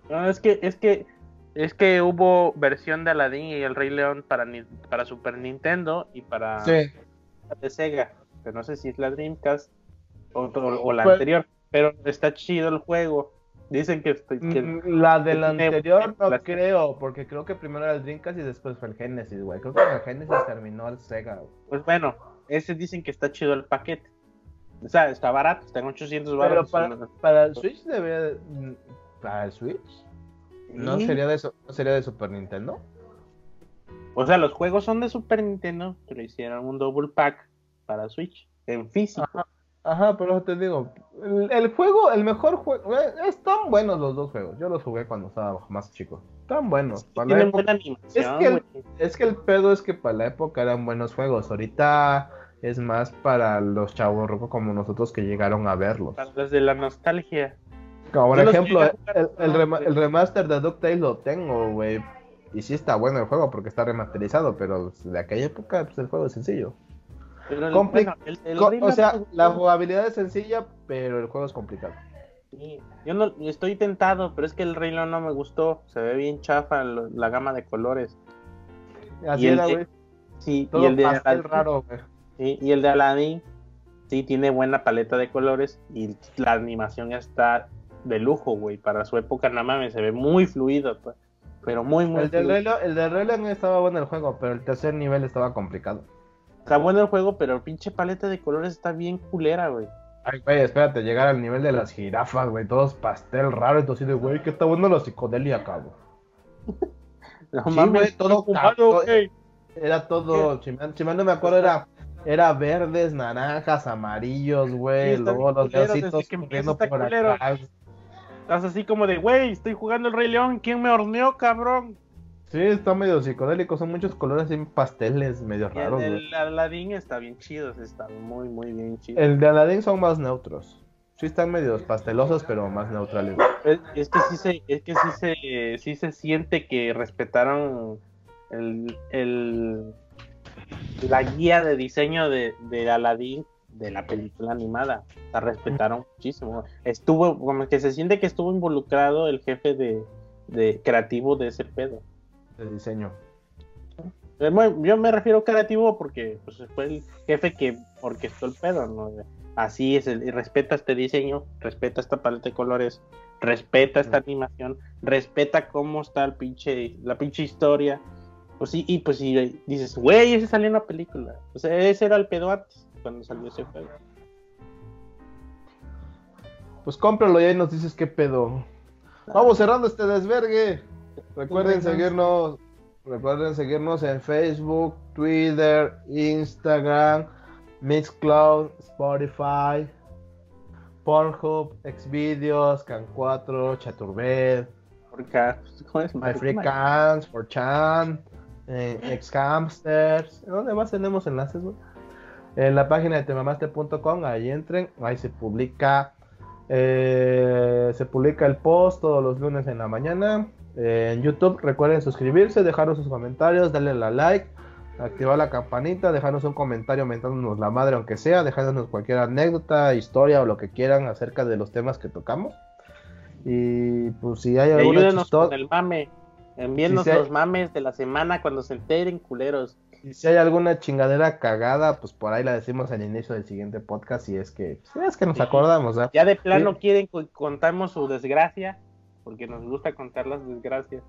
No, es que, es que, es que hubo versión de Aladdin y el Rey León para, para Super Nintendo y para Sí. de Sega. Pero no sé si es la Dreamcast o, o- o la Pues- anterior. Pero está chido el juego. Dicen que, estoy- que- Mm, La del anterior no la- creo, porque creo que primero era el Dreamcast y después fue el Genesis, güey. Creo que el Genesis terminó el Sega. güey. pues bueno, ese dicen que está chido el paquete. O sea, está barato, está en 800 Pero baros. para, para el Switch debería... de- mm, ¿Para el Switch? ¿No Sí. sería de, su- no sería de Super Nintendo? O sea, los juegos son de Super Nintendo, pero hicieron un double pack para Switch en físico. Ajá, ajá, pero te digo, el, el juego, el mejor juego, eh, están buenos los dos juegos. Yo los jugué cuando estaba más chico. Están buenos. Para la Tienen época- buena animación. Es que, el, es que el pedo es que para la época eran buenos juegos. Ahorita es más para los chavos rocos como nosotros que llegaron a verlos. Para los de la nostalgia. Como por ejemplo, el remaster de DuckTales lo tengo, güey. Y sí está bueno el juego porque está remasterizado, pero de aquella época pues, el juego es sencillo. Pero el- Compli- bueno, el- el Co- Rey o sea, me la jugabilidad es sencilla, pero el juego es complicado. Sí, Yo no estoy tentado, pero es que el Rey León no me gustó. Se ve bien chafa lo- la gama de colores. Así Y era, de- güey. Sí, Todo y el de Aladdin, raro, sí, y el de Aladdin sí tiene buena paleta de colores y la animación está de lujo, güey. Para su época, nada más se ve muy fluido, pues. pero muy, muy El del. Rey el del Rey León estaba bueno el juego, pero el tercer nivel estaba complicado. Está bueno el juego, pero el pinche paleta de colores está bien culera, güey. Ay, güey, espérate, llegar al nivel de las jirafas, güey, todos pastel raro, entonces de, güey, que está bueno la psicodelia, cabrón. No Sí, mames, güey, todo humano, güey. Era todo, si mal no me acuerdo, era, era verdes, naranjas, amarillos, güey, Sí, luego los leoncitos corriendo por culero. acá. Estás así como de, güey, estoy jugando el Rey León, ¿quién me horneó, cabrón? Sí, está medio psicodélico, son muchos colores así pasteles medio Y el raros, güey. del Aladdin está bien chido, está muy, muy bien chido. El de Aladdin son más neutros. Sí están medios pastelosos, pero más neutrales. es que sí se, es que sí se, sí se siente que respetaron el, el la guía de diseño de, de Aladdin de la película animada. La respetaron muchísimo. Estuvo, como que se siente que estuvo involucrado el jefe de, de creativo de ese pedo. De diseño. Eh, Yo me refiero creativo porque pues, fue el jefe que orquestó el pedo, ¿no? Así es, el, y respeta este diseño, respeta esta paleta de colores, respeta esta animación, respeta cómo está el pinche, la pinche historia. Pues sí, y pues sí, dices, güey, ese salió en la película. O sea, ese era el pedo antes, cuando salió ese juego. Pues cómpralo y ahí nos dices qué pedo. Vamos cerrando este desvergue. Recuerden seguirnos. Recuerden seguirnos en Facebook, Twitter, Instagram, Mixcloud, Spotify, Pornhub, Xvideos, Can4, Chaturbed, Porque, ¿cómo es? MyFreeCans, 4chan, eh, Xhamsters. ¿Dónde más tenemos enlaces, güey? En la página de temamaste.com, ahí entren, ahí se publica eh, se publica el post todos los lunes en la mañana. Eh, en YouTube recuerden suscribirse, dejarnos sus comentarios, darle la like, activar la campanita, dejarnos un comentario mentándonos la madre aunque sea, dejándonos cualquier anécdota, historia o lo que quieran acerca de los temas que tocamos. Y pues si hay alguna ayúdenos chisto- con el mame. Envíennos los mames de la semana cuando se enteren, culeros. Y si hay alguna chingadera cagada, pues por ahí la decimos al inicio del siguiente podcast. Y es que, si es que nos Sí. acordamos, ¿eh? Ya de plano Sí. quieren que contamos su desgracia, porque nos gusta contar las desgracias.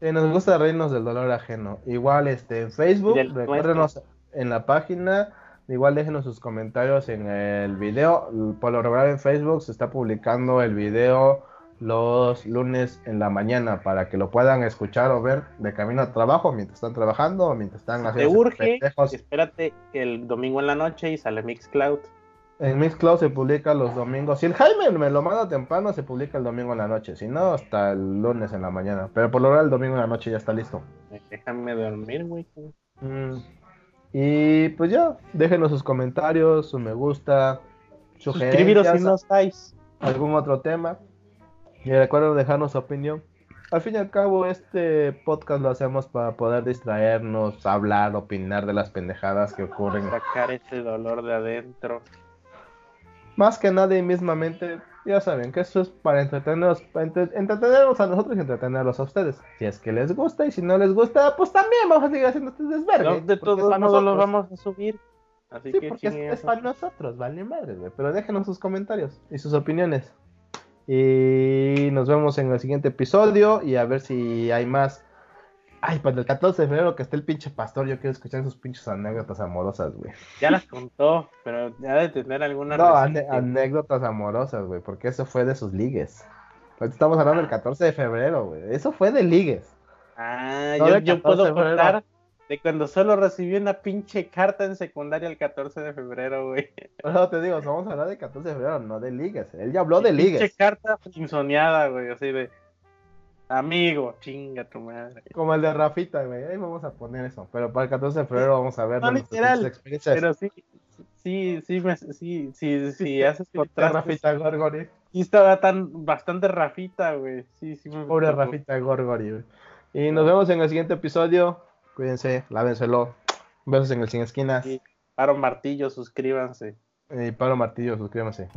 Sí, nos gusta reírnos del dolor ajeno. Igual, este, en Facebook, recuérdenos en la página. Igual déjenos sus comentarios en el video. Por lo regular en Facebook se está publicando el video los lunes en la mañana para que lo puedan escuchar o ver de camino a trabajo mientras están trabajando o mientras están haciendo. Te urge, espérate el domingo en la noche y sale Mixcloud. En Mixcloud se publica los domingos. Si el Jaime me lo manda temprano, se publica el domingo en la noche. Si no, hasta el lunes en la mañana. Pero por lo general el domingo en la noche ya está listo. Déjame dormir, güey. Mm. Y pues ya, déjenos sus comentarios, su me gusta, suscribiros si no estáis. Algún otro tema. Y recuerden dejarnos su opinión. Al fin y al cabo, este podcast lo hacemos para poder distraernos, hablar, opinar de las pendejadas que ocurren. Sacar ese dolor de adentro. Más que nada y mismamente, ya saben que esto es para entretenernos, entretenernos a nosotros y entretenerlos a ustedes. Si es que les gusta y si no les gusta, pues también vamos a seguir haciendo este desvergue. de todos modos lo vamos a subir. Así sí, porque es, para nosotros, vale madre, güey. Pero déjenos sus comentarios y sus opiniones. Y nos vemos en el siguiente episodio y a ver si hay más. Ay, para el 14 de febrero que esté el pinche pastor, yo quiero escuchar sus pinches anécdotas amorosas, güey. Ya las contó, pero ya de tener alguna... No, anécdotas amorosas, güey, porque eso fue de sus ligues. Estamos hablando del 14 de febrero, güey. Eso fue de ligues. Ah, yo, yo puedo contar de cuando solo recibí una pinche carta en secundaria el 14 de febrero, güey. No, te digo, vamos a hablar del 14 de febrero, no de ligas. Él ya habló de ligas. Pinche carta insoñada, güey, así de... Amigo, chinga tu madre. Como el de Rafita, güey. Ahí vamos a poner eso. Pero para el 14 de febrero vamos a ver no, literal, experiencias. Pero sí, sí, sí, me, sí, sí, sí, haces contraste. Rafita Gorgori. Sí estaba tan, bastante Rafita, güey. Sí, sí me Pobre Rafita Gorgori, güey. Y nos vemos en el siguiente episodio. Cuídense, lávenselo. Besos en el sin esquinas. Paro Martillo, suscríbanse. Y Paro Martillo, suscríbanse.